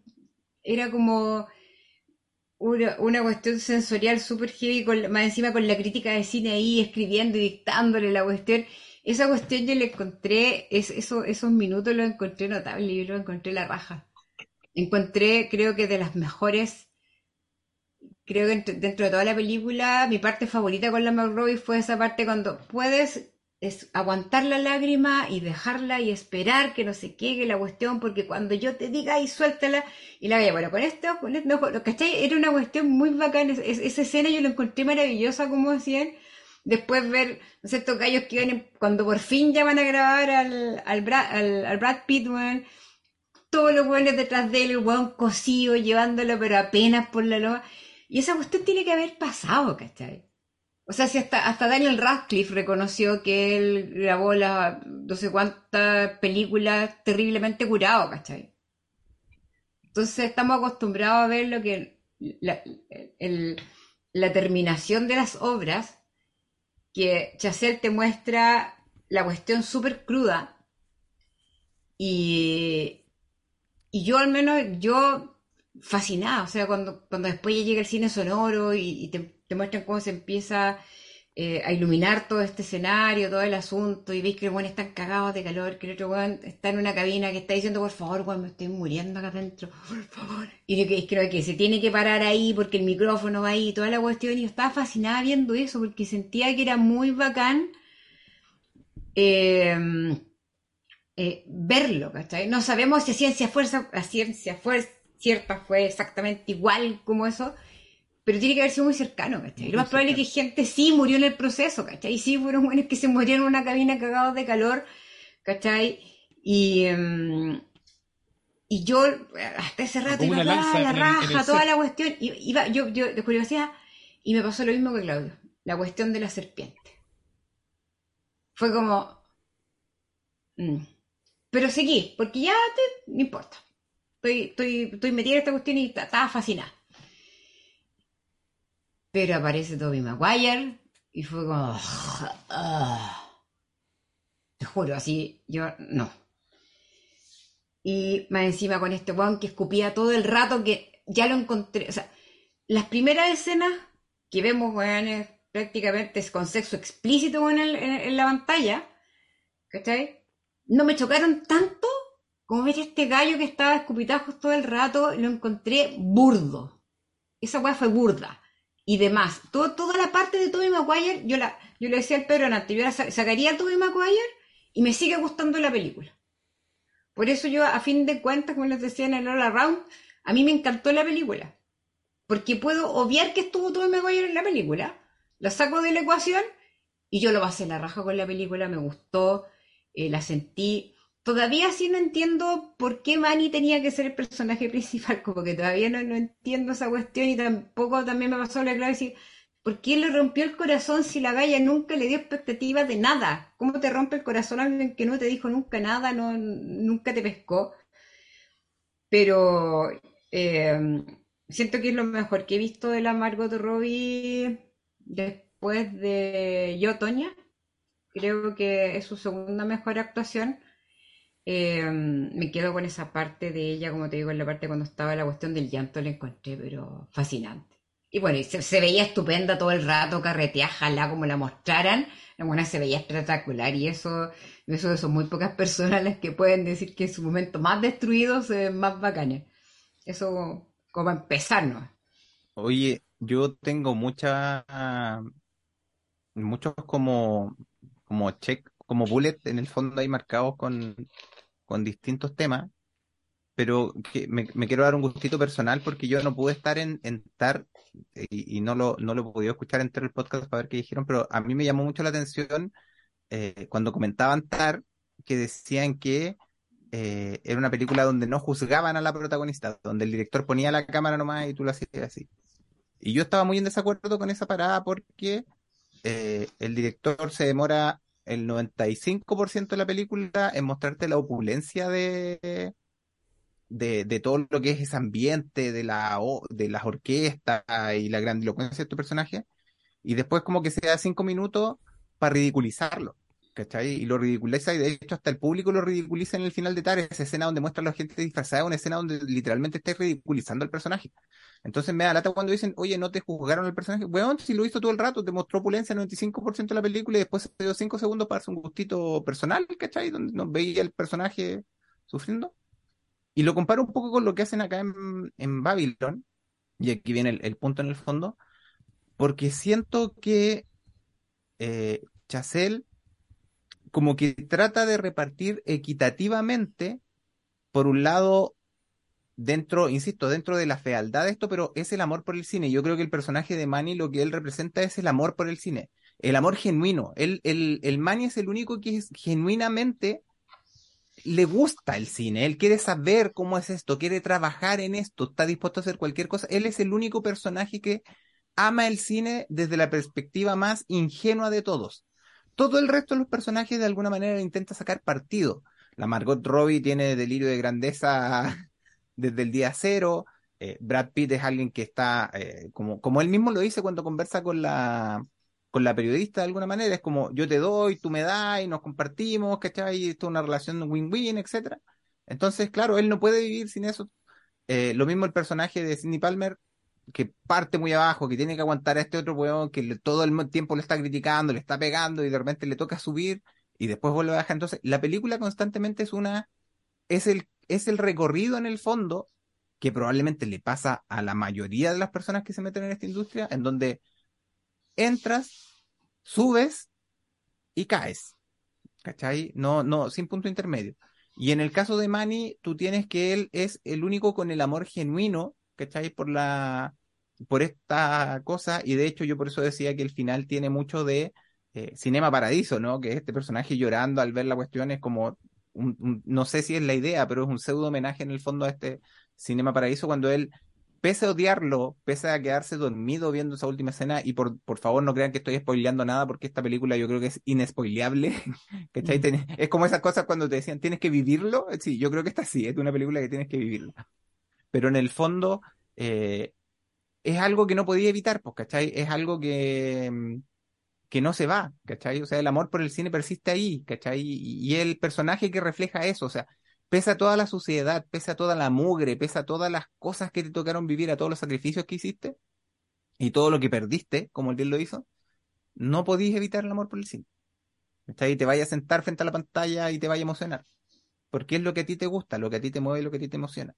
era como una, una cuestión sensorial súper heavy, la- más encima con la crítica de cine ahí, escribiendo y dictándole la cuestión. Esa cuestión yo le encontré, es, eso, esos minutos los encontré notables, yo los encontré la raja. Encontré, creo que de las mejores, creo que dentro de toda la película, mi parte favorita con la McRobbie fue esa parte cuando puedes es aguantar la lágrima y dejarla y esperar que no se quede la cuestión, porque cuando yo te diga y suéltala, y la vaya, bueno, con esto, con esto, no, ¿cachai? Era una cuestión muy bacana, es- es- esa escena yo la encontré maravillosa, como decían, después ver, no sé, estos gallos que vienen, cuando por fin ya van a grabar al, al, Brad, al, Brad Pitt, weón, todos los buenos detrás de él, el weón cosido, llevándolo, pero apenas por la loa. Y esa cuestión tiene que haber pasado, ¿cachai? O sea, si hasta, hasta Daniel Radcliffe reconoció que él grabó las no sé cuántas películas terriblemente curado, ¿cachai? Entonces estamos acostumbrados a ver lo que la, la terminación de las obras, que Chazelle te muestra la cuestión súper cruda y, y yo al menos, yo fascinada, o sea, cuando, cuando después ya llega el cine sonoro y, te, muestran cómo se empieza eh, a iluminar todo este escenario, todo el asunto, y veis que los buenos están cagados de calor, que el otro weón está en una cabina que está diciendo, por favor, weón, me estoy muriendo acá adentro, por favor. Y que- creo que se tiene que parar ahí porque el micrófono va ahí, toda la cuestión, y yo estaba fascinada viendo eso, porque sentía que era muy bacán. eh, eh, verlo, ¿cachai? No sabemos si a ciencia fuerza, a ciencia fuerza cierta fue exactamente igual como eso, pero tiene que haber sido muy cercano, ¿cachai? Lo más probable es que gente sí murió en el proceso, ¿cachai? Y sí fueron buenos que se murieron en una cabina cagados de calor, ¿cachai? Y, em, y yo hasta ese rato iba una a la en el- raja, en toda la cuestión, y- iba, yo, yo de curiosidad, y me pasó lo mismo que Claudio, la cuestión de la serpiente. Fue como... mm. Pero seguí, porque ya te, no importa. Estoy, metida en esta cuestión y ta- estaba fascinada. Pero aparece Toby Maguire y fue como... ah. Te juro, así, yo no. Y más encima con este weón que escupía todo el rato que ya lo encontré. O sea, las primeras escenas que vemos, weones, prácticamente es con sexo explícito weón, en, en- en la pantalla, ¿cachai? No me chocaron tanto como ver a este gallo que estaba a escupitajos todo el rato, lo encontré burdo. Esa weá fue burda. Y demás. Todo, toda la parte de Tobey Maguire, yo la, yo le decía al Pedro antes, yo la sa- sacaría a Tobey Maguire y me sigue gustando la película. Por eso yo, a fin de cuentas, como les decía en el All Around, a mí me encantó la película. Porque puedo obviar que estuvo Tobey Maguire en la película, la saco de la ecuación y yo lo pasé la raja con la película, me gustó, eh, la sentí. Todavía sí no entiendo por qué Manny tenía que ser el personaje principal, como que todavía no, no entiendo esa cuestión y tampoco también me pasó la clave decir, ¿por qué le rompió el corazón si la galla nunca le dio expectativas de nada? ¿Cómo te rompe el corazón alguien que no te dijo nunca nada, no, nunca te pescó? Pero eh, siento que es lo mejor que he visto de la Margot Robbie después de Yo, Toña. Creo que es su segunda mejor actuación. Eh, me quedo con esa parte de ella, como te digo, en la parte cuando estaba la cuestión del llanto, la encontré, pero fascinante. Y bueno, y se, se veía estupenda todo el rato, carretea, jalá como la mostraran. La buena se veía espectacular y eso, eso son muy pocas personas las que pueden decir que en su momento más destruido se ven más bacanes. Eso como a empezar, ¿no? Oye, yo tengo mucha, muchos como, como check, como bullet en el fondo ahí marcados con, con distintos temas. pero que me, quiero dar un gustito personal porque yo no pude estar en, TAR y, no lo, no lo he podido escuchar entero el podcast para ver qué dijeron, pero a mí me llamó mucho la atención eh, cuando comentaban TAR que decían que eh, era una película donde no juzgaban a la protagonista, donde el director ponía la cámara nomás y tú lo hacías así. Y yo estaba muy en desacuerdo con esa parada porque eh, el director se demora el 95% de la película en mostrarte la opulencia de, de, de todo lo que es ese ambiente, de, la, de las orquestas y la grandilocuencia de estos personajes. Y después como que se da cinco minutos para ridiculizarlo. ¿Cachai? Y lo ridiculiza, y de hecho hasta el público lo ridiculiza en el final de Tar, esa escena donde muestra a la gente disfrazada, una escena donde literalmente está ridiculizando al personaje. Entonces me da lata cuando dicen, oye, no te juzgaron al personaje. Weón, si lo hizo todo el rato, te mostró opulencia el 95% de la película y después se dio 5 segundos para darse un gustito personal, ¿cachai? Donde nos veía el personaje sufriendo. Y lo comparo un poco con lo que hacen acá en, en Babylon, y aquí viene el, el punto en el fondo, porque siento que eh, como que trata de repartir equitativamente, por un lado, dentro, insisto, dentro de la fealdad de esto, pero es el amor por el cine. Yo creo que el personaje de Manny lo que él representa es el amor por el cine, el amor genuino. Él, el, el Manny es el único que es genuinamente le gusta el cine, él quiere saber cómo es esto, quiere trabajar en esto, está dispuesto a hacer cualquier cosa. Él es el único personaje que ama el cine desde la perspectiva más ingenua de todos. Todo el resto de los personajes de alguna manera intenta sacar partido. La Margot Robbie tiene delirio de grandeza desde el día cero. Eh, Brad Pitt es alguien que está, eh, como, él mismo lo dice cuando conversa con la, con la periodista de alguna manera, es como yo te doy, tú me das y nos compartimos, ¿cachai? Esto es una relación win-win, etcétera. Entonces, claro, él no puede vivir sin eso. Eh, lo mismo el personaje de Sidney Palmer, que parte muy abajo, que tiene que aguantar a este otro weón que todo el tiempo le está criticando, le está pegando y de repente le toca subir y después vuelve a bajar. Entonces, la película constantemente es una, es el, es el recorrido en el fondo que probablemente le pasa a la mayoría de las personas que se meten en esta industria, en donde entras, subes y caes. ¿Cachai? No, no, sin punto intermedio. Y en el caso de Manny, tú tienes que él es el único con el amor genuino, ¿cachai? Por la, por esta cosa, y de hecho yo por eso decía que el final tiene mucho de eh, Cinema Paradiso, ¿no? Que este personaje llorando al ver la cuestión es como, un- un- no sé si es la idea, pero es un pseudo homenaje en el fondo a este Cinema Paradiso cuando él, pese a odiarlo, pese a quedarse dormido viendo esa última escena, y por, por favor no crean que estoy spoileando nada porque esta película yo creo que es inespoileable, ¿cachai? Ten- Es como esas cosas cuando te decían, tienes que vivirlo, sí, yo creo que esta sí, es una película que tienes que vivirlo. Pero en el fondo, eh, es algo que no podía evitar, pues, ¿cachai? Es algo que, mm, que no se va, ¿cachai? O sea, el amor por el cine persiste ahí, ¿cachai? Y, el personaje que refleja eso, o sea, pese a toda la suciedad, pese a toda la mugre, pese a todas las cosas que te tocaron vivir, a todos los sacrificios que hiciste y todo lo que perdiste, como él lo hizo, no podías evitar el amor por el cine. ¿Cachai? Y te vayas a sentar frente a la pantalla y te vaya a emocionar. Porque es lo que a ti te gusta, lo que a ti te mueve, lo que a ti te emociona.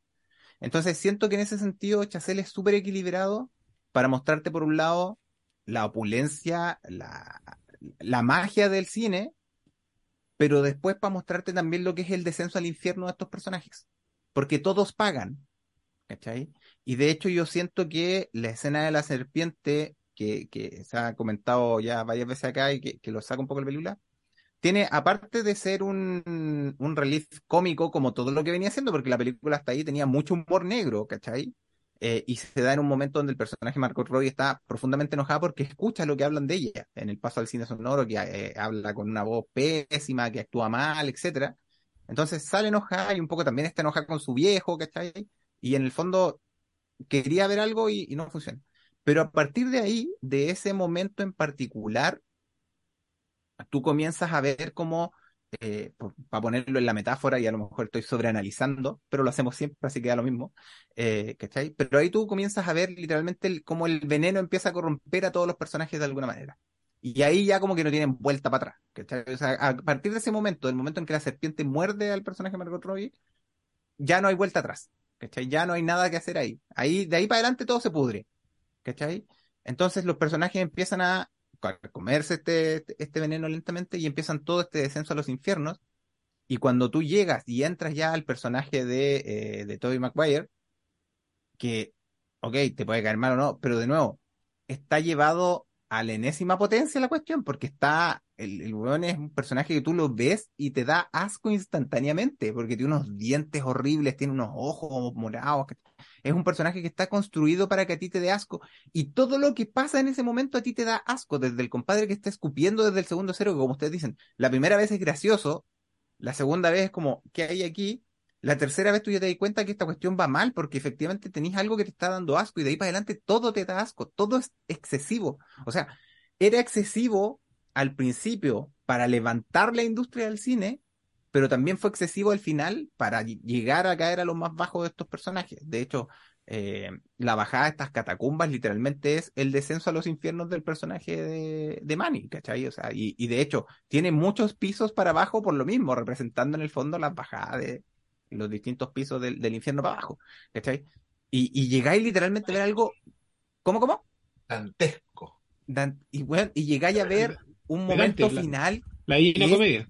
Entonces siento que en ese sentido Chazelle es súper equilibrado para mostrarte por un lado la opulencia, la, la magia del cine, pero después para mostrarte también lo que es el descenso al infierno de estos personajes. Porque todos pagan, ¿cachai? Y de hecho yo siento que la escena de la serpiente, que, que se ha comentado ya varias veces acá y que, que lo saca un poco la película, tiene, aparte de ser un, un relief cómico como todo lo que venía haciendo, porque la película hasta ahí tenía mucho humor negro, ¿cachai? Eh, y se da en un momento donde el personaje Margot Robbie está profundamente enojada porque escucha lo que hablan de ella en el paso al cine sonoro, que eh, habla con una voz pésima, que actúa mal, etcétera. Entonces sale enojada y un poco también está enojada con su viejo, ¿cachai? Y en el fondo quería ver algo y, y no funciona. Pero a partir de ahí, de ese momento en particular, tú comienzas a ver cómo, eh, para ponerlo en la metáfora, y a lo mejor estoy sobreanalizando, pero lo hacemos siempre, así que da lo mismo, eh, ¿cachai? Pero ahí tú comienzas a ver literalmente el- cómo el veneno empieza a corromper a todos los personajes de alguna manera. Y ahí ya como que no tienen vuelta para atrás, ¿cachai? O sea, a partir de ese momento, del momento en que la serpiente muerde al personaje de Margot ya no hay vuelta atrás, ¿cachai? Ya no hay nada que hacer ahí. Ahí, de ahí para adelante todo se pudre, ¿cachai? Entonces los personajes empiezan a a comerse este, este veneno lentamente y empiezan todo este descenso a los infiernos. Y cuando tú llegas y entras ya al personaje de, eh, de Tobey Maguire, que, ok, te puede caer mal o no, pero de nuevo, está llevado a la enésima potencia la cuestión, porque está, el, el es un personaje que tú lo ves y te da asco instantáneamente, porque tiene unos dientes horribles, tiene unos ojos morados, es un personaje que está construido para que a ti te dé asco, y todo lo que pasa en ese momento a ti te da asco, desde el compadre que está escupiendo desde el segundo cero, que como ustedes dicen, la primera vez es gracioso, la segunda vez es como, ¿qué hay aquí? La tercera vez tú ya te das cuenta que esta cuestión va mal porque efectivamente tenés algo que te está dando asco y de ahí para adelante todo te da asco, todo es excesivo. O sea, era excesivo al principio para levantar la industria del cine, pero también fue excesivo al final para ll- llegar a caer a lo más bajo de estos personajes. De hecho, eh, la bajada de estas catacumbas literalmente es el descenso a los infiernos del personaje de, de Manny, ¿cachai? O sea, y, y de hecho tiene muchos pisos para abajo por lo mismo, representando en el fondo las bajadas de los distintos pisos del, del infierno para abajo, ¿cachai? Y, y llegáis literalmente a ver algo, ¿cómo, cómo? Dantesco. Dan- y, bueno, y llegáis a ver un momento la- final La Y es- Comedia.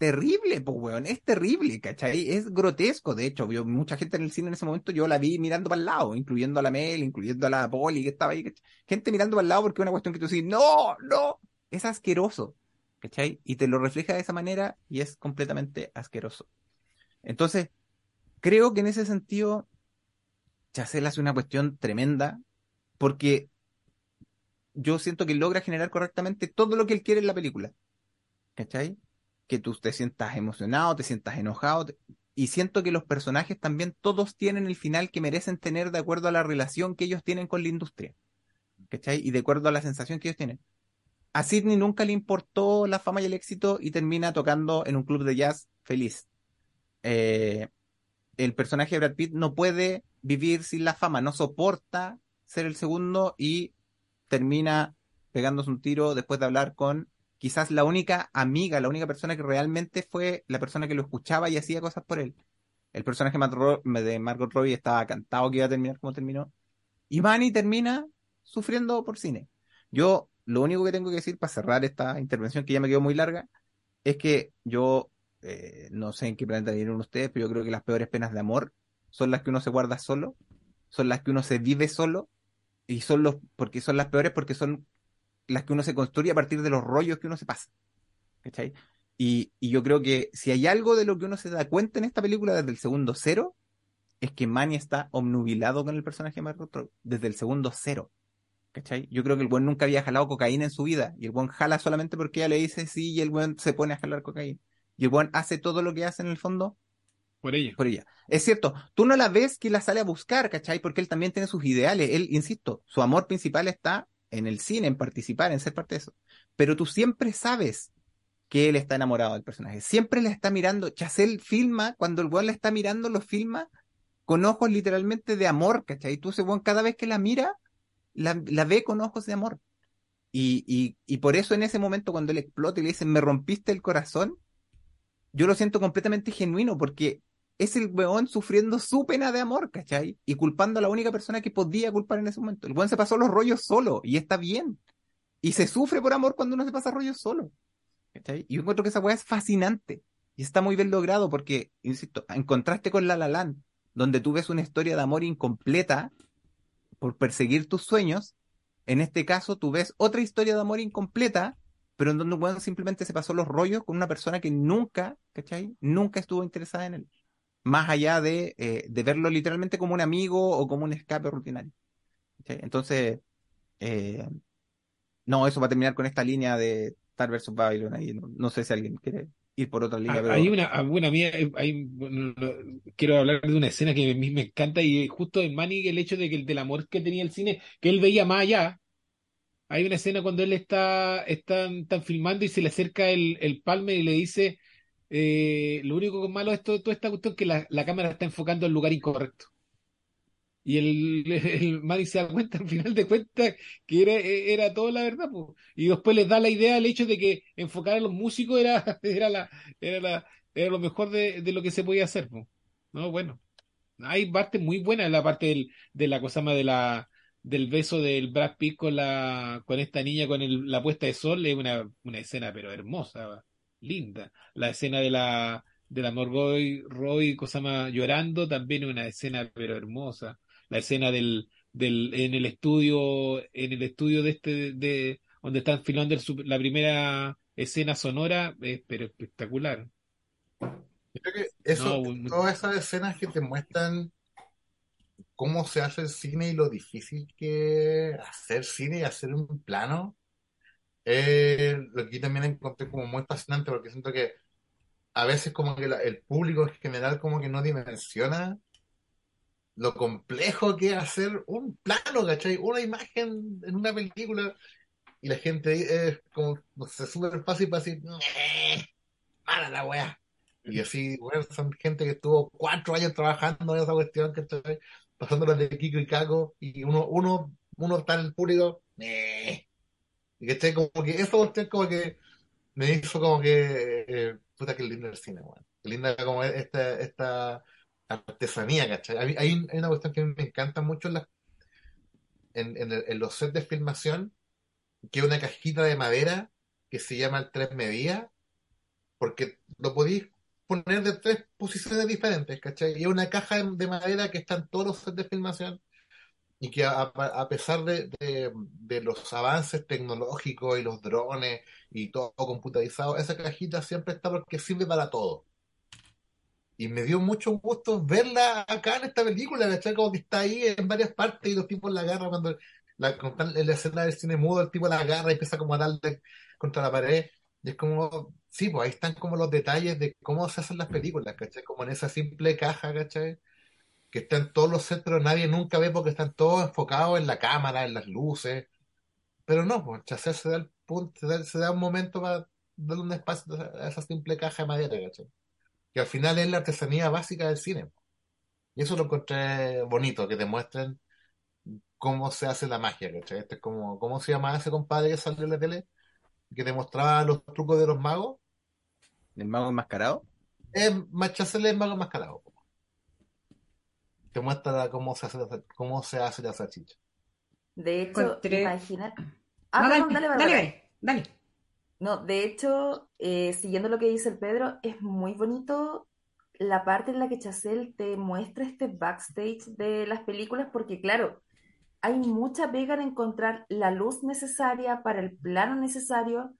Terrible, pues, weón, es terrible, ¿cachai? Es grotesco, de hecho, vio mucha gente en el cine en ese momento, yo la vi mirando para el lado, incluyendo a la Mel, incluyendo a la Poli que estaba ahí, ¿cachai? Gente mirando para el lado porque es una cuestión que tú dices, no, no, es asqueroso, ¿cachai? Y te lo refleja de esa manera y es completamente asqueroso. Entonces, creo que en ese sentido, Chazelle hace una cuestión tremenda porque yo siento que logra generar correctamente todo lo que él quiere en la película. ¿Cachai? Que tú te sientas emocionado, te sientas enojado. Y siento que los personajes también todos tienen el final que merecen tener de acuerdo a la relación que ellos tienen con la industria. ¿Cachai? Y de acuerdo a la sensación que ellos tienen. A Sidney nunca le importó la fama y el éxito y termina tocando en un club de jazz feliz. Eh, el personaje de Brad Pitt no puede vivir sin la fama, no soporta ser el segundo y termina pegándose un tiro después de hablar con quizás la única amiga, la única persona que realmente fue la persona que lo escuchaba y hacía cosas por él. El personaje de Margot Robbie estaba cantado que iba a terminar como terminó. Y Manny termina sufriendo por cine. Yo lo único que tengo que decir para cerrar esta intervención que ya me quedó muy larga es que yo eh, no sé en qué planeta vivieron ustedes, pero yo creo que las peores penas de amor son las que uno se guarda solo, son las que uno se vive solo y son los porque son las peores porque son las que uno se construye a partir de los rollos que uno se pasa. ¿Cachai? Y, y yo creo que si hay algo de lo que uno se da cuenta en esta película desde el segundo cero, es que Manny está obnubilado con el personaje de Margot Robbie desde el segundo cero. ¿Cachai? Yo creo que el buen nunca había jalado cocaína en su vida. Y el buen jala solamente porque ella le dice sí y el buen se pone a jalar cocaína. Y el buen hace todo lo que hace en el fondo Por ello. por ella. Es cierto, tú no la ves que la sale a buscar, ¿cachai? Porque él también tiene sus ideales. Él, insisto, su amor principal está en el cine, en participar, en ser parte de eso. Pero tú siempre sabes que él está enamorado del personaje. Siempre le está mirando. Chazelle filma, cuando el weón la está mirando, lo filma con ojos literalmente de amor, ¿cachai? Tú ese weón cada vez que la mira, la, la ve con ojos de amor. Y, y, y por eso en ese momento cuando él explota y le dicen, me rompiste el corazón, yo lo siento completamente genuino porque es el weón sufriendo su pena de amor, ¿cachai? Y culpando a la única persona que podía culpar en ese momento. El weón se pasó los rollos solo y está bien. Y se sufre por amor cuando uno se pasa rollos solo. ¿Cachai? Y yo encuentro que esa weá es fascinante. Y está muy bien logrado porque, insisto, en contraste con La donde tú ves una historia de amor incompleta por perseguir tus sueños, en este caso tú ves otra historia de amor incompleta, pero en donde un weón simplemente se pasó los rollos con una persona que nunca, ¿cachai? Nunca estuvo interesada en él. Más allá de, eh, de verlo literalmente como un amigo o como un escape rutinario. Entonces, eh, no, eso va a terminar con esta línea de Star vs. Babylon ahí. No, no sé si alguien quiere ir por otra línea, Ah, pero Hay una, bueno, mía, hay, bueno, no, quiero hablar de una escena que a mí me encanta y justo en Manny el hecho de que el del amor que tenía el cine, que él veía más allá. Hay una escena cuando él está, están, están filmando y se le acerca el, el palme y le dice, eh, lo único malo de esto, toda esta cuestión es que la, cámara está enfocando al lugar incorrecto. Y el, el se da cuenta, al final de cuentas, que era, era todo la verdad. Y después les da la idea el hecho de que enfocar a los músicos era, era la, era era lo mejor de, lo que se podía hacer. No, bueno. Hay partes muy buenas, la parte de la cosa de la, del beso del Brad Pitt con la, con esta niña con el, la puesta de sol, es una, una escena pero hermosa, linda. La escena de la, de la Morgoy Roy Cosama llorando, también una escena pero hermosa. La escena del, del, en el estudio, en el estudio de este, de, donde están filmando el la primera escena sonora, es pero espectacular. Yo creo que eso, No, muy- todas esas escenas que te muestran cómo se hace el cine y lo difícil que hacer cine y hacer un plano, eh, lo que también encontré como muy fascinante porque siento que a veces como que el público en general como que no dimensiona lo complejo que es hacer un plano, ¿cachai? Una imagen en una película y la gente es como, no sé, súper fácil para decir, "Meh, para la weá. Y así, bueno, son gente que estuvo cuatro años trabajando en esa cuestión, ¿cachai? Pasándola de Kiko y Caco, y uno, uno, uno está en el público, "Meh". Y ¿cachai? Como que eso cuestión como que me hizo como que, eh, puta que lindo el cine, weón. Qué linda como es esta, esta artesanía, ¿cachai? Hay, hay un- hay una cuestión que me encanta mucho en, las- en, los sets de filmación, que es una cajita de madera que se llama el tres medidas, porque lo podéis poner de tres posiciones diferentes, ¿cachai? Y es una caja de, de madera que está en todos los sets de filmación y que a, pesar de, los avances tecnológicos y los drones y todo computarizado, esa cajita siempre está porque sirve para todo. Y me dio mucho gusto verla acá en esta película, ¿cachai? Como que está ahí en varias partes y los tipos la agarran cuando la, en la escena del cine mudo, el tipo la agarra y empieza como a darle contra la pared. Y es como, sí, pues ahí están como los detalles de cómo se hacen las películas, ¿cachai? Como en esa simple caja, ¿cachai? Que están todos los centros, nadie nunca ve porque están todos enfocados en la cámara, en las luces. Pero no, pues se da el punto, se da, se da un momento para darle un espacio a esa simple caja de madera, ¿cachai? Que al final es la artesanía básica del cine. Y eso lo encontré bonito, que te muestren cómo se hace la magia, ¿cachai? Este es como, ¿cómo se llama ese compadre que salió en la tele? Que te mostraba los trucos de los magos. ¿El mago enmascarado? Es Chazelle es mago enmascarado. Te muestra cómo se hace la, cómo se hace la salchicha. De hecho, Encontré- imagina. No, Ah, dale, dale, dale, dale, dale. No, de hecho, eh, siguiendo lo que dice el Pedro, es muy bonito la parte en la que Chazelle te muestra este backstage de las películas, porque claro, hay mucha pega en encontrar la luz necesaria para el plano necesario,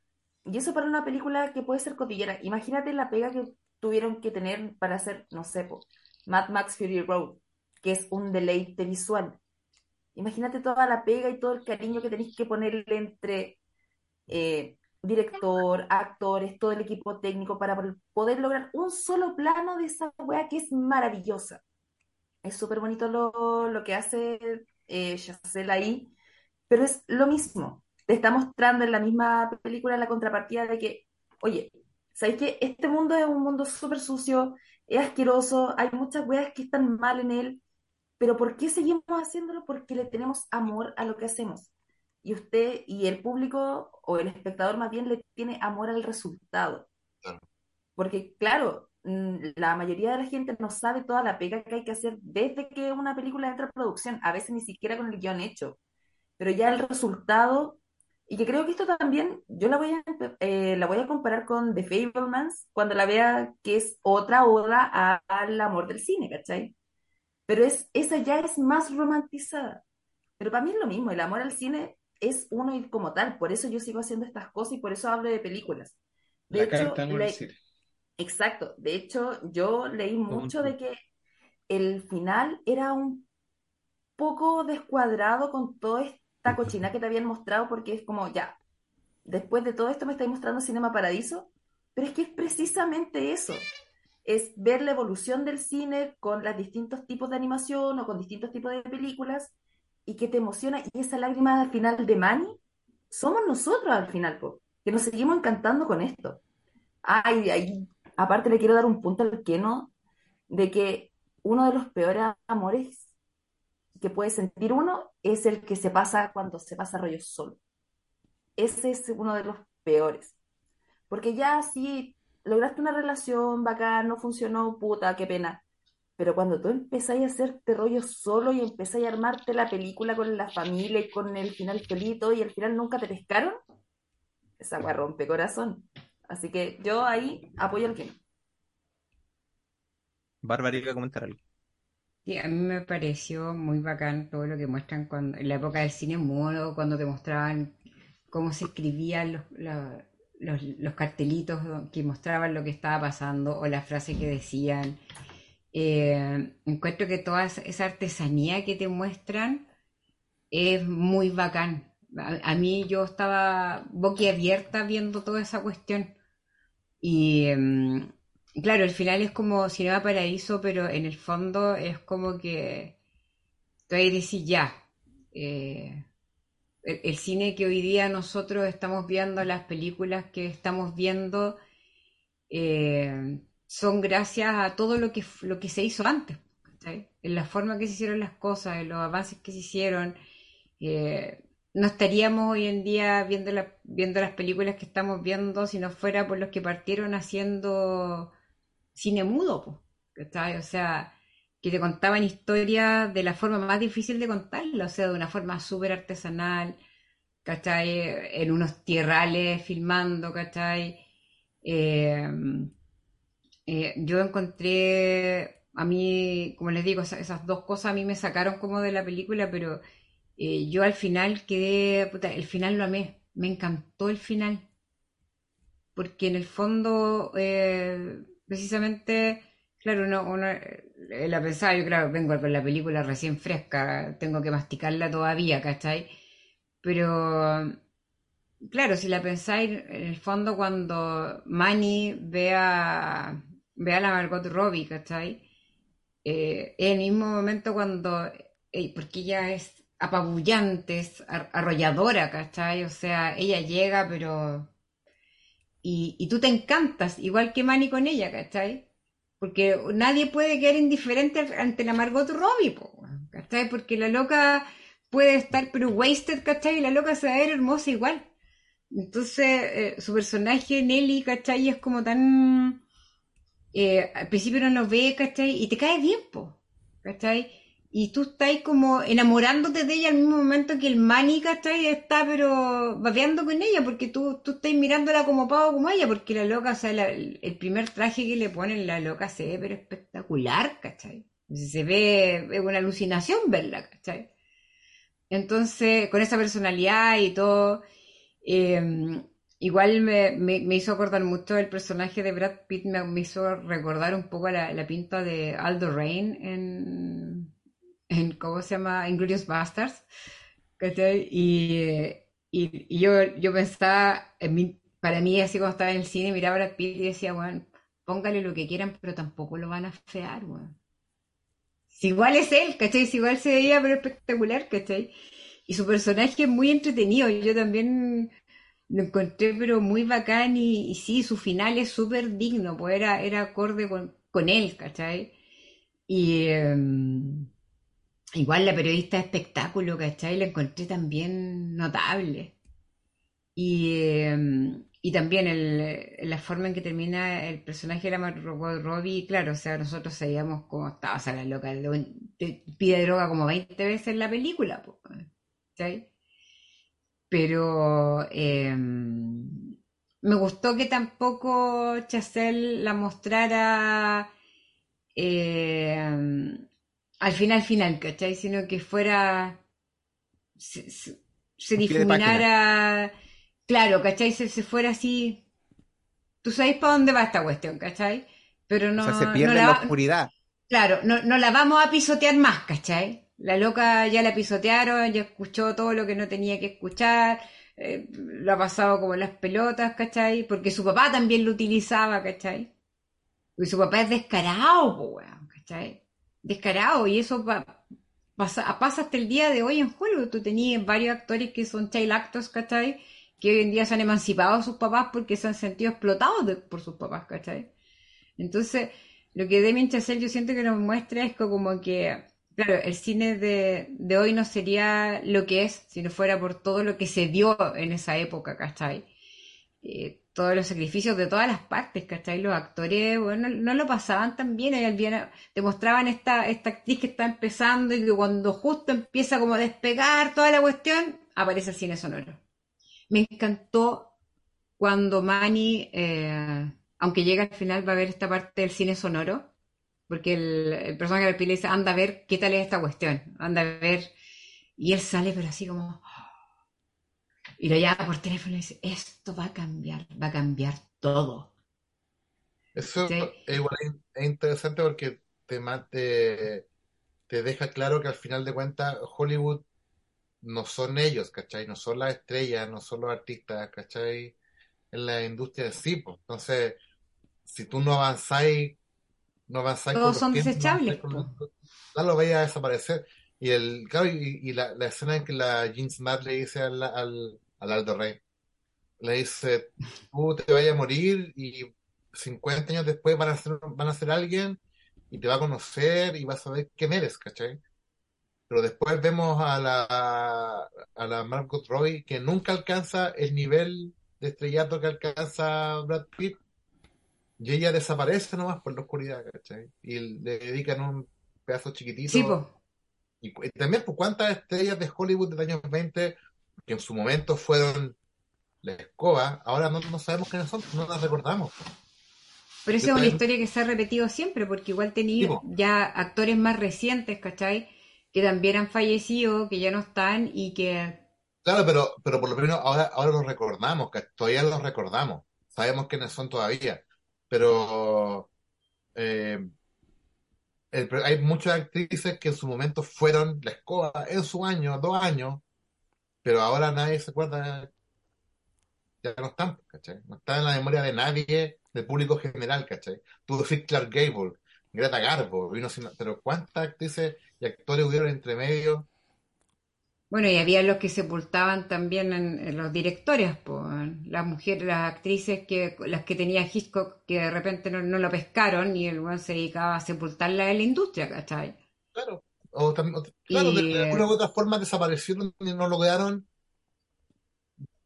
y eso para una película que puede ser cotillera. Imagínate la pega que tuvieron que tener para hacer, no sé, po, Mad Max Fury Road, que es un deleite visual. Imagínate toda la pega y todo el cariño que tenéis que ponerle entre eh, director, actores, todo el equipo técnico para poder lograr un solo plano de esa weá que es maravillosa. Es súper bonito lo, lo que hace eh, ahí, pero es lo mismo. Te está mostrando en la misma película la contrapartida de que, oye, ¿sabes qué? Este mundo es un mundo súper sucio, es asqueroso, hay muchas weas que están mal en él, pero ¿por qué seguimos haciéndolo? Porque le tenemos amor a lo que hacemos. Y usted y el público o el espectador más bien le tiene amor al resultado. Claro. Porque claro, mm, la mayoría de la gente no sabe toda la pega que hay que hacer desde que una película entra a producción, a veces ni siquiera con el guion hecho, pero ya el resultado, y que creo que esto también, yo la voy a, eh, la voy a comparar con The Fablemans cuando la vea que es otra oda al amor del cine, ¿cachai? Pero es, esa ya es más romantizada. Pero para mí es lo mismo, el amor al cine es uno y como tal, por eso yo sigo haciendo estas cosas y por eso hablo de películas. De La hecho, le-. Exacto, de hecho yo leí mucho de que el final era un poco descuadrado con toda esta cochina que te habían mostrado porque es como, ya, después de todo esto me estáis mostrando Cinema Paradiso, pero es que es precisamente eso, es ver la evolución del cine con los distintos tipos de animación o con distintos tipos de películas y que te emociona y esa lágrima al final de Manny, somos nosotros al final, po, que nos seguimos encantando con esto. Ay, aparte le quiero dar un punto al Keno de que uno de los peores amores que puede sentir uno es el que se pasa cuando se pasa rollo solo. Ese es uno de los peores. Porque ya sí, lograste una relación bacán, no funcionó, puta, qué pena. Pero cuando tú empezáis a hacerte rollo solo y empezáis a armarte la película con la familia y con el final feliz y todo, y al final nunca te pescaron, esa weá rompe corazón. Así que yo ahí apoyo al que no. Bárbara iba a comentar algo. Sí, a mí me pareció muy bacán todo lo que muestran cuando, en la época del cine mudo, cuando te mostraban cómo se escribían los, la- los, cartelitos que mostraban lo que estaba pasando o la frase que decían. Eh, encuentro que toda esa esa artesanía que te muestran es muy bacán. A, mí yo estaba boquiabierta viendo toda esa cuestión. Y em, claro, el final es como Cinema Paraíso, pero en el fondo es como que tú ahí decís ya. eh, el, cine que hoy día nosotros estamos viendo, las películas que estamos viendo, eh, son gracias a todo lo que, lo que se hizo antes. En la forma que se hicieron las cosas, en los avances que se hicieron. eh, no estaríamos hoy en día viendo, la- viendo las películas que estamos viendo si no fuera por los que partieron haciendo cine mudo, ¿cachai? O sea, que te contaban historias de la forma más difícil de contarlas, o sea, de una forma súper artesanal, ¿cachai? En unos tierrales filmando, ¿cachai? Eh, eh, yo encontré, a mí, como les digo, esa- esas dos cosas a mí me sacaron como de la película, pero eh, yo al final quedé, puta, el final lo amé, me encantó el final, porque en el fondo, eh, precisamente, claro, uno, uno, eh, la pensaba, yo claro, vengo con la película recién fresca, tengo que masticarla todavía, ¿cachai? Pero, claro, si la pensáis, en el fondo cuando Manny ve a, a la Margot Robbie, ¿cachai? Eh, en el mismo momento cuando, porque ella es apabullante, es ar- arrolladora, ¿cachai? O sea, ella llega, pero... Y, y tú te encantas, igual que Manny con ella, ¿cachai? Porque nadie puede quedar indiferente ante la Margot Robbie, po, ¿cachai? Porque la loca puede estar pero wasted, ¿cachai? Y la loca se va a ver hermosa igual. Entonces, eh, su personaje, Nelly, ¿cachai? Es como tan... eh, al principio no lo ve, ¿cachai? Y te cae bien, po, ¿cachai? Y tú estás como enamorándote de ella al mismo momento que el Manny, ¿cachai? Está pero babeando con ella, porque tú, tú estás mirándola como pavo como ella, porque la loca, o sea, el primer traje que le ponen, la loca se ve pero espectacular, ¿cachai? Se ve, es una alucinación verla, ¿cachai? Entonces, con esa personalidad y todo, eh, igual me, me- hizo acordar mucho el personaje de Brad Pitt, me, hizo recordar un poco la, la pinta de Aldo Rain en, en ¿cómo se llama? Inglourious Basterds, ¿cachai? Y, y, y yo, yo pensaba, en mí- para mí, así cuando estaba en el cine, miraba a Brad Pitt y decía, bueno, póngale lo que quieran, pero tampoco lo van a fear, weón. Si igual es él, ¿cachai? Si igual se veía pero espectacular, ¿cachai? Y su personaje es muy entretenido. Yo también lo encontré pero muy bacán y, y sí, su final es súper digno, pues era, era acorde con, con él, ¿cachai? Y em, igual la periodista de espectáculo, ¿cachai? La encontré también notable. Y, em, y también el, la forma en que termina el personaje de la Margot Robbie, claro, o sea, nosotros sabíamos cómo estaba, o sea, la loca lo- te pide droga como 20 veces en la película, ¿cachai? Pero em, me gustó que tampoco Chazelle la mostrara em, al final, final, ¿cachai? Sino que fuera, se, difuminara, claro, ¿cachai? Se, se fuera así, tú sabes para dónde va esta cuestión, ¿cachai? Pero no, O sea, se no pierde la oscuridad. Claro, no, no la vamos a pisotear más, ¿cachai? La loca ya la pisotearon, ya escuchó todo lo que no tenía que escuchar, eh, lo ha pasado como las pelotas, ¿cachai? Porque su papá también lo utilizaba, ¿cachai? Y su papá es descarado, ¿cachai? Descarado, y eso pa- pasa, hasta el día de hoy en Hollywood. Tú tenías varios actores que son child actors, ¿cachai? Que hoy en día se han emancipado de sus papás porque se han sentido explotados por sus papás, ¿cachai? Entonces, lo que Damien Chazelle yo siento que nos muestra es como que, claro, el cine de, de hoy no sería lo que es si no fuera por todo lo que se dio en esa época, ¿cachai? Eh, todos los sacrificios de todas las partes, ¿cachai? Los actores, bueno, no lo pasaban tan bien, ellos bien demostraban esta, esta actriz que está empezando y que cuando justo empieza como a despegar toda la cuestión, aparece el cine sonoro. Me encantó cuando Manny, eh, aunque llega al final, va a ver esta parte del cine sonoro, porque el, personaje de le dice, anda a ver qué tal es esta cuestión, anda a ver, y él sale pero así como, y lo llama por teléfono y dice, esto va a cambiar, va a cambiar todo. Eso Sí. es igual es- es interesante porque te, te, te deja claro que al final de cuentas Hollywood no son ellos, ¿cachai? No son las estrellas, no son los artistas, ¿cachai? En la industria de sí, pues. Entonces, si tú no avanzáis, no avanzáis Todos son tiempos, no desechables, po. los- claro, vaya a desaparecer. Y el, claro, y, y la, la escena en que la Jean Smart le dice al, al, al Aldo Rey, le dice, tú te vayas a morir y 50 años después van a ser, van a ser alguien y te va a conocer y vas a saber quién eres, ¿cachai? Pero después vemos a la, a la Margot Robbie que nunca alcanza el nivel de estrellato que alcanza Brad Pitt y ella desaparece nomás por la oscuridad, ¿cachai? Y le dedican un pedazo chiquitito. Sí. Y, y también, pues, cuántas estrellas de Hollywood de los años 20 que en su momento fueron la escoba, ahora no, no sabemos quiénes son, no las recordamos. Pero esa es una historia que se ha repetido siempre, porque igual tenía ya actores más recientes, ¿cachai? Que también han fallecido, que ya no están y que... Claro, pero, pero por lo menos ahora, ahora los recordamos, que todavía los recordamos. Sabemos quiénes son todavía. Pero eh, el- hay muchas actrices que en su momento fueron la escoba en su año, dos años, pero ahora nadie se acuerda, ya no están, ¿cachai? No están en la memoria de nadie, del público general, ¿cachai? Tú decís Clark Gable, Greta Garbo, vino sin- pero ¿cuántas actrices y actores hubieron entre medio? Bueno, y había los que sepultaban también en, en los directores, pues, las mujeres, las actrices que, las que tenía Hitchcock que de repente no, no lo pescaron y el weón se dedicaba a sepultarla en la industria, ¿cachai? Claro, o o- claro, Y, de, de eh, alguna u otra forma desaparecieron y no lograron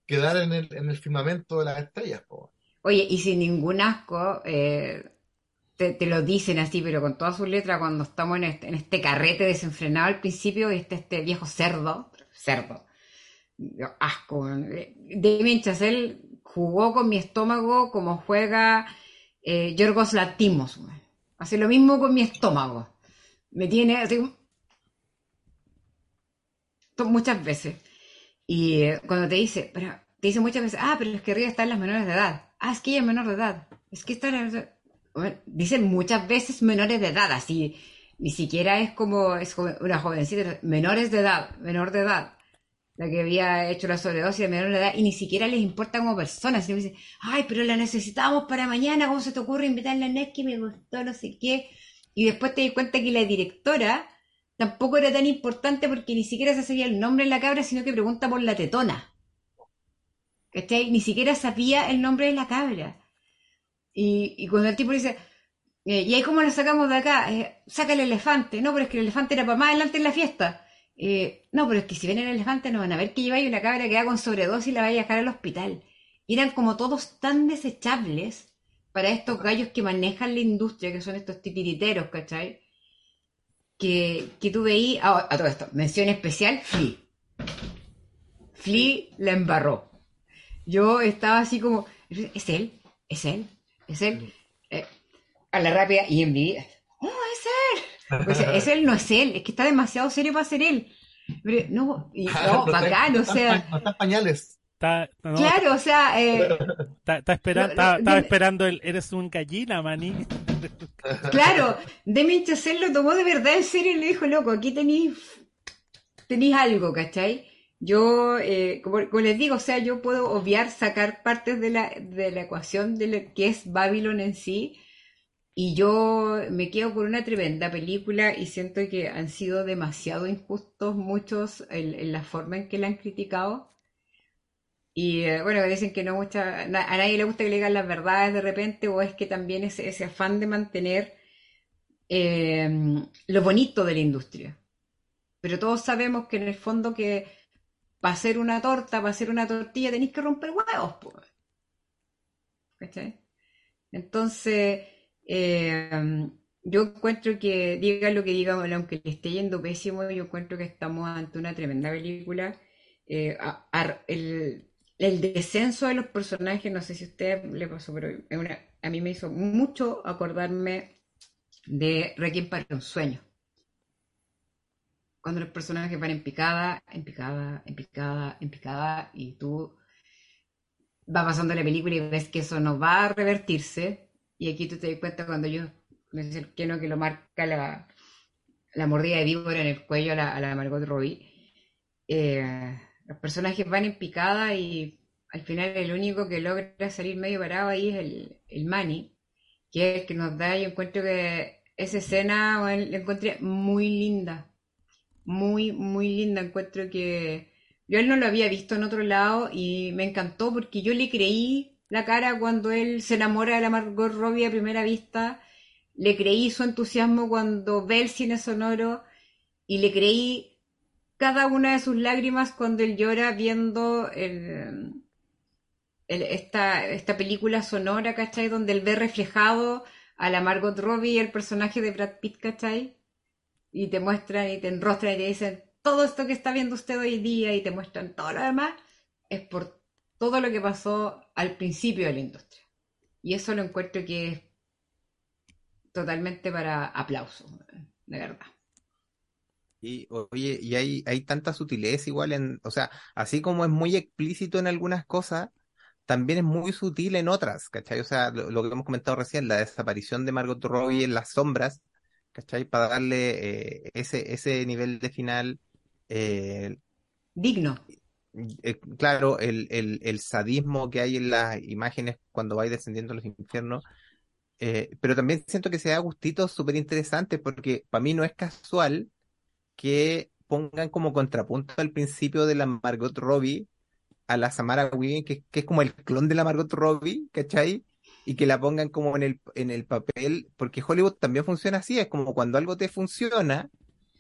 quedar en el, en el firmamento de las estrellas, po. Oye, y sin ningún asco, eh, te, te lo dicen así, pero con todas sus letras, cuando estamos en este, en este carrete desenfrenado al principio, y este, este viejo cerdo, cerdo, asco. Eh, Damien Chazelle jugó con mi estómago como juega eh, Yorgos weón. Hace lo mismo con mi estómago. Me tiene así muchas veces. Y eh, cuando te dice, pero te dice muchas veces, ah, pero es que arriba están las menores de edad. Ah, es que ella es menor de edad. Es que están... Bueno, dicen muchas veces menores de edad, así. Ni siquiera es como es una jovencita, menores de edad, menor de edad. La que había hecho la sobredosis de menor de edad y ni siquiera les importa como personas. Sino que dicen, ay, pero la necesitamos para mañana, ¿cómo se te ocurre invitarla a Nesky? Me gustó, no sé qué. Y después te di cuenta que la directora tampoco era tan importante porque ni siquiera se sabía el nombre de la cabra, sino que pregunta por la tetona. ¿Cachai? Ni siquiera sabía el nombre de la cabra. Y, y cuando el tipo dice, eh, ¿y ahí cómo la sacamos de acá? Eh, saca el elefante. No, pero es que el elefante era para más adelante en la fiesta. Eh, no, pero es que si ven el elefante no van a ver que lleváis una cabra que va con sobredosis y la vaya a dejar al hospital. Y eran como todos tan desechables para estos gallos que manejan la industria, que son estos titiriteros, ¿cachai? Que, que tú veí, ah, a todo esto, mención especial, Flea. Flea la embarró. Yo estaba así como, ¿es él? ¿Es él? ¿Es él? Eh, a la rápida y en mi vida, ¡oh, es él! Pues, es él, no es él, es que está demasiado serio para ser él. Pero, no, y, no, bacán, no o sea, no están pañales. Está, no, claro, o sea, eh, está, está esperando, No, está, no, estaba esperando el eres un gallina, maní. Claro, Demi Chazelle lo tomó de verdad en serio y le dijo, loco, aquí tenéis tenéis algo, ¿cachai? Yo, eh, como, les digo, o sea, yo puedo obviar, sacar partes de la, de la ecuación de lo que es Babylon en sí, y yo me quedo con una tremenda película y siento que han sido demasiado injustos muchos en, en la forma en que la han criticado. Y eh, bueno, dicen que no mucha, a nadie le gusta que le digan las verdades de repente, o es que también ese, ese afán de mantener eh, lo bonito de la industria. Pero todos sabemos que en el fondo que para hacer una torta, para hacer una tortilla, tenéis que romper huevos. ¿Cachai? Entonces, eh, yo encuentro que, diga lo que diga, aunque le esté yendo pésimo, yo encuentro que estamos ante una tremenda película. Eh, el descenso de los personajes, no sé si usted le pasó, pero a mí me hizo mucho acordarme de Requiem para un sueño. Cuando los personajes van en picada, en picada, en picada, en picada, y tú vas pasando la película y ves que eso no va a revertirse, y aquí tú te das cuenta cuando yo me dice el Keno que lo marca la, la mordida de víbora en el cuello a la, a la Margot Robbie. Eh, los personajes van en picada y al final el único que logra salir medio parado ahí es el, el Manny, que es el que nos da, yo encuentro que esa escena bueno, la encontré muy linda, muy, muy linda, encuentro que yo él no lo había visto en otro lado y me encantó porque yo le creí la cara cuando él se enamora de la Margot Robbie a primera vista, le creí su entusiasmo cuando ve el cine sonoro y le creí cada una de sus lágrimas cuando él llora viendo esta, esta película sonora, ¿cachai? Donde él ve reflejado a la Margot Robbie el personaje de Brad Pitt, ¿cachai? Y te muestran y te enrostran y te dicen, todo esto que está viendo usted hoy día y te muestran todo lo demás, es por todo lo que pasó al principio de la industria. Y eso lo encuentro que es totalmente para aplauso, de verdad. Y oye, y hay, hay tanta sutileza igual en, o sea, así como es muy explícito en algunas cosas, también es muy sutil en otras, ¿cachai? O sea, lo, lo que hemos comentado recién, la desaparición de Margot Robbie en las sombras, ¿cachai? Para darle eh, ese, ese nivel de final, eh, Digno. eh, claro, el, el, el sadismo que hay en las imágenes cuando vais descendiendo a los infiernos, pero también siento que se da gustitos súper interesantes porque para mí no es casual que pongan como contrapunto al principio de la Margot Robbie a la Samara Weaving, que, que es como el clon de la Margot Robbie, ¿cachai? Y que la pongan como en el, en el papel, porque Hollywood también funciona así, es como cuando algo te funciona,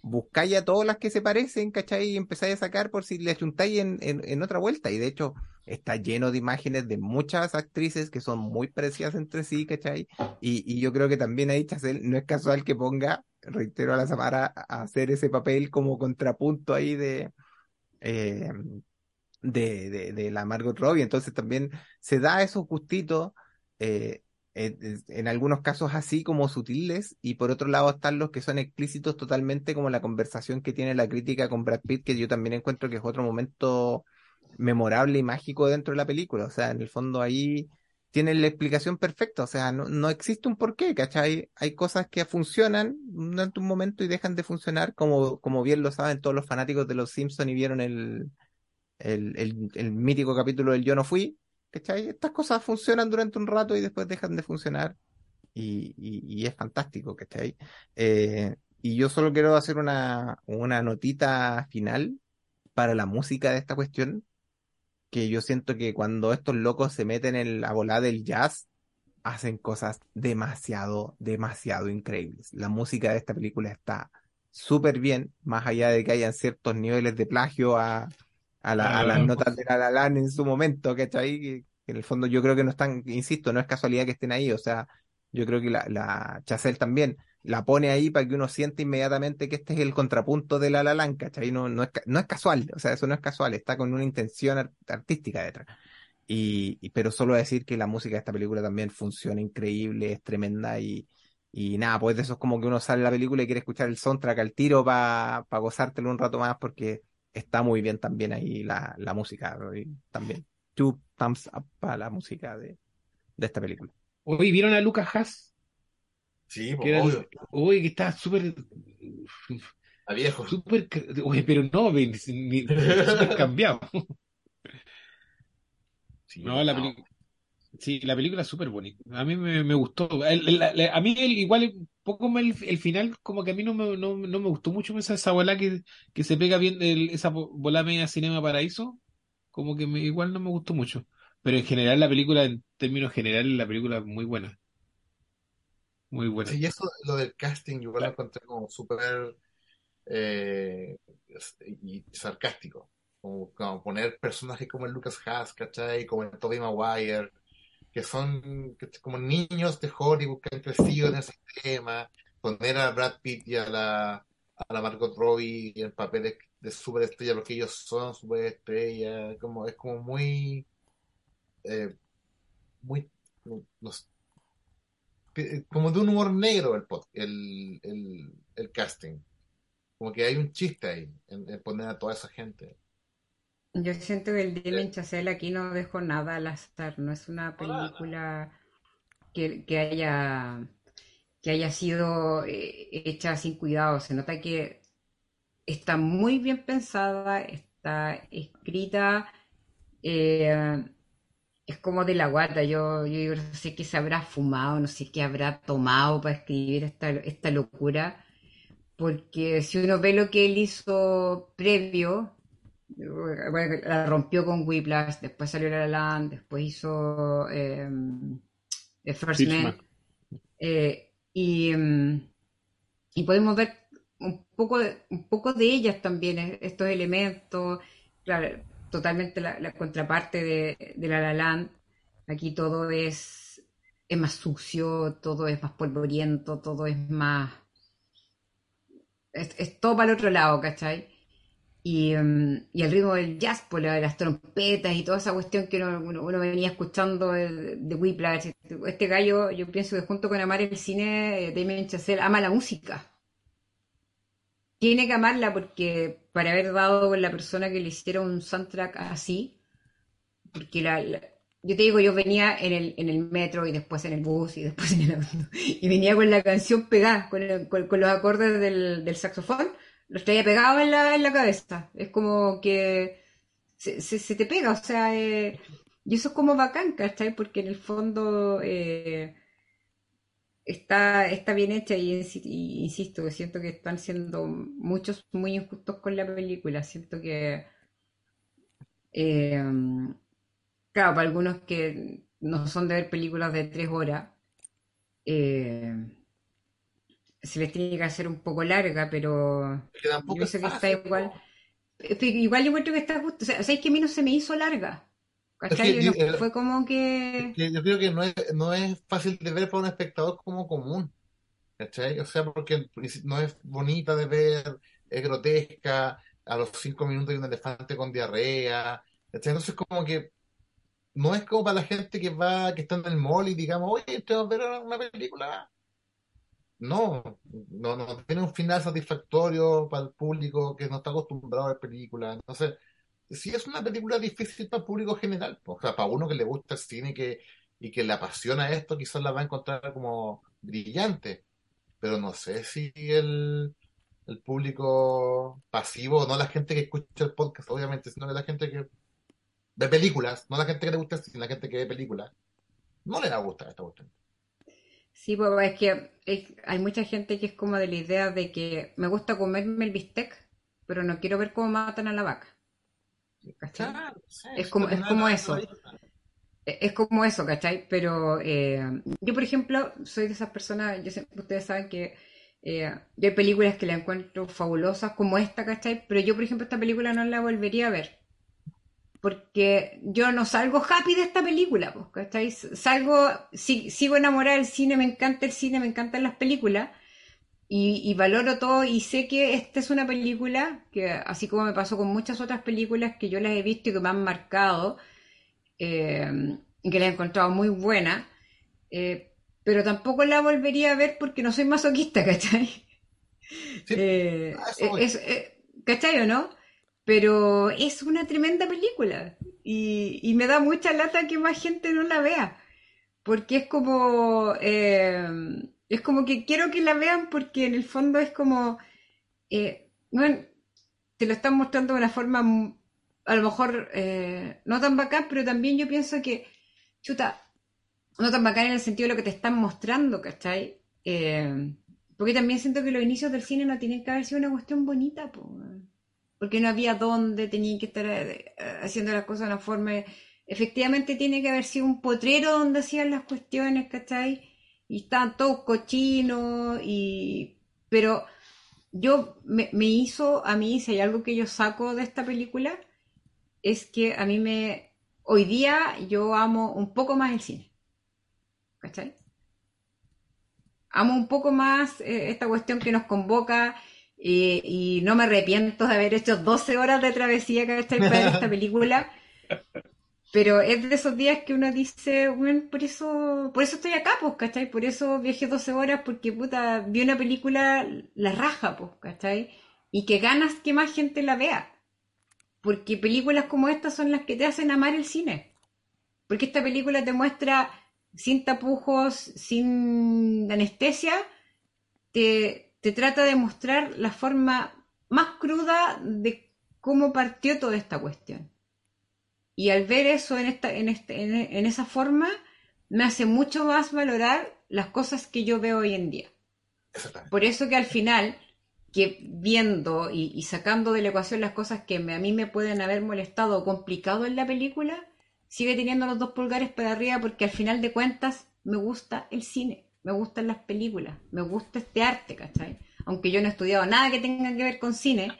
buscáis a todas las que se parecen, ¿cachai? Y empezáis a sacar por si le juntáis en, en, otra vuelta. Y de hecho, está lleno de imágenes de muchas actrices que son muy parecidas entre sí, ¿cachai? Y, y yo creo que también ahí Chazelle no es casual que ponga, reitero, a la Samara hacer ese papel como contrapunto ahí de, eh, de, de, de la Margot Robbie. Entonces también se da esos gustitos, eh, en, en algunos casos así como sutiles, y por otro lado están los que son explícitos totalmente, como la conversación que tiene la crítica con Brad Pitt, que yo también encuentro que es otro momento memorable y mágico dentro de la película. O sea, en el fondo ahí tienen la explicación perfecta, o sea, no, no existe un porqué, ¿cachai? Hay cosas que funcionan durante un momento y dejan de funcionar, como, como bien lo saben todos los fanáticos de los Simpsons y vieron el, el, el, mítico capítulo del Yo no fui, ¿cachai? Estas cosas funcionan durante un rato y después dejan de funcionar y, y, y es fantástico, ¿cachai? Eh, y yo solo quiero hacer una, una notita final para la música de esta cuestión, que yo siento que cuando estos locos se meten en la volada del jazz, hacen cosas demasiado, demasiado increíbles. La música de esta película está súper bien, más allá de que hayan ciertos niveles de plagio a, a, la- a las notas de La La Land en su momento, ¿cachai? Que, que en el fondo yo creo que no están, insisto, no es casualidad que estén ahí, o sea, yo creo que la, la también la pone ahí para que uno sienta inmediatamente que este es el contrapunto de La La Land, ¿cachai? No, no es, no es casual, o sea, eso no es casual, está con una intención art- artística detrás. Y, y- pero solo decir que la música de esta película también funciona increíble, es tremenda y, y nada, pues de eso es como que uno sale de la película y quiere escuchar el soundtrack al tiro para gozártelo un rato más porque está muy bien también ahí la, la música, también. Two thumbs up para la música de, de esta película. Hoy vieron a Lucas Haas, Sí, pues, el- obvio. Uy, que está súper, A viejo. súper, uy, pero no, ni- ni- súper cambiado. Sí, No, la película, sí, la película es súper bonita. A mí me, me gustó. El- el- la- a mí el- igual un poco me- el, el final como que a mí no me, no, no me gustó mucho esa, esa bola que, que se pega bien, el- esa bo- bola media Cinema Paraíso, como que me- igual no me gustó mucho. Pero en general la película, en términos generales, la película es muy buena. Muy buena. Sí, y eso, lo del casting, yo igual lo encontré como súper eh, y sarcástico. Como, como poner personajes como el Lucas Haas, ¿cachai? Como el Tobey Maguire, que son como niños de Hollywood que han crecido en ese sistema. Poner a Brad Pitt y a la, a la Margot Robbie en papeles de superestrella, porque ellos son superestrellas. Como, es como muy. eh, muy. no- no sé, como de un humor negro el, el, el, el casting. Como que hay un chiste ahí en, en poner a toda esa gente. Yo siento que el Damien Chazelle aquí no dejó nada al azar, no es una película que, que haya que haya sido eh, hecha sin cuidado. Se nota que está muy bien pensada, está escrita, eh, es como de la guata. Yo, yo no sé qué se habrá fumado, no sé qué habrá tomado para escribir esta, esta locura. Porque si uno ve lo que él hizo previo, bueno, la rompió con Whiplash, después salió La La Land, después hizo eh, The First First Man. Eh, y, mm, y podemos ver un poco de, un poco de ellas también, estos elementos, claro, totalmente la, contraparte de, de La La Land. Aquí todo es, es más sucio, todo es más polvoriento, todo es más... Es, todo para el otro lado, ¿cachai? Y, mm, y el ritmo del jazz, por la- las trompetas y toda esa cuestión que uno venía escuchando de, de Whiplash. Este gallo, yo pienso que junto con amar el cine, eh, Damien Chazelle ama la música. Tiene que amarla porque para haber dado con la persona que le hiciera un soundtrack así, porque la, la- yo te digo, yo venía en el, en el metro y después en el bus y después en el auto, y venía con la canción pegada, con, el- con- con los acordes del, del saxofón, los traía pegados en la, en la cabeza. Es como que se, se- se te pega, o sea, eh, y eso es como bacán, ¿cachai? Porque en el fondo eh, está, está bien hecha y, y insisto, que siento que están siendo muchos muy injustos con la película. Siento que, eh, claro, para algunos que no son de ver películas de tres horas, eh, se les tiene que hacer un poco larga, pero yo es pienso que está igual. Igual yo encuentro que está justo. O sea, ¿sabes que a mí no se me hizo larga? Fue como que. que yo creo que no es, no es fácil de ver para un espectador como común, ¿cachai? O sea, porque no es bonita de ver, es grotesca, a los cinco minutos hay un elefante con diarrea, ¿cachai? Entonces como que no es como para la gente que va, que está en el mall y digamos, oye, te vas a ver una película. No, no, no tiene un final satisfactorio para el público que no está acostumbrado a ver películas. Entonces, sí es una película difícil para el público general. O sea, para uno que le gusta el cine que, y que le apasiona esto, quizás la va a encontrar como brillante. Pero no sé si el, el público pasivo, no la gente que escucha el podcast, obviamente, sino que la gente que ve películas, no la gente que le gusta el cine, la gente que ve películas, no le va a gustar esta cuestión. Sí, pues es que es- hay mucha gente que es como de la idea de que me gusta comerme el bistec, pero no quiero ver cómo matan a la vaca. ¿Cachai? Claro, sí, Es como- es como eso. E- Es como eso, ¿cachai? Pero eh, yo, por ejemplo, soy de esas personas, yo ustedes saben que eh, yo hay películas que la encuentro fabulosas como esta, ¿cachai? Pero yo, por ejemplo, esta película no la volvería a ver. Porque yo no salgo happy de esta película, pues, ¿cachai? Salgo, si- sigo enamorada del cine, me encanta el cine, me encantan las películas y, y valoro todo y sé que esta es una película que, así como me pasó con muchas otras películas que yo las he visto y que me han marcado, eh, y que la he encontrado muy buena, eh, pero tampoco la volvería a ver porque no soy masoquista, ¿cachai? Sí, Eh, es, ¿cachai o no? Pero es una tremenda película y, y me da mucha lata que más gente no la vea, porque es como, es como que quiero que la vean porque en el fondo es como, eh, bueno, te lo están mostrando de una forma a lo mejor eh, no tan bacán, pero también yo pienso que, chuta, no tan bacán en el sentido de lo que te están mostrando, ¿cachai? Eh, porque también siento que los inicios del cine no tienen que haber sido una cuestión bonita, po, porque no había dónde, tenían que estar eh, haciendo las cosas de una forma... Efectivamente tiene que haber sido un potrero donde hacían las cuestiones, ¿cachai? Y estaban todos cochinos, y... pero yo me, me hizo, a mí, si hay algo que yo saco de esta película, es que a mí me, hoy día yo amo un poco más el cine. ¿Cachai? Amo un poco más eh, esta cuestión que nos convoca eh, y no me arrepiento de haber hecho 12 horas de travesía, ¿cachai? Para ver esta película. Pero es de esos días que uno dice, bueno, por eso, por eso estoy acá, pues, ¿cachai? Por eso viajé 12 horas, porque puta, vi una película, la raja, pues, ¿cachai? Y que ganas que más gente la vea. Porque películas como estas son las que te hacen amar el cine. Porque esta película te muestra sin tapujos, sin anestesia, te, te trata de mostrar la forma más cruda de cómo partió toda esta cuestión. Y al ver eso en, esta, en, este, en, en esa forma, me hace mucho más valorar las cosas que yo veo hoy en día. Por eso que al final, que viendo y, y sacando de la ecuación las cosas que me- a mí me pueden haber molestado o complicado en la película, sigue teniendo los dos pulgares para arriba porque al final de cuentas me gusta el cine, me gustan las películas, me gusta este arte, ¿cachai? Aunque yo no he estudiado nada que tenga que ver con cine,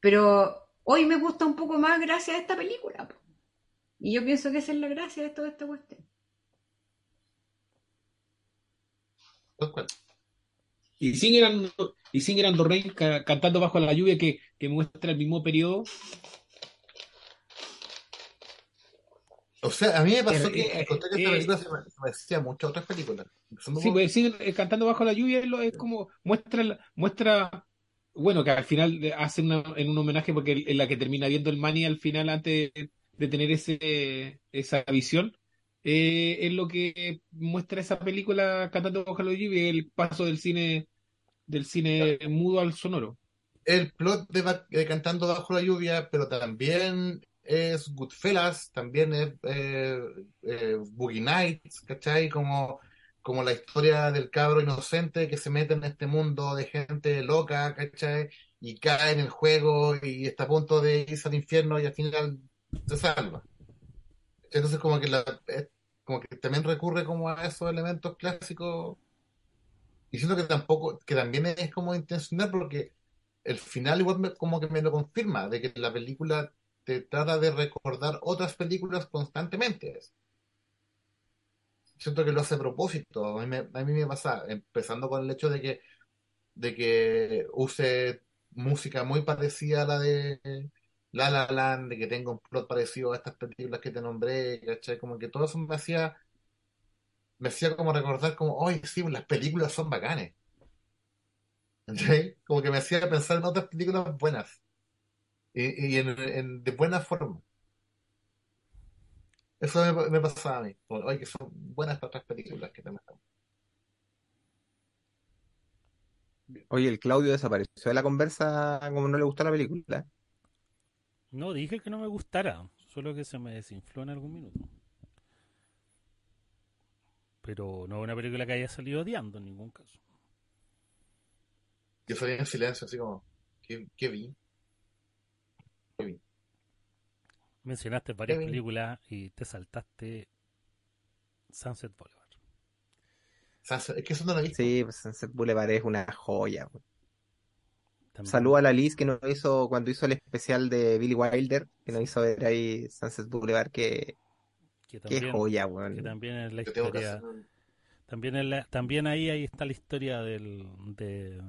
pero hoy me gusta un poco más gracias a esta película. Y yo pienso que esa es la gracia de toda esta cuestión. Y Singer, and, y ca- cantando bajo la lluvia que, que muestra el mismo periodo. O sea, a mí me pasó Eh, que eh, encontré que eh, esta película se me, se me parecía mucho a otras películas. Sí, pues Singer eh, cantando bajo la lluvia es, lo- es como muestra, muestra, bueno, que al final de- hace una, en un homenaje porque es la que termina viendo el Manny al final antes de, tener ese, esa visión. eh, es lo que muestra esa película cantando bajo la lluvia, el paso del cine del cine mudo al sonoro. el plot de, de Cantando Bajo la Lluvia, pero también es Goodfellas, también es eh, eh, Boogie Nights, ¿cachai? Como, como la historia del cabro inocente que se mete en este mundo de gente loca, ¿cachai? Y cae en el juego y está a punto de irse al infierno y al final se salva. Entonces como que, la, es- como que también recurre como a esos elementos clásicos y siento que tampoco, que también es como intencional porque el final igual me- como que me lo confirma, de que la película te trata de recordar otras películas constantemente. Siento que lo hace a propósito. A mí me, a mí me pasa, empezando con el hecho de que, de que use música muy parecida a la de La La Land, de que tenga un plot parecido a estas películas que te nombré, ¿cachai? Como que todo eso me hacía, me hacía como recordar como, oye, sí, las películas son bacanes. ¿Cachai? Como que me hacía pensar en otras películas buenas. Y, y en, de buena forma. Eso me, pasaba a mí. Oye, que son buenas otras películas que te muestran. Oye, el Claudio desapareció de la conversa como no le gustó la película. No dije que no me gustara, solo que se me desinfló en algún minuto. Pero no es una película que haya salido odiando en ningún caso. Yo salí en silencio, así como, ¿qué, qué vi? ¿Qué vi? Mencionaste varias películas y te saltaste Sunset Boulevard. Es que eso no lo he visto. Sí, pues Sunset Boulevard es una joya. pues. También- Saludo a la Liz que nos hizo cuando hizo el especial de Billy Wilder, que nos hizo ver ahí Sunset Boulevard, que que qué joya, que weón. también es la que historia. También, es la- también ahí, ahí está la historia del, de,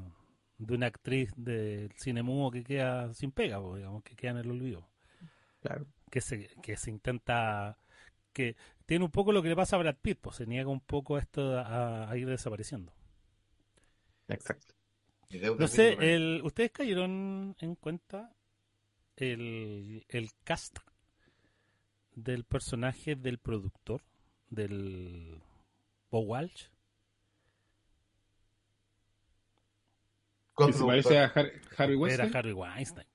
de una actriz del cine mudo que queda sin pega, digamos, que queda en el olvido. Claro. Que se, que se intenta. que tiene un poco lo que le pasa a Brad Pitt, pues se niega un poco a esto a, a ir desapareciendo. Exacto. No sé, el, ¿ustedes cayeron en cuenta el, el cast del personaje del productor, del Bo Walsh? ¿Cuál Que se productor? parece a Har- Harvey Era Weinstein. Harvey Weinstein,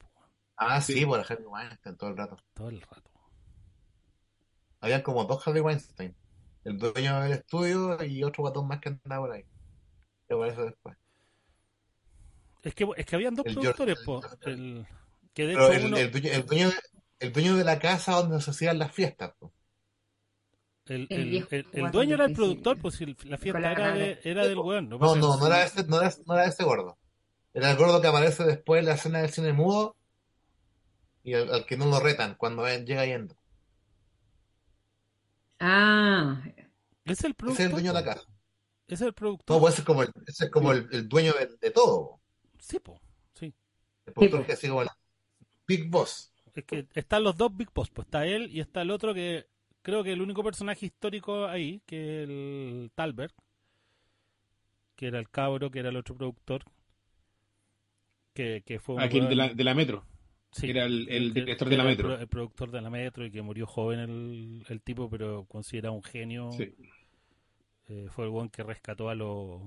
Ah, sí, Sí. por Harvey Weinstein todo el rato. todo el rato. Habían como dos Harvey Weinstein. El dueño del estudio y otro guatón más que andaba por ahí. Que aparece después. Es que, es que habían dos El productores, George- po, el, que de Pero hecho el, uno, el dueño, el, dueño de, el dueño de la casa donde se hacían las fiestas. po. el, el el- viejo el- el guatón dueño era el productor, pues si el- la fiesta la era, de- era del weón. No, no, que- no era, ese, no, era, no era ese gordo. Era el gordo que aparece después en la escena del cine mudo y al, al que no lo retan cuando llega yendo. Ah, Es el productor. es el dueño de la casa. Es el productor. No, pues ese es como el, ese es como el, el dueño de, de todo. Sí, po. Sí. El productor que como el Big Boss. es que están los dos Big Boss, pues está él y está el otro que creo que el único personaje histórico ahí, que es el Talbert, que era el cabro, que era el otro productor, que, que fue un Aquí weón- de la, de la Metro. sí, era el- director de la Metro. El, pro- el productor de la Metro y que murió joven el, el tipo, pero considerado un genio. Sí. Eh, fue el buen que rescató a los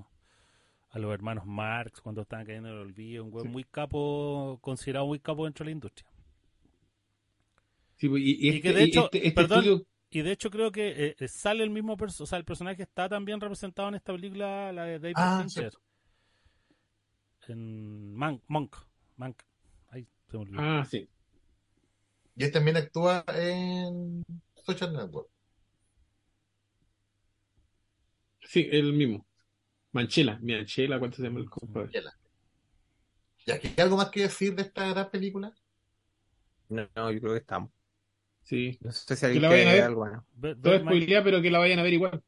a los hermanos Marx cuando estaban cayendo en el olvido. Un buen Sí. muy capo, considerado muy capo dentro de la industria. Sí, pues, y, y Y este, que de hecho, este- este perdón, estudio- Y de hecho creo que eh, eh, sale el mismo personaje, o sea, el personaje está también representado en esta película, la de David Ah, Fincher. En Monk, Monk, Monk. Ahí se me olvidó. Ah, sí. Y él también actúa en Social Network. Sí, el mismo. Manchela, Manchela, ¿cuánto se llama el compadre? ¿Y aquí hay algo más que decir de esta gran película? No, no, yo creo que estamos. Sí. No sé si alguien quiere algo bueno. Todo es spoileada, pero que la vayan a ver igual.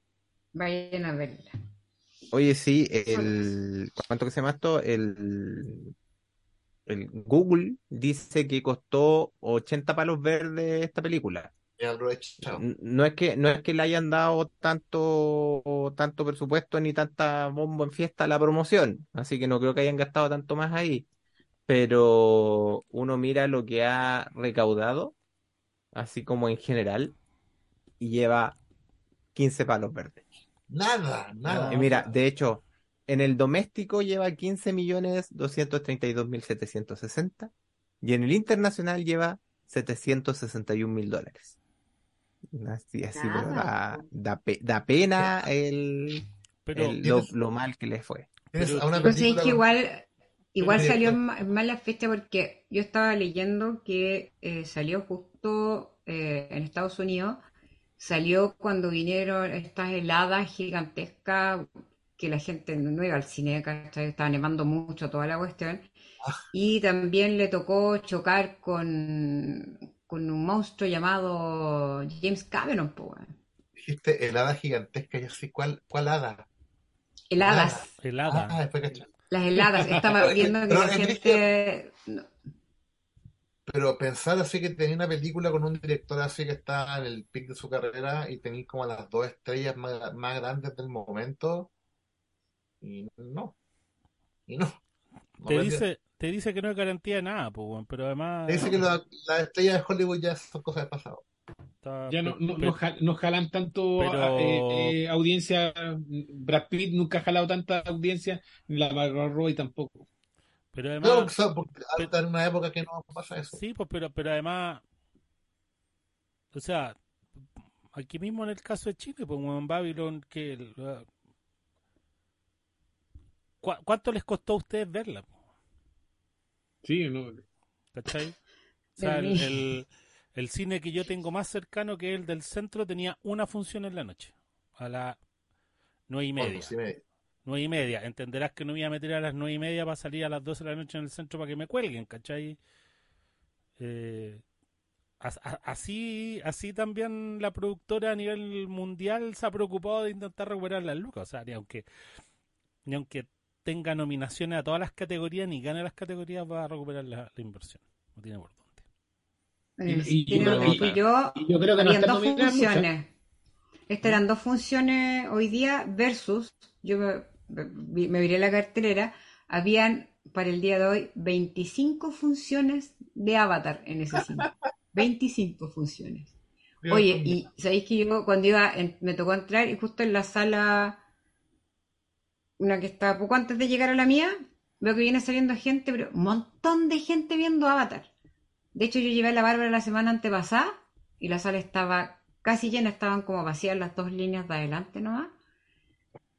Vayan a verla. Oye, sí, el ¿cuánto que se llama esto? El, el Google dice que costó 80 palos verdes esta película. Aprovechado. No es que, no es que le hayan dado tanto, tanto presupuesto ni tanta bombo en fiesta a la promoción, así que no creo que hayan gastado tanto más ahí. Pero uno mira lo que ha recaudado, así como en general, y lleva 15 palos verdes. Nada, nada. Y mira, de hecho, en el doméstico lleva 15 millones 232 mil 760 y en el internacional lleva 761 mil dólares. Así, así, pero Nada, da, po. da, pe- da pena el, Pero, el- lo, mal que le fue. Tienes pero- a una Pero sí, es película que igual, igual salió en ma- en mala fecha porque yo estaba leyendo que eh, salió justo eh, en Estados Unidos, salió cuando vinieron estas heladas gigantescas que la gente no iba al cine, ¿cachai? Estaba nevando mucho toda la cuestión. Ah. Y también le tocó chocar con, con un monstruo llamado James Cameron, po, weón. Dijiste helada gigantesca, yo sé cuál, cuál hada. Heladas. helada. Ah, después caché. Las heladas, estaba viendo que la es gente... no, Pero pensar así que tenía una película con un director así que está en el pic de su carrera y tenéis como las dos estrellas más, más grandes del momento. Y no. Y no. No te dice, te dice que no es garantía de nada, pues, pero además Te dice que la- las estrellas de Hollywood ya son cosas del pasado. está- Ya no, no, no, jal- no jalan tanto Pero- a- eh, eh, audiencia. Brad Pitt nunca ha jalado tanta audiencia, ni la Margot Robbie tampoco. pero No, además, porque, son- porque está en una época que no pasa eso. sí, pues, pero, pero además, o sea, aquí mismo en el caso de Chile, pues, en Babylon, que el- ¿Cu- ¿cuánto les costó a ustedes verla? Sí, no. ¿Cachai? O sea, el, el- el cine que yo tengo más cercano, que es el del centro, tenía una función en la noche, a las nueve y media. Me- Nueve y media. Entenderás que no me iba a meter a las nueve y media para salir a las doce de la noche en el centro para que me cuelguen, ¿cachai? Eh, así, así también la productora a nivel mundial se ha preocupado de intentar recuperar las lucas. O sea, ni aunque, ni aunque tenga nominaciones a todas las categorías, ni gane las categorías, va a recuperar la, la inversión. No tiene por dónde. Y- Eh, y- yo creo que que- fui yo, y yo creo que no habían están dos funciones. Estas eran dos funciones hoy día versus, yo me, me- me miré la cartelera, habían para el día de hoy 25 funciones de Avatar en ese cine. 25 funciones. Oye, y sabéis que yo cuando iba, en- me tocó entrar y justo en la sala, una que estaba poco antes de llegar a la mía, veo que viene saliendo gente, pero un montón de gente viendo Avatar. De hecho, yo llevé a la Bárbara la semana antepasada y la sala estaba casi llena, estaban como vacías las dos líneas de adelante nomás.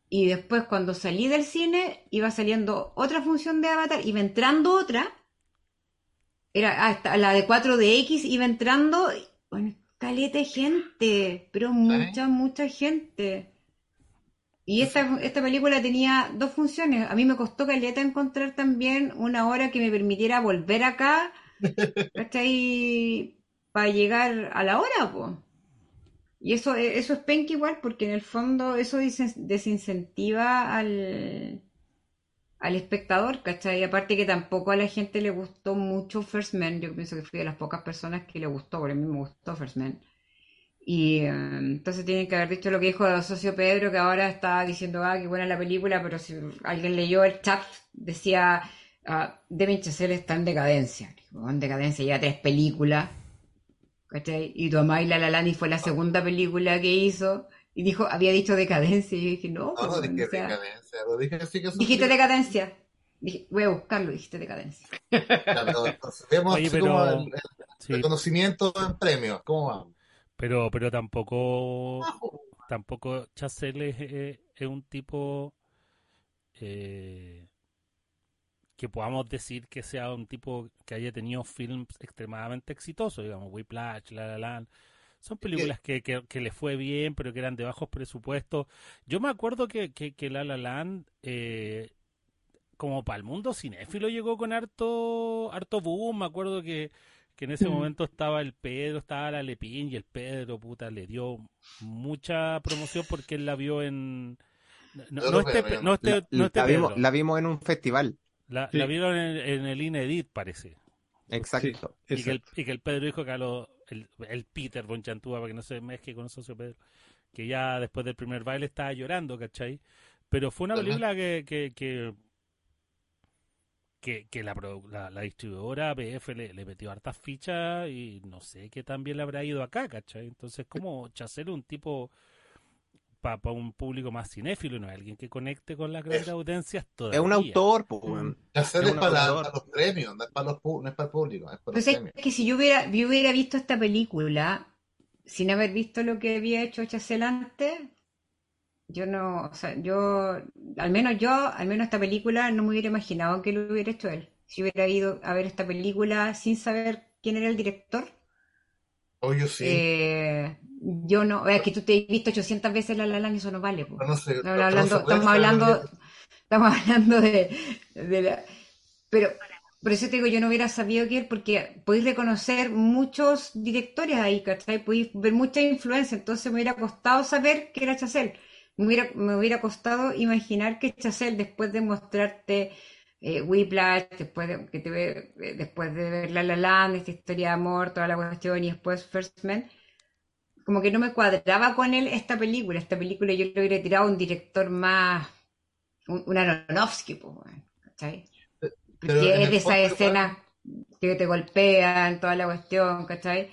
Y después cuando salí del cine, iba saliendo otra función de Avatar, iba entrando otra. Era hasta la de 4DX, iba entrando, bueno, caleta de gente, pero mucha, mucha gente. Y esta, esta película tenía dos funciones. A mí me costó caleta encontrar también una hora que me permitiera volver acá, ¿cachai? Para llegar a la hora, pues. Y eso, eso es penca igual, porque en el fondo eso desincentiva al, al espectador, ¿cachai? Y aparte que tampoco a la gente le gustó mucho First Man, yo pienso que fui de las pocas personas que le gustó, porque a mí me gustó First Man. Y eh, entonces tienen que haber dicho lo que dijo el socio Pedro, que ahora está diciendo, ah, qué buena la película, pero si alguien leyó el chat, decía, ah, Devin Chazelle está en decadencia. Digo, en decadencia, lleva tres películas, ¿cachai? Y tu amá y La La Land y fue la segunda película que hizo, y dijo, había dicho decadencia, y yo dije, no, No, no pues, dije o sea, decadencia, lo dije así que eso dijiste decadencia. Dije, voy a buscarlo, dijiste decadencia. Ya, pero entonces, vemos Oye, pero- como el, el Sí, reconocimiento en premios. ¿Cómo vamos? Pero, pero tampoco, tampoco es, es- es un tipo eh, que podamos decir que sea un tipo que haya tenido films extremadamente exitosos, digamos, Whiplash, La La Land. Son películas que, que, que le fue bien, pero que eran de bajos presupuestos. Yo me acuerdo que, que, que La La Land, eh, como para el mundo cinéfilo, llegó con harto, harto boom. Me acuerdo que, que en ese Mm. momento estaba el Pedro, estaba la Lepín, y el Pedro, puta, le dio mucha promoción porque él la vio en... No, no este, no este, La, no este la vimos, Pedro. la vimos en un festival. La, Sí. la vieron en, en el Inedit, parece. Exacto. Y que, el, y que el Pedro dijo que a lo- el, el Peter Bonchantúa, para que no se mezcle con el socio Pedro, que ya después del primer baile estaba llorando, ¿cachai? Pero fue una película que, que, que, que, que la, la, la distribuidora BF le, le metió hartas fichas y no sé qué tan bien le habrá ido acá, ¿cachai? Entonces, como Chacel un tipo para un público más cinéfilo, no es alguien que conecte con las grandes audiencias Es todavía. un autor, pues, weón. Ya sé, Es es un para, autor. para los premios, no es para, los, pu- no es para el público, es para los es premios. que si yo hubiera, yo hubiera visto esta película sin haber visto lo que había hecho Chazelle antes, yo no, o sea, yo, al menos yo, al menos esta película no me hubiera imaginado que lo hubiera hecho él. Si hubiera ido a ver esta película sin saber quién era el director, Obvio sí. eh, yo no, es que tú te has visto 800 veces La La Land y eso no vale. po. no sé, Estamos hablando, estamos hablando, estamos hablando de, de la, pero por eso te digo, yo no hubiera sabido que él, porque podéis reconocer muchos directores ahí, ¿cachai? Podéis ver mucha influencia, entonces me hubiera costado saber que era Chazelle. Me hubiera, me hubiera costado imaginar que Chazelle, después de mostrarte eh, Whiplash, después de, que te ve, eh, después de ver La La Land, esta historia de amor, toda la cuestión, y después First Man, como que no me cuadraba con él esta película. Esta película yo le hubiera tirado a un director más, un, un Aronofsky, pues, bueno, ¿cachai? Porque es de esa fondo escena que te golpean, toda la cuestión, ¿cachai?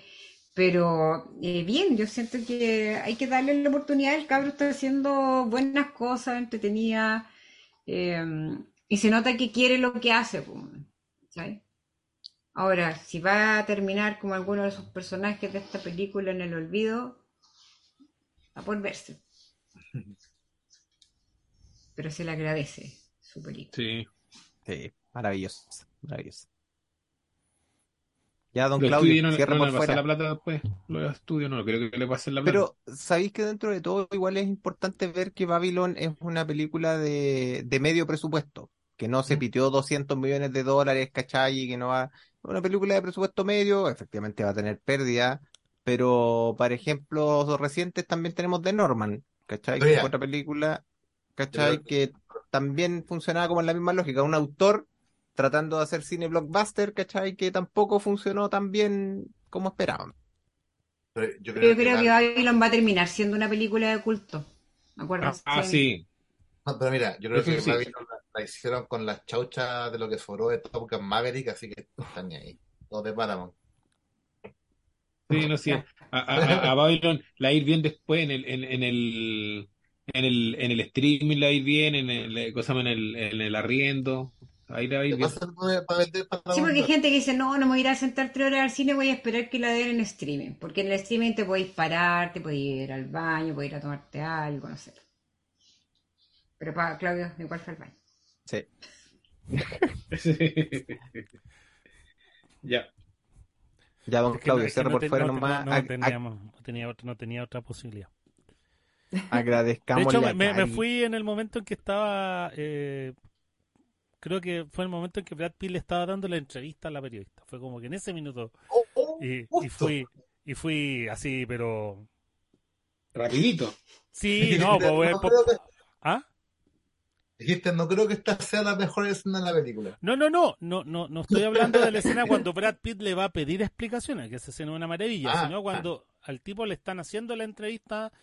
Pero eh, bien, yo siento que hay que darle la oportunidad. El cabro está haciendo buenas cosas, entretenida, eh, y se nota que quiere lo que hace, ¿cachai? Ahora, si va a terminar como alguno de esos personajes de esta película en el olvido, a por verse. Pero se le agradece su película. Sí. Sí, maravilloso, maravilloso. Ya, don Los Claudio, no, cierra no por le pasa fuera. la plata después. Los estudios no creo que le pasen la plata. Pero, ¿sabéis que dentro de todo igual es importante ver que Babylon es una película de, de medio presupuesto? Que no se Mm. pitió 200 millones de dólares, ¿cachai? Y que no va... Una película de presupuesto medio, efectivamente va a tener pérdida, pero, por ejemplo, recientes también tenemos The Norman, ¿cachai? Que Oye. fue otra película, ¿cachai? Que también funcionaba como en la misma lógica. Un autor tratando de hacer cine blockbuster, ¿cachai? Que tampoco funcionó tan bien como esperaban. Yo creo yo creo que la- Babylon va a terminar siendo una película de culto. ¿Me ah, acuerdas? ah, sí. No, pero mira, yo creo que sí. Babylon la, la hicieron con las chauchas de lo que sobró de Top Gun Maverick, así que no están ni ahí. Los de Paramount. Sí, no, sí. A, a, a- a Babylon la ir bien después en el, en, en el, en el, en el streaming la ir bien, en el, cosa, en el, en el arriendo. Ahí la va a ir ¿Qué bien. pasa para para vender Sí, porque hay gente que dice, no, no me voy a ir a sentar tres horas al cine, voy a esperar que la den en streaming. Porque en el streaming te podéis parar, te podéis ir al baño, podéis ir a tomarte algo, no sé. Pero para Claudio, igual fue al baño. Sí. Ya. Ya, don Claudio, cierra por fuera no- nomás. no- tenía otra- no tenía otra posibilidad. De Agradezcamos hecho, me, me- me fui en el momento en que estaba. eh, creo que fue el momento en que Brad Pitt le estaba dando la entrevista a la periodista. Fue como que en ese minuto. Oh, oh, Y, fui y fui así, pero. Rapidito. Sí, no, pues, No pues, que- ¿Ah? Dijiste, no creo que esta sea la mejor escena de la película. No, no, no, no, no, no estoy hablando de la escena cuando Brad Pitt le va a pedir explicaciones, que esa escena es una maravilla, Ah, sino cuando al tipo le están haciendo la entrevista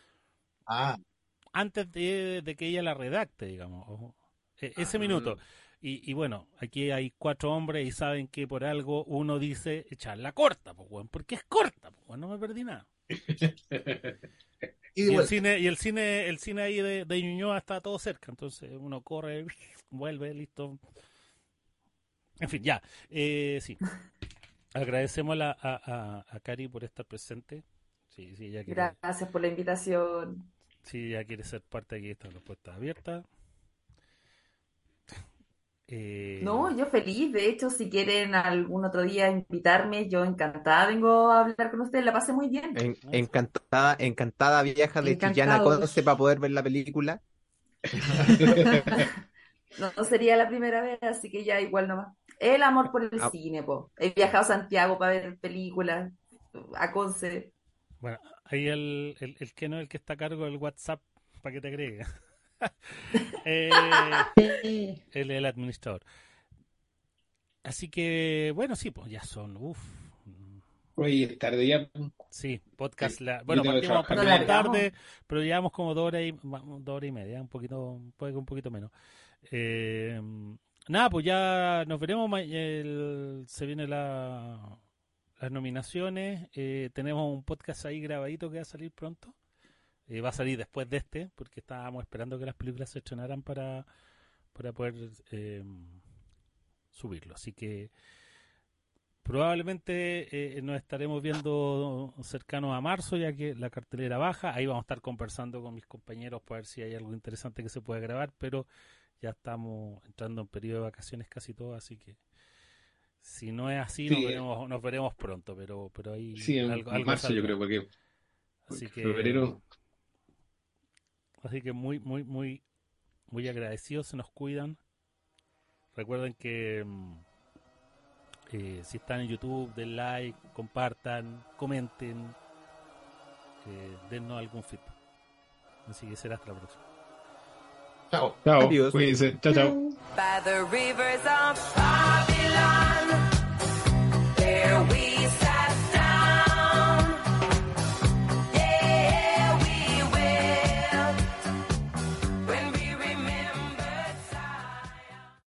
Ah, antes de, de que ella la redacte, digamos. E- ese Ah. Y, y bueno, aquí hay cuatro hombres y saben que por algo uno dice echarla corta, pues, weón, porque es corta, pues, weón, no me perdí nada. y Y el bueno, cine, y el cine, el cine ahí de, de Ñuñoa está todo cerca, entonces uno corre, vuelve, listo. En fin, ya. Eh, sí. Agradecemos a, la- a, a, a Cari por estar presente. Sí, sí, ella quiere, Gracias por la invitación. sí, ella quiere ser parte aquí, esta respuesta abierta. Eh, No, yo feliz. De hecho, si quieren algún otro día invitarme, yo encantada vengo a hablar con ustedes. La pasé muy bien. En- encantada, encantada vieja de Chillana. Conce para poder ver la película. No, no sería la primera vez, así que ya igual nomás. El amor por el Ah. cine, po. He viajado a Santiago para ver películas, a Conce. Bueno, ahí el, el, el que no es el que está a cargo del WhatsApp para que te agregue. Eh, el administrador. Así que, bueno, sí, pues ya son, uff. Oye, es tarde ya. Sí, podcast. Sí, La, bueno, partimos, partimos tarde, pero llevamos como dos horas y, dos horas y media, un poquito, puede que un poquito menos. Eh, nada, pues ya nos veremos. el- se vienen la- las nominaciones. eh, tenemos un podcast ahí grabadito que va a salir pronto. Eh, va a salir después de este, porque estábamos esperando que las películas se estrenaran para, para poder eh, subirlo. Así que probablemente eh, nos estaremos viendo cercanos a marzo, ya que la cartelera baja. Ahí vamos a estar conversando con mis compañeros para ver si hay algo interesante que se pueda grabar, pero ya estamos entrando en periodo de vacaciones casi todos, así que si no es así, Sí. nos, veremos, nos veremos pronto, pero, pero ahí Sí, en algo, en algo marzo yo creo, porque Así que, febrero. Así que muy, muy, muy, muy agradecidos, se nos cuidan. Recuerden que mm, eh, si están en YouTube, den like, compartan, comenten, eh, dennos algún feedback. Así que será hasta la próxima. chao. Chao, Adiós. cuídense. Chao, chao.